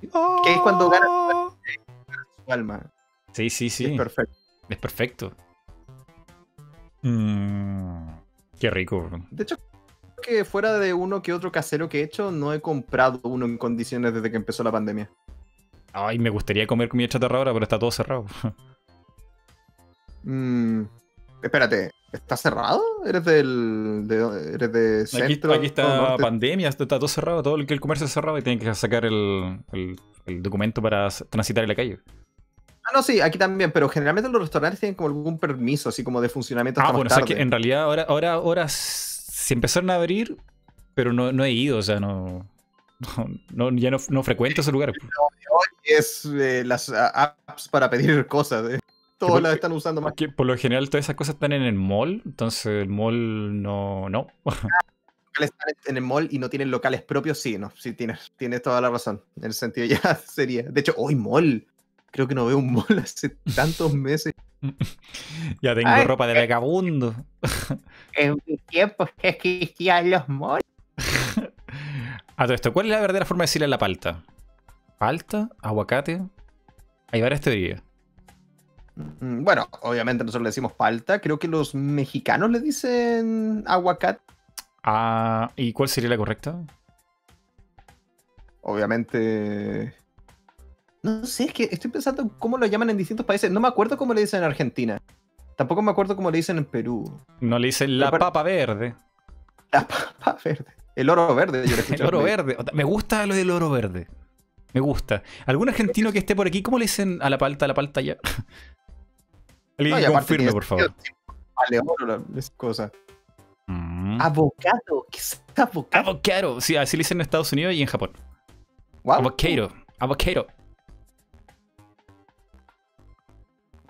Que es cuando gana su alma. Sí, sí, sí. Es perfecto. Es perfecto. Mm, qué rico. De hecho, que fuera de uno que otro casero que he hecho, no he comprado uno en condiciones desde que empezó la pandemia. Ay, me gustaría comer comida chatarra ahora, pero está todo cerrado. Mmm Espérate, ¿está cerrado? ¿Eres del. De, ¿Eres de centro? Aquí, está pandemia, está todo cerrado, todo el el comercio es cerrado y tienen que sacar el, documento para transitar en la calle. Ah, no, sí, aquí también, pero generalmente los restaurantes tienen como algún permiso, así como de funcionamiento. ah, bueno, o sea que en realidad ahora, ahora, ahora se empezaron a abrir, pero no, no he ido, o sea, no. no, ya no, no frecuento ese lugar. Es eh, las apps para pedir cosas. Eh. Todos las están usando más. por lo general todas esas cosas están en el mall, entonces el mall no... no. están en el mall y no tienen locales propios, sí, no, sí tienes, tienes toda la razón. En el sentido ya sería. De hecho, hoy mall. Creo que no veo un mall hace tantos meses. ya tengo ropa de vagabundo. en mi tiempo que existían los malls. A todo esto, ¿cuál es la verdadera forma de decirle la palta? ¿Palta? ¿Aguacate? Hay varias teorías. Mm, bueno, obviamente nosotros le decimos palta. Creo que los mexicanos le dicen aguacate. Ah, ¿y cuál sería la correcta? Obviamente. No sé, es que estoy pensando cómo lo llaman en distintos países. No me acuerdo cómo le dicen en Argentina. Tampoco me acuerdo cómo le dicen en Perú. No le dicen la papa verde. La papa verde. El oro verde, yo El oro verde. Me gusta lo del oro verde. Me gusta. ¿Algún argentino que esté por aquí, cómo le dicen a la palta, a la palta ya? Alguien no, confirme, por favor. Avocado. cosa. Mm. Avocado. ¿Qué es avocado? Avocado. Sí, así le dicen en Estados Unidos y en Japón. Avocado. Avocado.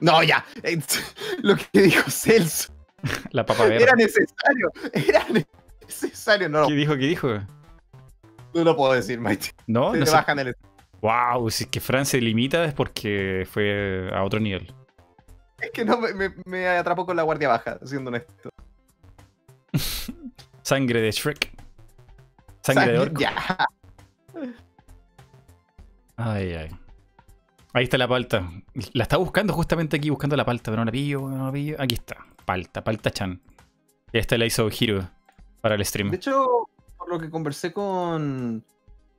No, ya. Lo que dijo Celso. La papa verde. Era necesario. Era necesario. No, ¿Qué dijo? ¿Qué dijo? No lo puedo decir, Mighty. No, no. Se bajan el... Wow, si es que Fran se limita es porque fue a otro nivel. Es que no, me, me, atrapó con la guardia baja, siendo honesto. Sangre de Shrek. Sangre, de orco. Ya. Ay, ay. Ahí está la palta. La estaba buscando justamente aquí, buscando la palta, pero no la pillo, no la pillo. Aquí está. Palta, palta chan. Y esta la hizo Hiro para el stream. De hecho, por lo que conversé con,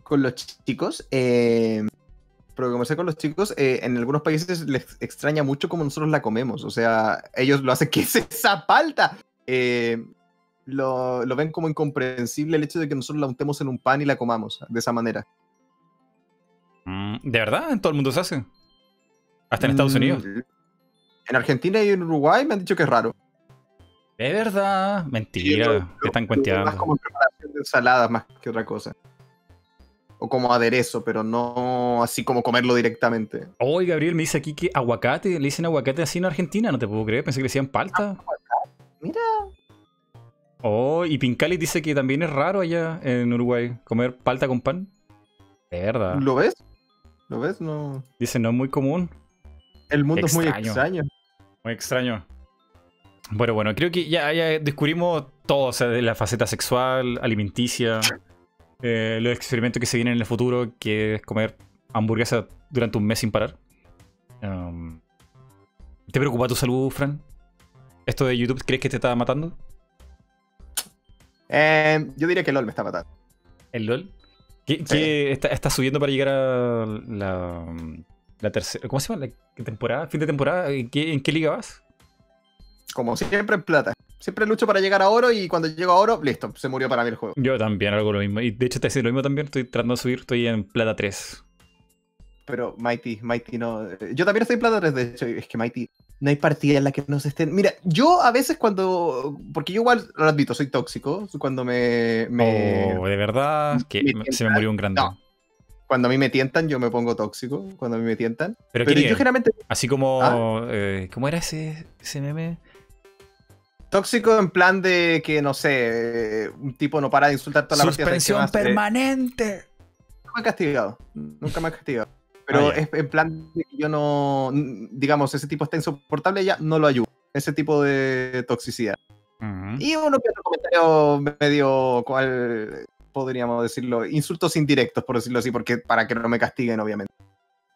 con los chicos, eh, que conversé con los chicos, eh, en algunos países les extraña mucho cómo nosotros la comemos. O sea, ellos lo hacen, ¿qué es esa palta? Eh, lo, lo, ven como incomprensible el hecho de que nosotros la untemos en un pan y la comamos de esa manera. Mm, ¿De verdad? ¿En todo el mundo se hace? ¿Hasta en Estados Unidos? Mm, en Argentina y en Uruguay me han dicho que es raro. ¿De verdad? Mentira. te están cuenteando. Más como preparación de ensaladas más que otra cosa. O como aderezo, pero no así como comerlo directamente. Oye, Gabriel me dice aquí que aguacate, le dicen aguacate así en Argentina, no te puedo creer, pensé que le decían palta. Ah, Mira. Oh, y Pincali dice que también es raro allá en Uruguay comer palta con pan. De verdad. ¿Lo ves? ¿Lo ves? No. Dice, no es muy común. El mundo es muy extraño. Muy extraño. Bueno, bueno, creo que ya, ya descubrimos todo, o sea, de la faceta sexual, alimenticia, eh, los experimentos que se vienen en el futuro, que es comer hamburguesa durante un mes sin parar. Um, ¿Te preocupa tu salud, Fran? ¿Esto de YouTube crees que te está matando? Eh, yo diría que LOL me está matando. ¿El LOL? ¿Qué, está, subiendo para llegar a la, la tercera? ¿Cómo se llama? ¿La temporada? ¿Fin de temporada? ¿En qué, liga vas? Como siempre en plata. Siempre lucho para llegar a oro y cuando llego a oro, listo, se murió para mí el juego. Yo también hago lo mismo. Y de hecho te hace lo mismo también. Estoy tratando de subir, estoy en plata 3. Pero Mighty, Mighty no. Yo también estoy en plata 3, de hecho. Es que Mighty, no hay partida en la que no se estén. Mira, yo a veces cuando. Porque yo igual lo admito, soy tóxico. Cuando me. me oh, de verdad. Que se me murió un grande. Cuando a mí me tientan, yo me pongo tóxico. Cuando a mí me tientan. Pero, yo generalmente. Así como. ¿Ah? Eh, ¿Cómo era ese, ese meme? Tóxico en plan de que, no sé, un tipo no para de insultar toda la partida. Suspensión permanente. Nunca me ha castigado. Nunca me ha castigado. Pero ah, es en plan de que yo no, digamos, ese tipo está insoportable, ya no lo ayudo. Ese tipo de toxicidad. Y uno que otro comentario medio, ¿cuál podríamos decirlo? Insultos indirectos, por decirlo así, porque para que no me castiguen, obviamente.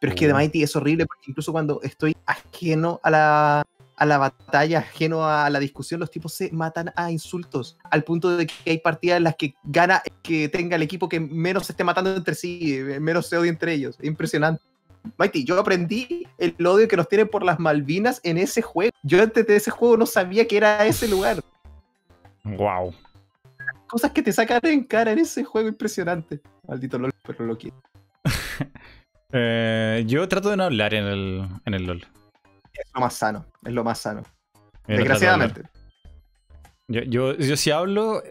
Pero es que de uh. Mighty es horrible porque incluso cuando estoy ajeno a la, a la batalla, ajeno a la discusión, los tipos se matan a insultos, al punto de que hay partidas en las que gana que tenga el equipo que menos se esté matando entre sí, menos se odia entre ellos. Es impresionante. Mighty, yo aprendí el odio que nos tienen por las Malvinas en ese juego. Yo antes de ese juego no sabía que era ese lugar. Wow. Cosas que te sacan en cara en ese juego impresionante. Maldito LOL, pero lo quiero. Eh, yo trato de no hablar en el, en el LOL es lo más sano, es lo más sano. Desgraciadamente. Yo, yo, yo si hablo,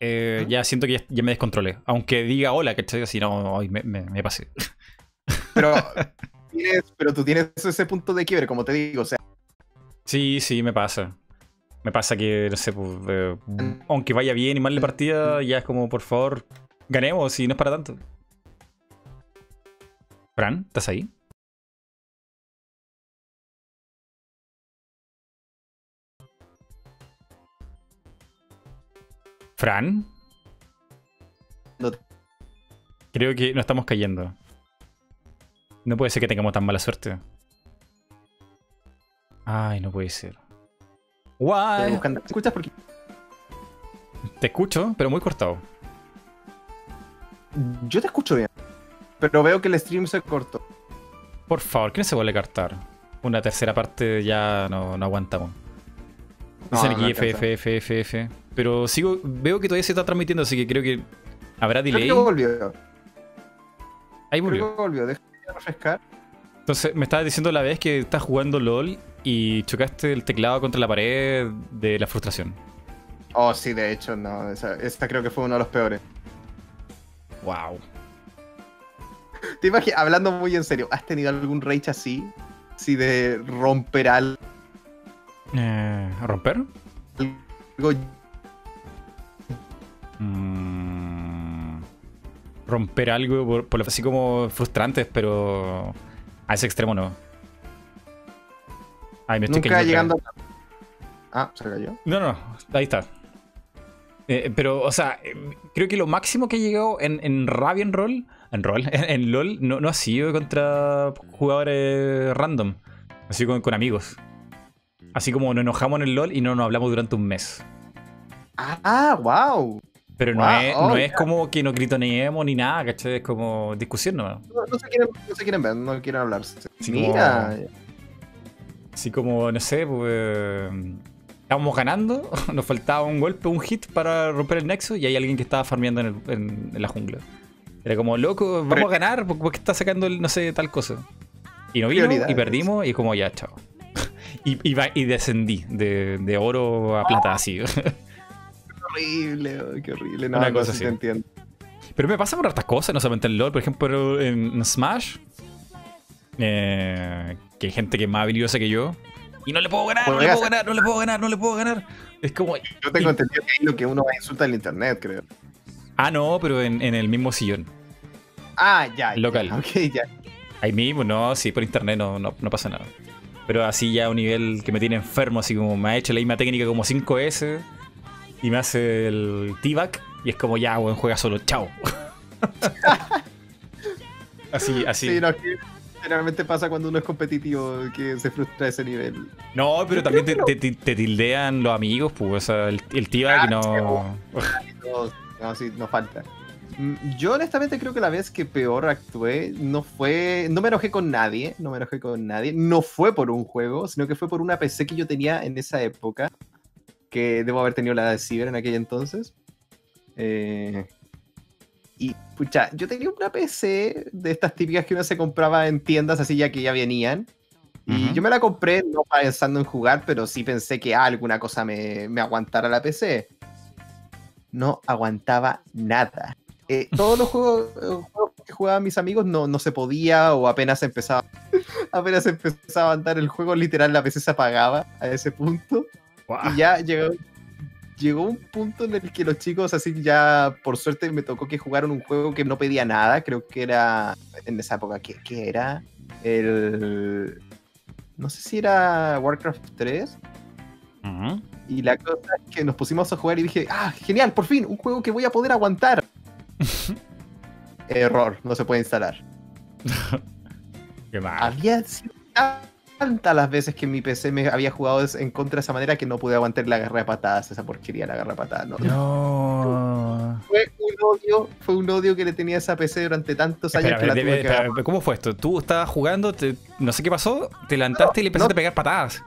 eh, ya siento que ya, me descontrolé. Aunque diga hola, que estoy así, no, hoy me, me, pasé. Pero, pero tú tienes ese punto de quiebre, como te digo, o sea. Sí, sí, me pasa. Me pasa que, no sé, pues, eh, aunque vaya bien y mal la partida, ya es como, por favor, ganemos y no es para tanto. Fran, ¿estás ahí? Fran. Creo que no estamos cayendo. No puede ser que tengamos tan mala suerte. Ay, no puede ser. Guay. ¿Te escuchas por Te escucho, pero muy cortado. Yo te escucho bien. Pero veo que el stream se cortó. Por favor, ¿qué no se vuelve a cartar? Una tercera parte ya no, no aguantamos. Dicen aquí F, F, F, F, F. Pero sigo, veo que todavía se está transmitiendo, así que creo que habrá delay. Creo que volvió. Ahí volvió. Creo que volvió, déjame refrescar. Entonces, me estabas diciendo la vez que estás jugando LOL y chocaste el teclado contra la pared de la frustración. Oh, sí, de hecho, no. Esta, creo que fue uno de los peores. Wow. Te imaginas, hablando muy en serio, ¿has tenido algún rage así? Sí, de romper algo eh, ¿Romper? Mm, romper algo por, por, así como frustrantes, pero a ese extremo no. Ay, me estoy Nunca llegando. Ah, se cayó. No, no, ahí está. Eh, pero, o sea, eh, creo que lo máximo que he llegado en, en Raven Roll, en Roll, en, LOL, no, no, ha sido contra jugadores random, así con, con amigos. Así como nos enojamos en el LOL y no nos hablamos durante un mes. Ah, wow. Pero no, es, no es como que nos gritoneemos ni nada, ¿cachai? Es como discusión nomás. No, no, se, quieren, no se quieren ver, no quieren hablar. Mira. así como, no sé, pues. Estábamos ganando, nos faltaba un golpe, un hit para romper el nexo y hay alguien que estaba farmeando en, la jungla. Era como, loco, vamos a ganar porque está sacando, el, no sé, tal cosa. Y no vino y perdimos y como, ya, chao. y, y, descendí de, de, oro a plata así. horrible, qué horrible. No, Una cosa así. entiendo. Pero me pasa por otras cosas, no solamente en LOL, por ejemplo en Smash, eh, que hay gente que es más habilidosa que yo. Y no le puedo ganar, no le puedo ganar, no le puedo ganar, no le puedo ganar. Es como. Yo tengo entendido que es lo que uno insulta en internet, creo. Ah, no, pero en, el mismo sillón. Ah, ya. Local. ok, ya. Ahí mismo, no, sí, por internet no, no, no pasa nada. Pero así ya a un nivel que me tiene enfermo, así como me ha hecho la misma técnica como 5S y me hace el T-Back y es como ya, weón, juega solo, chao. así, así. Sí, no, generalmente pasa cuando uno es competitivo que se frustra ese nivel. No, pero también te, tildean los amigos, pues, o sea, el, el T-Back ah, no. no, sí, no falta. Mm, yo honestamente creo que la vez que peor actué no fue, no me enojé con nadie, no me enojé con nadie, no fue por un juego, sino que fue por una PC que yo tenía en esa época que debo haber tenido la de Ciber en aquel entonces. Eh, y, pucha, yo tenía una PC de estas típicas que uno se compraba en tiendas así ya que ya venían. Y yo me la compré no pensando en jugar, pero sí pensé que alguna cosa me, me aguantara la PC. No aguantaba nada. Eh, todos los juegos, que jugaban mis amigos no, no se podía o apenas empezaba apenas empezaba a andar el juego, literal la PC se apagaba a ese punto. Y ya llegó, llegó un punto en el que los chicos, así ya por suerte me tocó que jugaron un juego que no pedía nada, creo que era en esa época, ¿qué, era? El... No sé si era Warcraft 3. Y la cosa es que nos pusimos a jugar y dije, ah, genial, por fin, un juego que voy a poder aguantar. Error, no se puede instalar. Qué mal. Había tantas las veces que mi PC me había jugado en contra de esa manera que no pude aguantar la garra de patadas, esa porquería, la garra de patadas. No. Fue un odio, fue un odio que le tenía a esa PC durante tantos años. ¿Cómo fue esto? ¿Tú estabas jugando, no sé qué pasó, te levantaste y le empezaste a pegar patadas?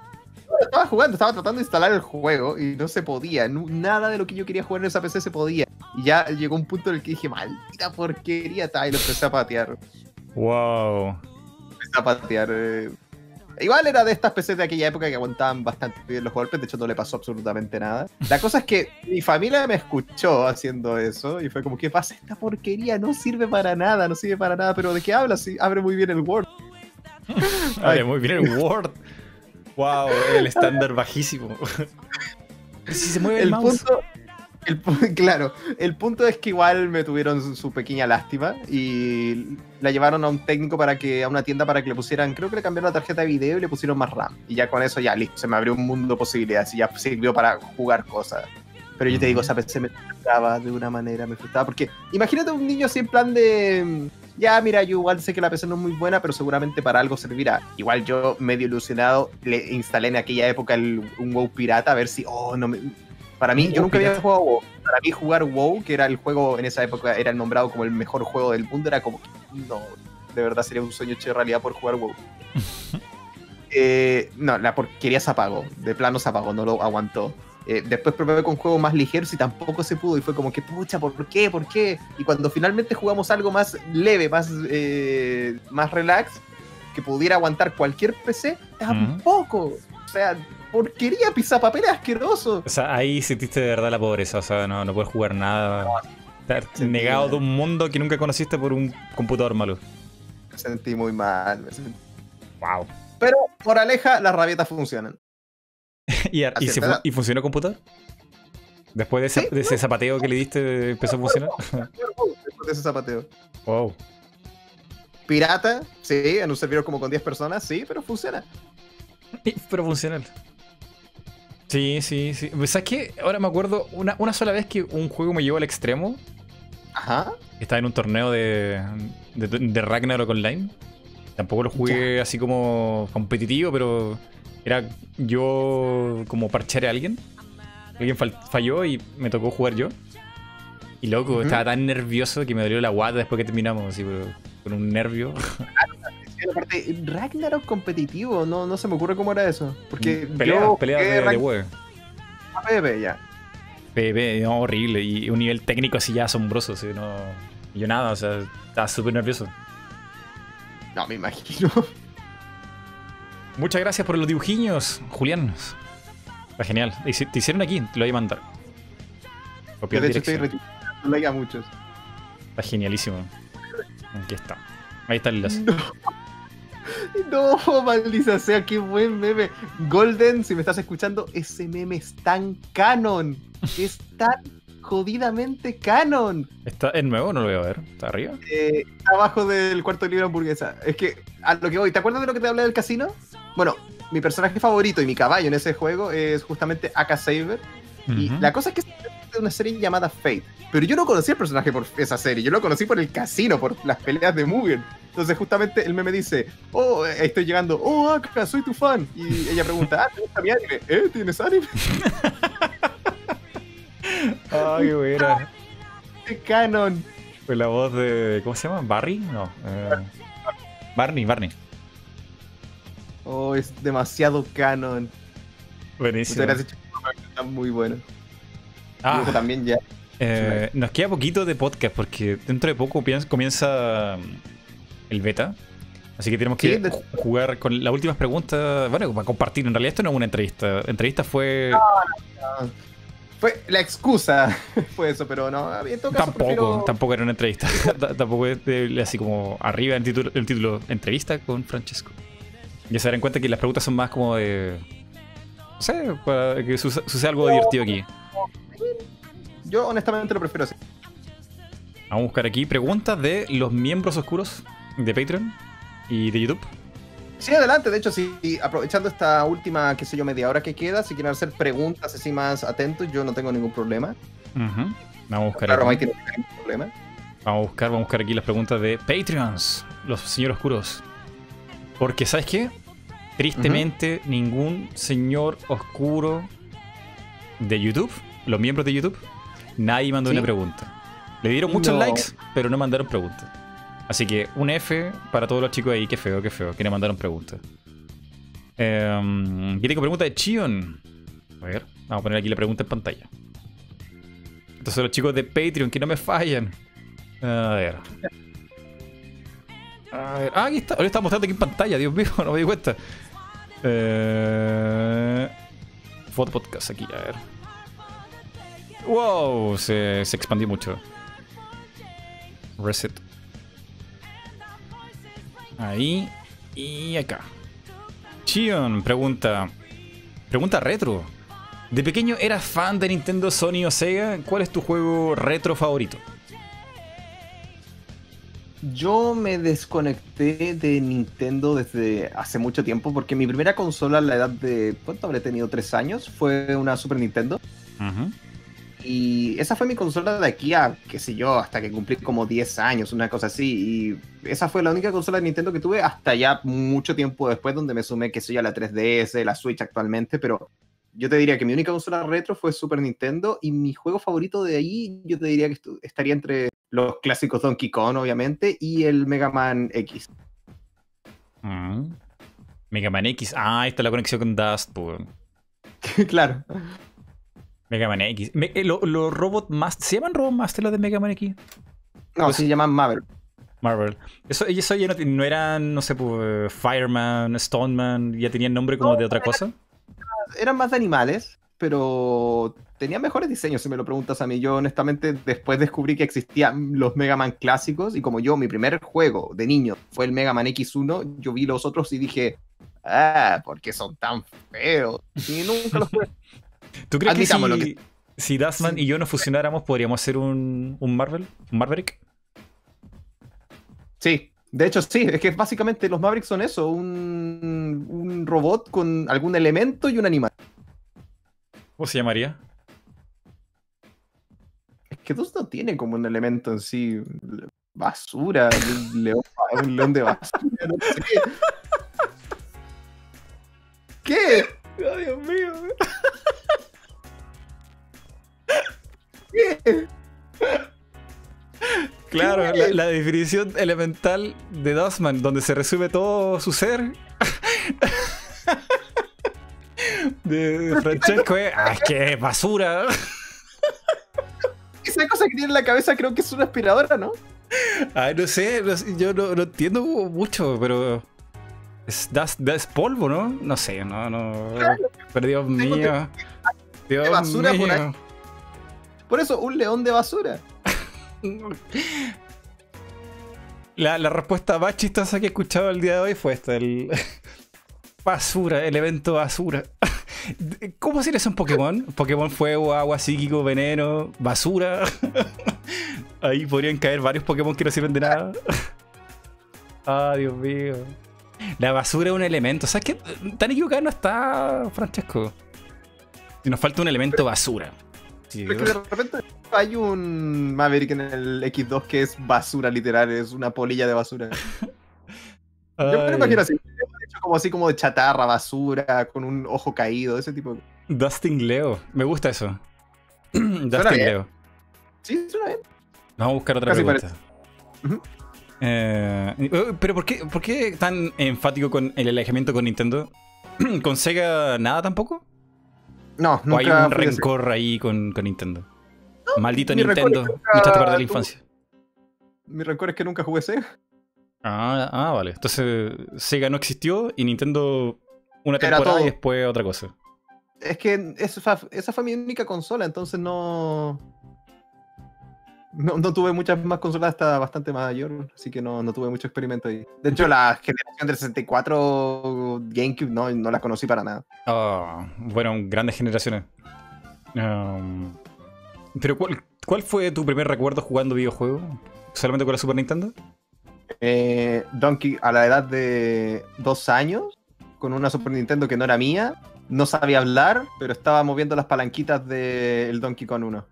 estaba jugando, estaba tratando de instalar el juego y no se podía. nada de lo que yo quería jugar en esa PC se podía. Y ya llegó un punto en el que dije, maldita porquería, y lo empecé a patear. Wow. Empecé a patear. Eh, Igual era de estas PCs de aquella época que aguantaban bastante bien los golpes, de hecho no le pasó absolutamente nada. La cosa es que mi familia me escuchó haciendo eso y fue como, ¿qué pasa? Esta porquería no sirve para nada, no sirve para nada, pero ¿de qué hablas? Sí, abre muy bien el Word. abre muy bien el Word. Wow, el estándar bajísimo. si se mueve el, Punto, claro, el punto es que igual me tuvieron su, pequeña lástima y la llevaron a un técnico para que, a una tienda para que le pusieran, creo que le cambiaron la tarjeta de video y le pusieron más RAM. Y ya con eso ya listo, se me abrió un mundo de posibilidades y ya sirvió para jugar cosas. Pero yo te digo, esa PC me frustraba de una manera, me frustraba. Porque imagínate un niño así en plan de. Ya, mira, yo igual sé que la PC no es muy buena, pero seguramente para algo servirá. Igual yo, medio ilusionado, le instalé en aquella época un WoW pirata a ver si, oh, no me, para mí, yo nunca había jugado WoW. Para mí jugar WoW, que era el juego en esa época, era nombrado como el mejor juego del mundo, era como, no, de verdad sería un sueño hecho de realidad por jugar WoW. Eh, no, la porquería se apagó, de plano se apagó, no lo aguantó. Eh, después probé con juegos más ligeros y tampoco se pudo. Y fue como que, pucha, ¿por qué? ¿Por qué? Y cuando finalmente jugamos algo más leve, más, eh, más relax, que pudiera aguantar cualquier PC, tampoco. O sea, porquería, papel asqueroso. O sea, ahí sentiste de verdad la pobreza, o sea, no, no puedes jugar nada. Estar negado de un mundo que nunca conociste por un computador malo. Me sentí muy mal. Me sentí... Wow. Pero, por aleja, las rabietas funcionan. ¿Y, y, funcionó el computador? Después de ese, zapateo que le diste, empezó a funcionar. Después de ese zapateo. Wow. Pirata, sí, en un servidor como con 10 personas, sí, pero funciona. pero funciona. Sí, sí, sí. ¿Sabes qué? Ahora me acuerdo una, una sola vez que un juego me llevó al extremo. Ajá. Estaba en un torneo de, de, de Ragnarok Online. Tampoco lo jugué así como competitivo, pero era yo como parchar a alguien. Alguien falló y me tocó jugar yo. Y loco, estaba tan nervioso que me dolió la guata después que terminamos, así, con un nervio. Ragnarok competitivo, no, no se me ocurre cómo era eso. Porque pelea, yo pelea de, de web. PvP ya. PvP, no, horrible. Y un nivel técnico así ya asombroso. Así, no, yo nada, o sea, estaba súper nervioso. No, me imagino. Muchas gracias por los dibujiños, Julián. Está genial. Te hicieron aquí, te lo voy a mandar. Copiar de hecho, estoy like a muchos. Está genialísimo. Aquí está. Ahí está el enlace. No. No, maldiza sea, qué buen meme. Golden, si me estás escuchando, ese meme es tan canon. Es tan jodidamente canon. ¿Está en nuevo? No lo voy a ver. ¿Está arriba? Eh, abajo del cuarto libro hamburguesa. Es que, a lo que voy, ¿te acuerdas de lo que te hablé del casino? Bueno, mi personaje favorito y mi caballo en ese juego es justamente Aka Saber. Y la cosa es que es de una serie llamada Fate. Pero yo no conocí al personaje por esa serie, yo lo conocí por el casino, por las peleas de Mugen. Entonces justamente el meme dice, oh, estoy llegando, oh, Aka, soy tu fan. Y ella pregunta, ah, ¿te gusta mi anime? ¿Eh? ¿Tienes anime? Ay, qué buena. ¡Qué canon! Fue la voz de. ¿Cómo se llama? ¿Barry? No. Eh, Barney, Barney. Oh, es demasiado canon. Buenísimo. Está muy bueno. Ah, también ya. Eh, nos queda poquito de podcast porque dentro de poco comienza el beta. Así que tenemos que jugar con las últimas preguntas. Bueno, para compartir. En realidad, esto no es una entrevista. La entrevista fue. Fue la excusa, fue eso, pero no. tampoco, tampoco era una entrevista. tampoco es así como arriba el título, el título entrevista con Francesco. Ya se darán cuenta que las preguntas son más como de. No sé, para que suceda algo divertido aquí. Yo honestamente lo prefiero así. Vamos a buscar aquí preguntas de los miembros oscuros de Patreon y de YouTube. Sí, adelante. De hecho, sí, aprovechando esta última, qué sé yo, media hora que queda, si quieren hacer preguntas así más atentos, yo no tengo ningún problema. Vamos a buscar. aquí. problema. Vamos a buscar, vamos a buscar aquí las preguntas de Patreons, los señores oscuros. Porque, ¿sabes qué? Tristemente, ningún señor oscuro de YouTube, los miembros de YouTube, nadie mandó una pregunta. Le dieron muchos likes, pero no mandaron preguntas. Así que un F para todos los chicos ahí. Qué feo, qué feo. Que le mandaron preguntas. Eh, tengo pregunta de Chion. A ver, vamos a poner aquí la pregunta en pantalla. Son los chicos de Patreon que no me fallan. A ver. A ver. Ah, aquí está. Ahora está mostrando aquí en pantalla, Dios mío, no me di cuenta. Eh, podcast aquí, a ver. Wow, se expandió mucho. Reset. Ahí y acá. Chion pregunta. Pregunta retro. ¿De pequeño eras fan de Nintendo, Sony o Sega? ¿Cuál es tu juego retro favorito? Yo me desconecté de Nintendo desde hace mucho tiempo porque mi primera consola a la edad de... ¿Cuánto habré tenido? ¿Tres años? Fue una Super Nintendo. Ajá. Y esa fue mi consola de aquí a, qué sé yo, hasta que cumplí como 10 años, una cosa así. Y esa fue la única consola de Nintendo que tuve hasta ya mucho tiempo después, donde me sumé, qué sé yo, a la 3DS, la Switch actualmente. Pero yo te diría que mi única consola retro fue Super Nintendo. Y mi juego favorito de ahí, yo te diría que estaría entre los clásicos Donkey Kong, obviamente, y el Mega Man X. Mm. Mega Man X. Ah, ahí está la conexión con Dust, pues. claro. Mega Man X. Eh, ¿Los robots más ¿Se llaman Robot Master los de Mega Man X? No, se llaman Marvel. Marvel. Eso, eso ya no, eran, no sé, pues, Fireman, Stoneman, ya tenían nombre como de otra cosa. Eran más de animales, pero tenían mejores diseños, si me lo preguntas a mí. Yo, honestamente, después descubrí que existían los Mega Man clásicos, y como yo, mi primer juego de niño fue el Mega Man X1, yo vi los otros y dije, Ah, porque son tan feos. Y nunca los jugué. ¿Tú crees que si, si Dustman y yo nos fusionáramos, podríamos hacer un, un Marvel? ¿Un Maverick? Sí, de hecho, sí, es que básicamente los Mavericks son eso, un, un robot con algún elemento y un animal. ¿Cómo se llamaría? Es que dos no tiene como un elemento en sí. Basura, un león, un león de basura, no sé. ¿Qué? Oh, Dios mío. ¿Qué? Claro, la, definición elemental de Dustman, donde se resume todo su ser. de Francesco es. ¡Ah, qué basura! Esa cosa que tiene en la cabeza creo que es una aspiradora, ¿no? Ay, no sé, yo no, entiendo mucho, pero. Es, polvo, ¿no? No sé, no, no. Pero Dios mío. Dios basura mío. por eso, un león de basura. La, respuesta más chistosa que he escuchado el día de hoy fue esta: el basura, el evento basura. ¿Cómo si es un Pokémon? Pokémon fuego, agua, psíquico, veneno, basura. Ahí podrían caer varios Pokémon que no sirven de nada. Ah, Dios mío. La basura es un elemento. ¿Sabes qué? Tan equivocado no está, Francesco. Nos falta un elemento basura. Sí, de repente hay un Maverick en el X2 que es basura literal, es una polilla de basura. Yo me lo imagino así, como así como de chatarra, basura, con un ojo caído, ese tipo. Dustin Leo, me gusta eso. Dustin Leo. Sí, suena bien. Vamos a buscar otra pregunta. Eh, oh, pero ¿por qué, ¿por qué tan enfático con el alejamiento con Nintendo? ¿Con Sega nada tampoco? No, nunca. ¿O hay un rencor ahí con, con Nintendo? Maldito Nintendo, me echaste perder la infancia. Mi rencor es que nunca jugué Sega. Ah, ah, vale. Entonces Sega no existió y Nintendo una temporada y después otra cosa. Es que esa, fue mi única consola, entonces no, no. tuve muchas más consolas hasta bastante mayor, así que no, tuve mucho experimento ahí. De hecho, la generación del 64 GameCube no, no la conocí para nada. Ah, bueno, grandes generaciones. Um, pero ¿cuál, ¿cuál fue tu primer recuerdo jugando videojuegos? ¿Solamente con la Super Nintendo? Eh, Donkey, a la edad de dos años, con una Super Nintendo que no era mía, no sabía hablar, pero estaba moviendo las palanquitas del Donkey Kong 1.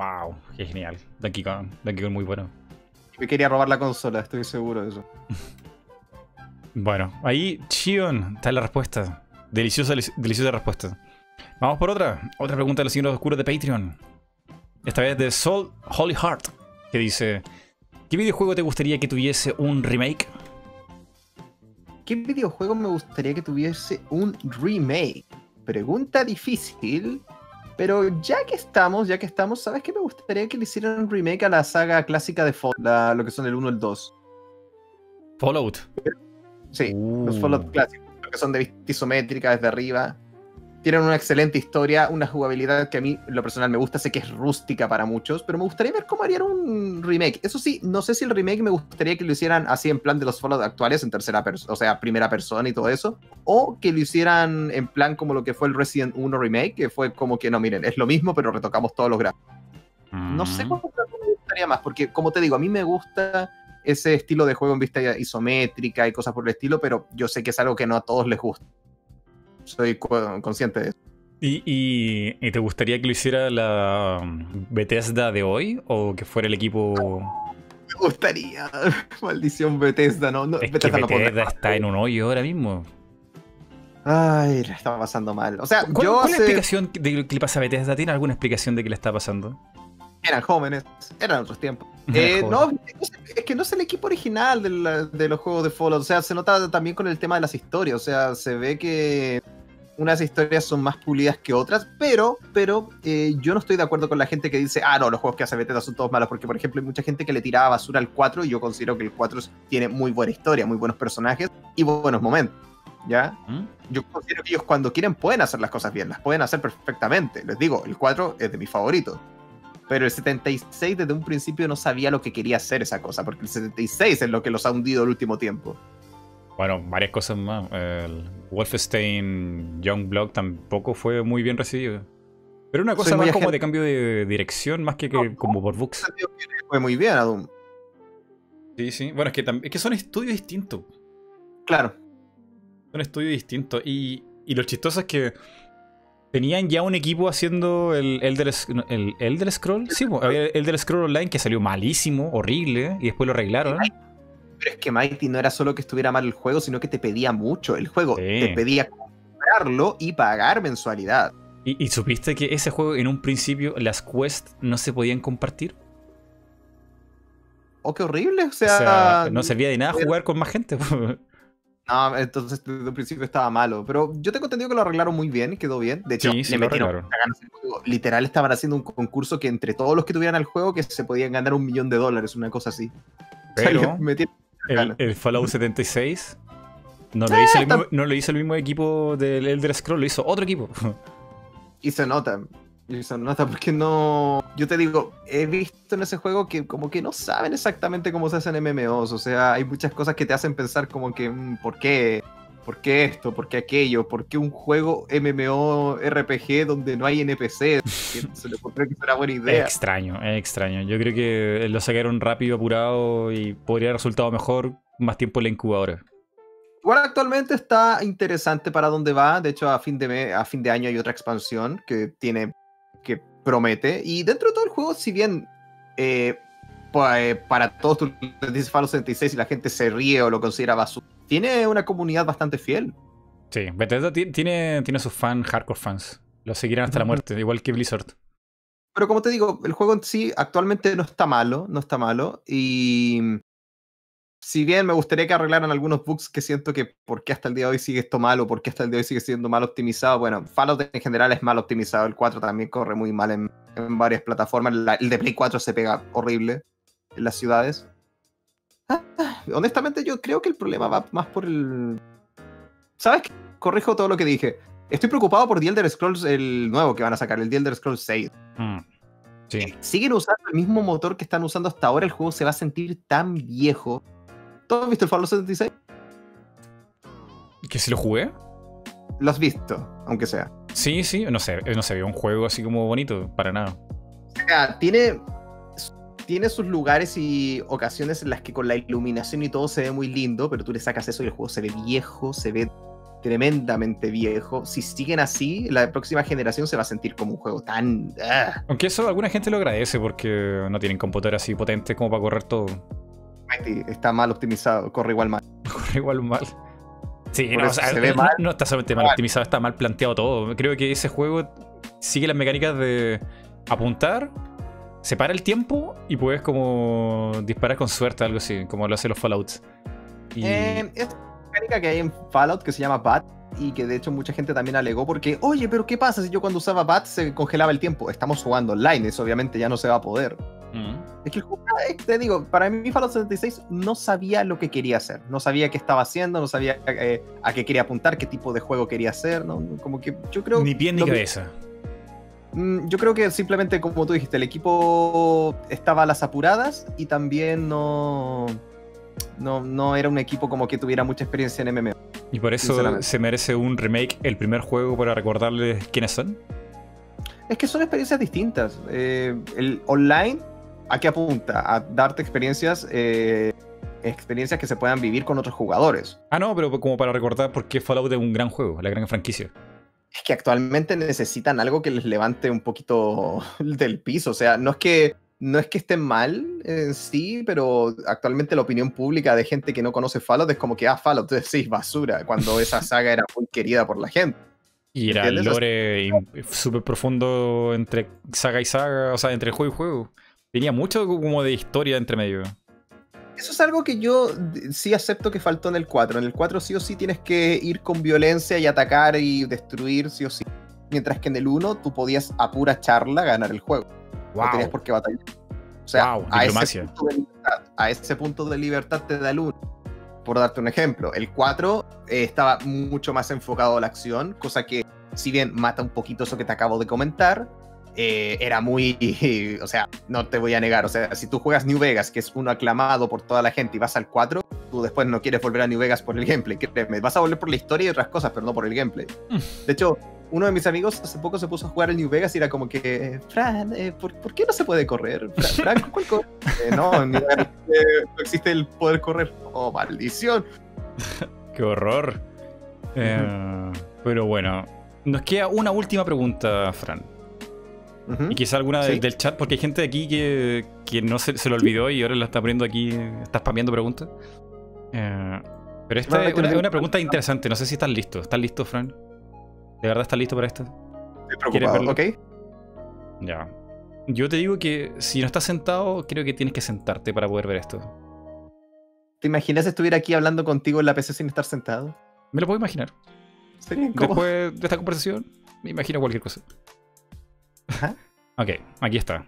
Wow, qué genial. Donkey Kong, Donkey Kong muy bueno. Me quería robar la consola, estoy seguro de eso. bueno, ahí, Chion, está la respuesta. Deliciosa, deliciosa respuesta. Vamos por otra. Otra pregunta de los signos oscuros de Patreon. Esta vez de Soul Holy Heart, que dice: ¿Qué videojuego te gustaría que tuviese un remake? ¿Qué videojuego me gustaría que tuviese un remake? Pregunta difícil, pero ya que estamos, ya que estamos, ¿sabes qué me gustaría que le hicieran un remake a la saga clásica de Fallout, lo que son el 1 y el 2? Fallout. Sí, los uh. Fallout clásicos, que son de vista isométrica desde arriba tienen una excelente historia, una jugabilidad que a mí, en lo personal, me gusta. Sé que es rústica para muchos, pero me gustaría ver cómo harían un remake. Eso sí, no sé si el remake me gustaría que lo hicieran así en plan de los Fallout actuales, en tercera persona, o sea, primera persona y todo eso, o que lo hicieran en plan como lo que fue el Resident 1 remake, que fue como que no, miren, es lo mismo, pero retocamos todos los gráficos. No sé mm. cómo me gustaría más, porque como te digo, a mí me gusta ese estilo de juego en vista isométrica y cosas por el estilo, pero yo sé que es algo que no a todos les gusta soy consciente de eso. ¿Y, te gustaría que lo hiciera la um, Bethesda de hoy o que fuera el equipo...? Me gustaría. Maldición Bethesda, ¿no? es Bethesda, que Bethesda está en un hoyo ahora mismo. Ay, la estaba pasando mal. O sea, ¿Cuál, yo ¿cuál es la explicación de lo que le pasa a Bethesda? ¿Tiene alguna explicación de qué le está pasando? Eran jóvenes, eran otros tiempos. Eh, no, es que no es el equipo original de, de, los juegos de Fallout. O sea, se nota también con el tema de las historias. O sea, se ve que unas historias son más pulidas que otras, pero, pero eh, yo no estoy de acuerdo con la gente que dice, ah, no, los juegos que hace Bethesda son todos malos, porque por ejemplo hay mucha gente que le tiraba basura al 4 y yo considero que el 4 tiene muy buena historia, muy buenos personajes y buenos momentos. ¿Ya? ¿Mm? Yo considero que ellos cuando quieren pueden hacer las cosas bien, las pueden hacer perfectamente. Les digo, el 4 es de mis favoritos. Pero el 76 desde un principio no sabía lo que quería hacer esa cosa, porque el 76 es lo que los ha hundido el último tiempo. Bueno, varias cosas más. El Wolfenstein Youngblood tampoco fue muy bien recibido. Pero una cosa más como de cambio de dirección, más que, como por books. Fue muy bien a Doom. Sí, sí. Bueno, es que, es que son estudios distintos. Claro. Son estudios distintos. Y, y lo chistoso es que tenían ya un equipo haciendo el Elder, el Elder Scroll. Sí, había el Elder Scroll Online que salió malísimo, horrible, y después lo arreglaron. Pero es que Mighty no era solo que estuviera mal el juego, sino que te pedía mucho. El juego te pedía comprarlo y pagar mensualidad. ¿Y, supiste que ese juego en un principio las quests no se podían compartir? Oh, qué horrible. O sea, no servía de nada jugar con más gente. no, entonces desde un principio estaba malo. Pero yo tengo entendido que lo arreglaron muy bien, quedó bien. De hecho, le metieron Literal estaban haciendo un concurso que entre todos los que tuvieran el juego que se podían ganar un millón de dólares, una cosa así. Pero el, Fallout 76 no lo, hizo el mismo, no lo hizo el mismo equipo del Elder Scroll, lo hizo otro equipo. Y se nota. Y se nota porque no. Yo te digo, he visto en ese juego que como que no saben exactamente cómo se hacen MMOs. O sea, hay muchas cosas que te hacen pensar como que, mm, ¿por qué? ¿Por qué esto? ¿Por qué aquello? ¿Por qué un juego MMO RPG donde no hay NPC? se le ocurrió que era buena idea. Es extraño, es extraño. Yo creo que lo sacaron rápido, apurado y podría haber resultado mejor más tiempo en la incubadora. Igual actualmente está interesante para dónde va. De hecho, a fin de, a fin de año hay otra expansión que tiene. que promete. Y dentro de todo el juego, si bien eh, pues, para todos tú dices Fallout 76 y la gente se ríe o lo considera basura, tiene una comunidad bastante fiel. Sí, Bethesda tiene, tiene sus fans, hardcore fans. Lo seguirán hasta la muerte, igual que Blizzard. Pero como te digo, el juego en sí actualmente no está malo, no está malo. Y si bien me gustaría que arreglaran algunos bugs que siento que por qué hasta el día de hoy sigue esto mal o por qué hasta el día de hoy sigue siendo mal optimizado. Bueno, Fallout en general es mal optimizado, el 4 también corre muy mal en, varias plataformas, el de Play 4 se pega horrible en las ciudades. Ah, honestamente yo creo que el problema va más por el... ¿Sabes qué? Corrijo todo lo que dije. Estoy preocupado por The Elder Scrolls, el nuevo que van a sacar, el The Elder Scrolls 6. Mm, sí. Eh, siguen usando el mismo motor que están usando hasta ahora, el juego se va a sentir tan viejo ¿Tú has visto el Fallout 76? ¿Que si lo jugué? Lo has visto, aunque sea. Sí, sí, no sé, no se ve un juego así como bonito, para nada. O sea, tiene, tiene sus lugares y ocasiones en las que con la iluminación y todo se ve muy lindo, pero tú le sacas eso y el juego se ve viejo, se ve tremendamente viejo. Si siguen así, la próxima generación se va a sentir como un juego tan... Ah. Aunque eso alguna gente lo agradece porque no tienen computadores así potentes como para correr todo está mal optimizado, corre igual mal. corre igual mal. Sí, no, no, está solamente mal optimizado, está mal planteado todo. Creo que ese juego sigue las mecánicas de apuntar, separa el tiempo y puedes como disparar con suerte, algo así, como lo hacen los Fallouts. Y... Eh, es una mecánica que hay en Fallout que se llama BAT y que de hecho mucha gente también alegó porque, oye, pero ¿qué pasa si yo cuando usaba BAT se congelaba el tiempo? Estamos jugando online, eso obviamente ya no se va a poder. Mm. Es que te digo, para mí Fallout 76 no sabía lo que quería hacer, no sabía qué estaba haciendo, no sabía eh, a qué quería apuntar, qué tipo de juego quería hacer, ¿no? Como que yo creo... Ni pie ni cabeza. Mm, yo creo que simplemente, como tú dijiste, el equipo estaba a las apuradas y también no, no, no era un equipo como que tuviera mucha experiencia en MMO. ¿Y por eso se merece un remake el primer juego para recordarles quiénes son? Es que son experiencias distintas. Eh, el online ¿A qué apunta? A darte experiencias, eh, experiencias que se puedan vivir con otros jugadores. Ah, no, pero como para recordar por qué Fallout es un gran juego, la gran franquicia. Es que actualmente necesitan algo que les levante un poquito del piso. O sea, no es que no es que estén mal en sí, pero actualmente la opinión pública de gente que no conoce Fallout es como que, ah, Fallout, sí, basura, cuando esa saga era muy querida por la gente. Y era el lore súper profundo entre saga y saga, o sea, entre juego y juego. Tenía mucho como de historia entre medio. Eso es algo que yo sí acepto que faltó en el 4. En el 4 sí o sí tienes que ir con violencia y atacar y destruir sí o sí. Mientras que en el 1 tú podías a pura charla ganar el juego. No tenías por qué batallar. O sea, a, ese punto de libertad, a ese punto de libertad te da el 1. Por darte un ejemplo, el 4 eh, estaba mucho más enfocado a la acción, cosa que si bien mata un poquito eso que te acabo de comentar, eh, era muy, o sea, no te voy a negar, o sea, si tú juegas New Vegas, que es uno aclamado por toda la gente, y vas al 4, tú después no quieres volver a New Vegas por el gameplay. Créeme, vas a volver por la historia y otras cosas, pero no por el gameplay. Mm. De hecho, uno de mis amigos hace poco se puso a jugar el New Vegas y era como que, Fran, eh, ¿por, qué no se puede correr? Fran, ¿cuál corre? Eh, no, no existe el poder correr. Oh, maldición. qué horror. Eh, pero bueno, nos queda una última pregunta, Fran. Y quizá alguna del chat, porque hay gente de aquí que, que no se, se, lo olvidó y ahora la está poniendo aquí, está spameando preguntas. pero esta es una, pregunta interesante, no sé si estás listo. ¿Estás listo, Fran? ¿De verdad estás listo para esto? Estoy preocupado, ok. Ya. Yo te digo que si no estás sentado, creo que tienes que sentarte para poder ver esto. ¿Te imaginas estuviera aquí hablando contigo en la PC sin estar sentado? Me lo puedo imaginar. Después de esta conversación, me imagino cualquier cosa. Ok, aquí está.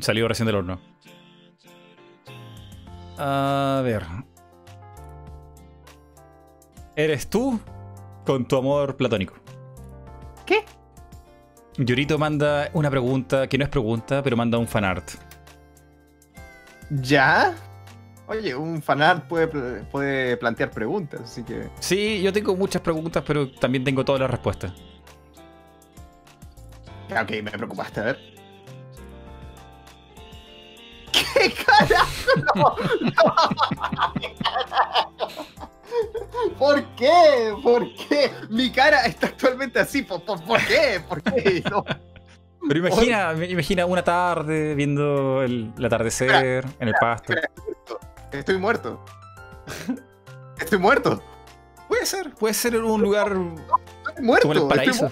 Salió recién del horno. A ver. ¿Eres tú con tu amor platónico? ¿Qué? Yorito manda una pregunta que no es pregunta, pero manda un fanart. ¿Ya? Oye, un fanart puede, puede plantear preguntas, así que. Sí, yo tengo muchas preguntas, pero también tengo todas las respuestas. Ok, me preocupaste, a ver. ¿Qué carajo? ¿Por qué? ¿Por qué? Mi cara está actualmente así. ¿Por, qué? ¿Por qué? Pero imagina, imagina una tarde viendo el, atardecer en el pasto. Estoy muerto. Estoy muerto. Puede ser, puede ser en un lugar estoy muerto. como el paraíso.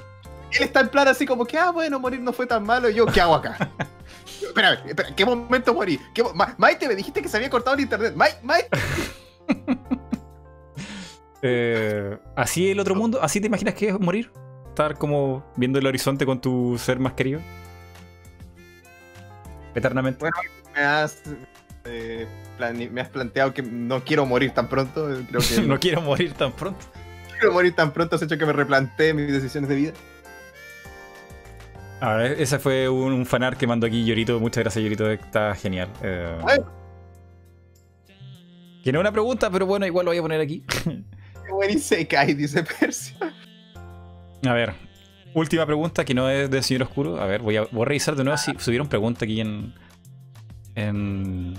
Él está en plan así como que, ah, bueno, morir no fue tan malo. yo, ¿qué hago acá? espera, espera, ¿qué momento morí? ¿Qué Maite, me dijiste que se había cortado el internet. Maite, Maite. Eh, así el otro mundo, así te imaginas que es morir. Estar como viendo el horizonte con tu ser más querido. Eternamente. Bueno, me has, eh, me has planteado que no quiero morir tan pronto. Creo que no quiero morir tan pronto. Quiero morir tan pronto, has hecho que me replantee mis decisiones de vida. A ver, ese fue un, fanart que mandó aquí Llorito. Muchas gracias, Llorito. Está genial. Eh, que no es una pregunta, pero bueno, igual lo voy a poner aquí. Isekai, dice Persia. A ver, última pregunta que no es del Señor Oscuro. A ver, voy a, voy a revisar de nuevo si subieron pregunta aquí en, en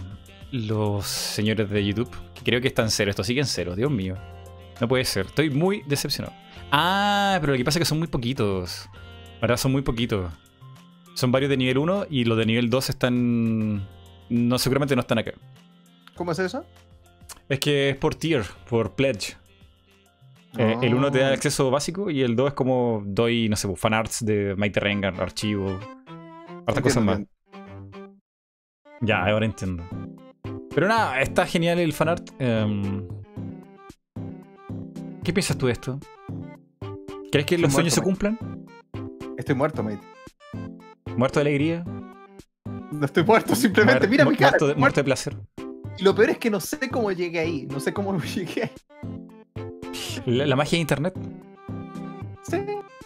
los señores de YouTube. Que creo que están cero. Esto sigue en cero, Dios mío. No puede ser. Estoy muy decepcionado. Ah, pero lo que pasa es que son muy poquitos. Ahora son muy poquitos. Son varios de nivel 1 y los de nivel 2 están. No, seguramente no están acá. ¿Cómo es eso? Es que es por tier, por pledge. Eh, el 1 te da ah. acceso básico y el 2 es como doy, no sé, pues, fanarts de Mighty Rengar, archivo. Otras cosas más. Ya, ahora entiendo. Pero nada, está genial el fanart. Em, ¿Qué piensas tú de esto? ¿Crees que los sueños se cumplan? Estoy muerto, mate. ¿Muerto de alegría? No estoy muerto, simplemente. Mira mi cara. Muerto de, muerto de placer. Y lo peor es que no sé cómo llegué ahí. No sé cómo llegué ahí. La, magia de internet. Sí,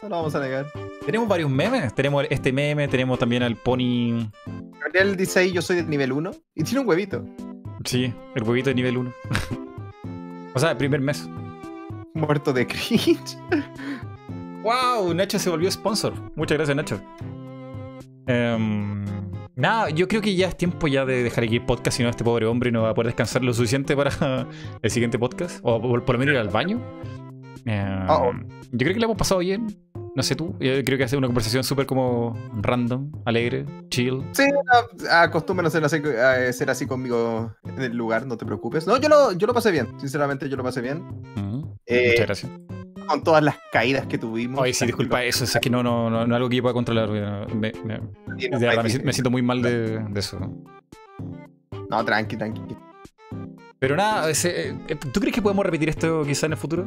no lo vamos a negar. Tenemos varios memes. Tenemos este meme, tenemos también al pony. Gabriel dice ahí: Yo soy del nivel 1. Y tiene un huevito. Sí, el huevito de nivel 1. o sea, el primer mes. Muerto de cringe. ¡Wow! Nacho se volvió sponsor. Muchas gracias, Nacho. Em, nada, yo creo que ya es tiempo ya de dejar aquí el podcast, si no este pobre hombre no va a poder descansar lo suficiente para el siguiente podcast. O por lo menos ir al baño. Em, yo creo que le hemos pasado bien. No sé tú. Yo creo que ha sido una conversación súper como random, alegre, chill. Sí, acostumbran a ser a ser así conmigo en el lugar, no te preocupes. No, yo lo, yo lo pasé bien. Sinceramente, yo lo pasé bien. Eh, muchas gracias con todas las caídas que tuvimos. Ay, sí, disculpa, eso es que no, no, no, no es algo que yo pueda controlar. Me, me, siento muy mal de, eso. No, tranqui, tranqui. Pero nada, eh, ¿tú crees que podemos repetir esto quizá en el futuro?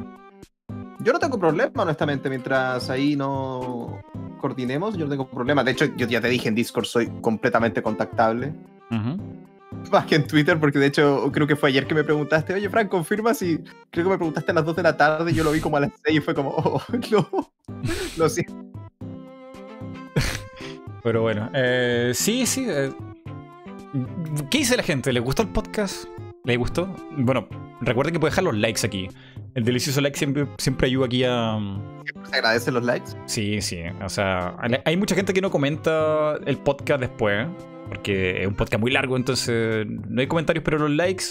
Yo no tengo problema, honestamente, mientras ahí no coordinemos, yo no tengo problema. De hecho, yo ya te dije en Discord, soy completamente contactable. Ajá más que en Twitter, porque de hecho creo que fue ayer que me preguntaste, oye, Frank, confirma si. Creo que me preguntaste a las 2 de la tarde y yo lo vi como a las 6 y fue como, oh, no, lo siento. Pero bueno, eh, sí, sí. Eh, ¿Qué dice la gente? ¿Le gustó el podcast? ¿Le gustó? Bueno, recuerden que pueden dejar los likes aquí. El delicioso like siempre, siempre ayuda aquí a. ¿Se agradecen los likes? Sí, sí. O sea, hay mucha gente que no comenta el podcast después, porque es un podcast muy largo, entonces no hay comentarios, pero los likes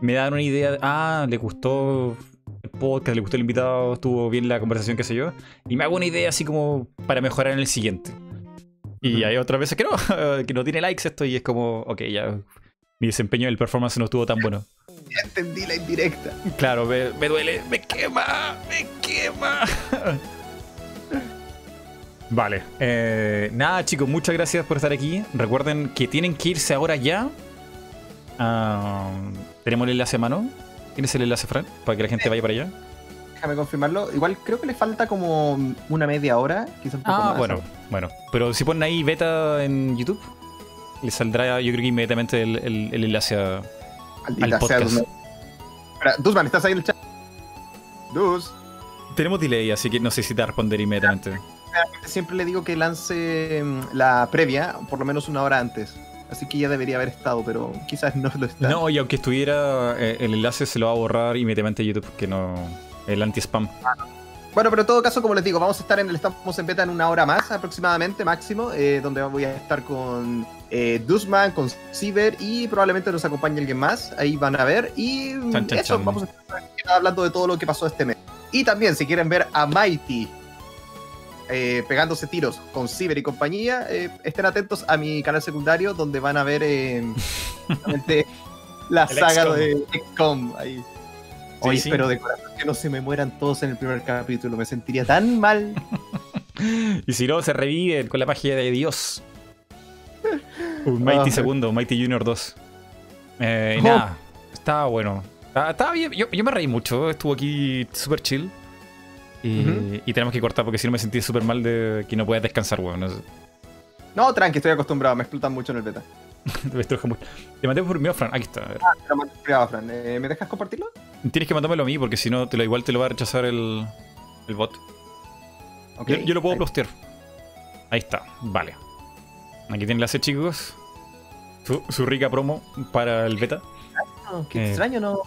me dan una idea. De, ah, le gustó el podcast, le gustó el invitado, estuvo bien la conversación, qué sé yo. Y me hago una idea así como para mejorar en el siguiente. Y hay otras veces que no, que no tiene likes esto y es como, ok, ya mi desempeño del performance no estuvo tan bueno. Ya entendí la indirecta. Claro, me, duele, me quema, me quema. Vale. Eh, nada, chicos, muchas gracias por estar aquí. Recuerden que tienen que irse ahora ya. Tenemos el enlace a mano. ¿Tienes el enlace, Fran? Para que la gente vaya para allá. Déjame confirmarlo. Igual creo que le falta como una media hora, quizás un poco ah, bueno, bueno. Pero si ponen ahí beta en YouTube, le saldrá, yo creo que inmediatamente el, el, enlace a, al podcast. Duzman, ¿estás ahí en el chat? Dus. Tenemos delay, así que no sé si te va a responder inmediatamente. Siempre le digo que lance mm, la previa por lo menos una hora antes. Así que ya debería haber estado, pero quizás no lo está. No, y aunque estuviera, eh, el enlace se lo va a borrar inmediatamente YouTube, que no. El anti-spam. Bueno, pero en todo caso, como les digo, vamos a estar en el Estamos en Beta en una hora más aproximadamente, máximo, eh, donde voy a estar con eh, Dusman, con Ciber y probablemente nos acompañe alguien más. Ahí van a ver. Y eso, vamos a estar hablando de todo lo que pasó este mes. Y también, si quieren ver a Mighty eh, pegándose tiros con Ciber y compañía, eh, estén atentos a mi canal secundario donde van a ver eh, la saga de XCOM ahí. Hoy espero de corazón que no se me mueran todos en el primer capítulo, me sentiría tan mal. y si no, se reviven con la magia de Dios. Un Mighty ah. segundo, Mighty Junior 2. Eh, y nada, estaba bueno. Estaba, bien, yo, yo, me reí mucho, estuvo aquí súper chill. Y, tenemos que cortar porque si no me sentí súper mal de que no puedas descansar, weón. No, tranqui, estoy acostumbrado, me explotan mucho en el beta. Te mandé por mío, Fran. Aquí está. Ah, te lo mandé por Fran. Eh, ¿Me dejas compartirlo? Tienes que mandármelo a mí porque si no, te lo, igual te lo va a rechazar el, el bot. Okay, yo, lo puedo postear. Ahí está, vale. Aquí tienen enlace, chicos. Su, su rica promo para el beta qué eh. extraño, ¿no?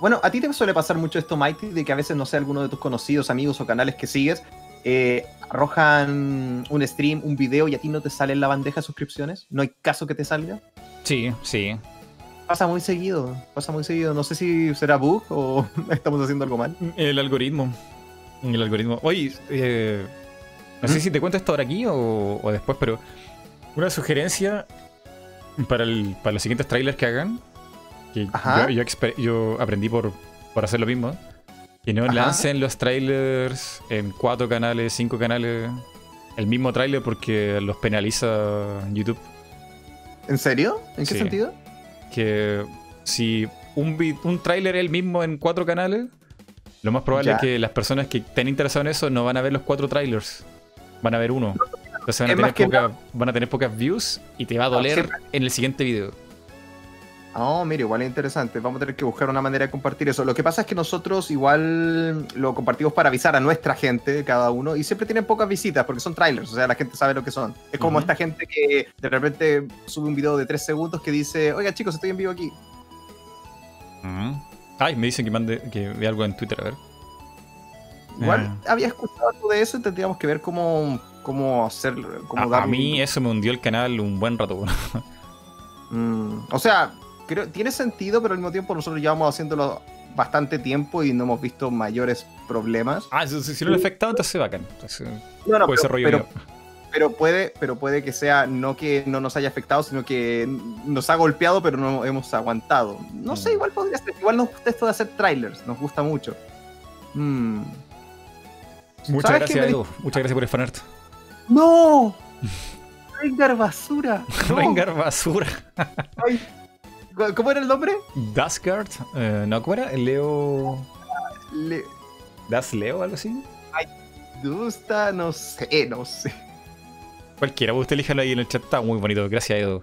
Bueno, a ti te suele pasar mucho esto, Mighty, de que a veces, no sé, alguno de tus conocidos, amigos o canales que sigues, eh, arrojan un stream, un video y a ti no te sale en la bandeja de suscripciones. ¿No hay caso que te salga? Sí, sí. Pasa muy seguido, pasa muy seguido. No sé si será bug o estamos haciendo algo mal. El algoritmo. El algoritmo. Oye, eh, no sé ¿Mm? si te cuento esto ahora aquí o, después, pero una sugerencia para, para los siguientes trailers que hagan yo, aprendí por, por hacer lo mismo. Que no lancen los trailers en cuatro canales, cinco canales, el mismo trailer porque los penaliza YouTube. ¿En serio? ¿En qué sentido? Que si un, un trailer es el mismo en cuatro canales, lo más probable es que las personas que estén interesadas en eso no van a ver los cuatro trailers. Van a ver uno. Entonces van a, tener, van a tener pocas views y te va a doler en el siguiente video. Oh, mire, igual es interesante. Vamos a tener que buscar una manera de compartir eso. Lo que pasa es que nosotros igual lo compartimos para avisar a nuestra gente, cada uno, y siempre tienen pocas visitas porque son trailers, o sea, la gente sabe lo que son. Es como esta gente que de repente sube un video de tres segundos que dice, oiga chicos, estoy en vivo aquí. Ay, me dicen que mande que vea algo en Twitter, a ver. Igual eh. había escuchado algo de eso y tendríamos que ver cómo, cómo hacer. Cómo a, a mí eso me hundió el canal un buen rato. mm, o sea, tiene sentido, pero al mismo tiempo nosotros llevamos haciéndolo bastante tiempo y no hemos visto mayores problemas. Ah, si, si no le afectado, entonces bacán. no, no, pero, pero, puede, pero puede que sea no que no nos haya afectado, sino que nos ha golpeado, pero no hemos aguantado. No sé, mm. igual podría ser. Igual nos gusta esto de hacer trailers, nos gusta mucho. Mm. Muchas gracias, Edu. Muchas gracias por el fanart. ¡No! Rengar basura. No. Rengar basura. Ay. ¿Cómo era el nombre? Dusgard. Eh, ¿No? ¿Cómo era? Leo. Le... ¿Das Leo algo así? Ay, gusta, no sé, no sé. Cualquiera, usted elíjalo ahí en el chat, está muy bonito, gracias Edu.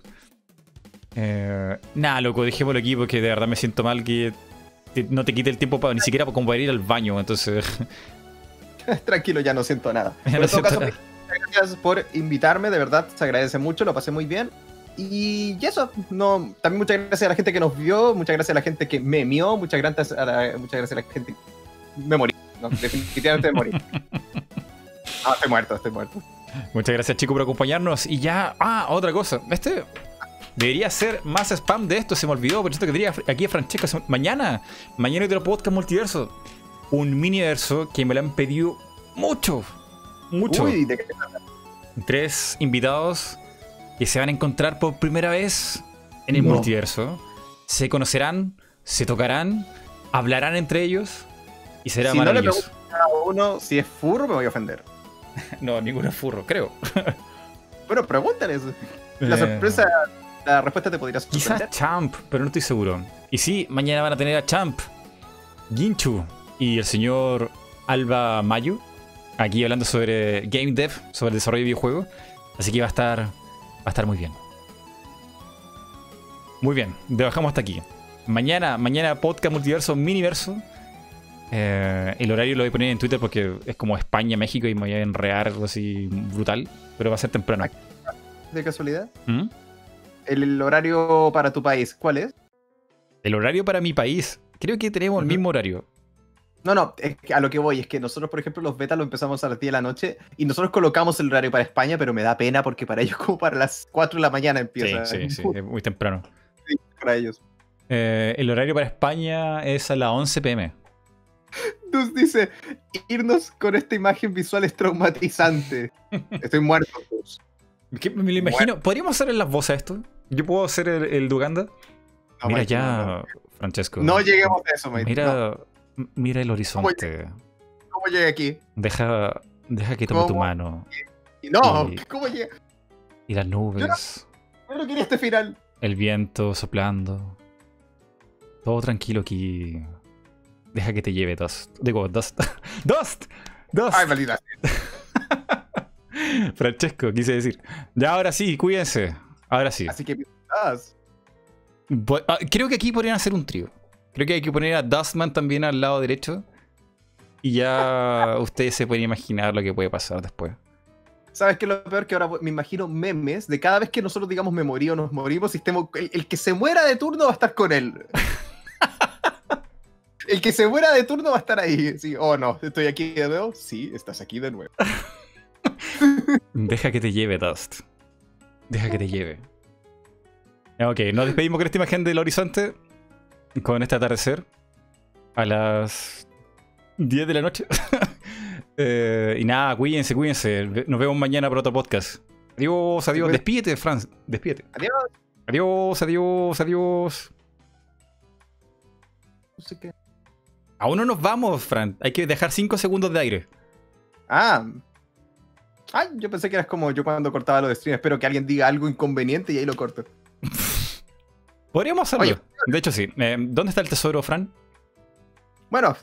Eh, nada, loco, dejémoslo aquí porque de verdad me siento mal que no te quite el tiempo para ni siquiera como para ir al baño, entonces. Tranquilo, ya no siento nada. en todo caso, gracias por invitarme, de verdad, se agradece mucho, lo pasé muy bien. Y eso, no, también muchas gracias a la gente que nos vio, muchas gracias a la gente que me mió, muchas gracias a la, muchas gracias a la gente. Me morí, no, definitivamente me morí. Ah, estoy muerto, estoy muerto. Muchas gracias, chicos, por acompañarnos. Y ya, ah, otra cosa. Este debería ser más spam de esto, se me olvidó. Por esto que diría aquí a Francesca mañana. Mañana hay otro podcast multiverso. Un miniverso que me lo han pedido mucho. Mucho. Uy, ¿de qué Tres invitados que se van a encontrar por primera vez en el multiverso. Se conocerán, se tocarán, hablarán entre ellos y será maravilloso. Si no le a uno si es furro, me voy a ofender. no, ninguno es furro, creo. bueno, pregúntales. La eh. sorpresa, la respuesta te podría sorprender. Quizás Champ, pero no estoy seguro. Y sí, mañana van a tener a Champ, Ginchu y el señor Alba Mayu aquí hablando sobre game dev, sobre el desarrollo de videojuegos. Así que va a estar, a estar muy bien. Muy bien, dejamos hasta aquí. Mañana, mañana podcast multiverso, miniverso. Eh, el horario lo voy a poner en Twitter porque es como España, México y me voy a enrear algo así brutal. Pero va a ser temprano. ¿De casualidad? ¿Mm? ¿El, horario para tu país cuál es? El horario para mi país. Creo que tenemos el mismo horario. No, no, a lo que voy es que nosotros, por ejemplo, los betas lo empezamos a las 10 de la noche y nosotros colocamos el horario para España, pero me da pena porque para ellos como para las 4 de la mañana empieza. Sí, sí, sí, es muy temprano. Sí, para ellos. Eh, el horario para España es a las 11 pm. Nos dice, irnos con esta imagen visual es traumatizante. Estoy muerto. me lo imagino. ¿Podríamos hacer en las voces esto? ¿Yo puedo hacer el, el Duganda? Mira ya, Francesco. No lleguemos a eso, mate. Mira, mira el horizonte. ¿Cómo llegué, aquí? Deja, deja que tome tu mano. No, ¿cómo llegué? Y las nubes. Yo no, quería este final. El viento soplando. Todo tranquilo aquí. Deja que te lleve Dust. Digo, Dust. ¡Dust! ¡Dust! Ay, maldita. Francesco, quise decir. Ya, ahora sí, cuídense. Ahora sí. Así que. Ah, creo que aquí podrían hacer un trío. Creo que hay que poner a Dustman también al lado derecho. Y ya ustedes se pueden imaginar lo que puede pasar después. ¿Sabes qué es lo peor? Que ahora me imagino memes de cada vez que nosotros digamos me morí o nos morimos, el, que se muera de turno va a estar con él. el que se muera de turno va a estar ahí. Sí, oh no, estoy aquí de nuevo. Sí, estás aquí de nuevo. Deja que te lleve, Dust. Deja que te lleve. Ok, nos despedimos con esta imagen del horizonte con este atardecer a las 10 de la noche. Eh, y nada, cuídense, cuídense. Nos vemos mañana para otro podcast. Adiós, adiós. Despídete, Franz. Despídete. Adiós. Adiós, adiós, adiós. No sé qué. Aún no nos vamos, Fran. Hay que dejar 5 segundos de aire. Ah. Ay, yo pensé que eras como yo cuando cortaba los streams. Espero que alguien diga algo inconveniente y ahí lo corto. Podríamos hacerlo. De hecho, sí. Eh, ¿Dónde está el tesoro, Fran? Bueno,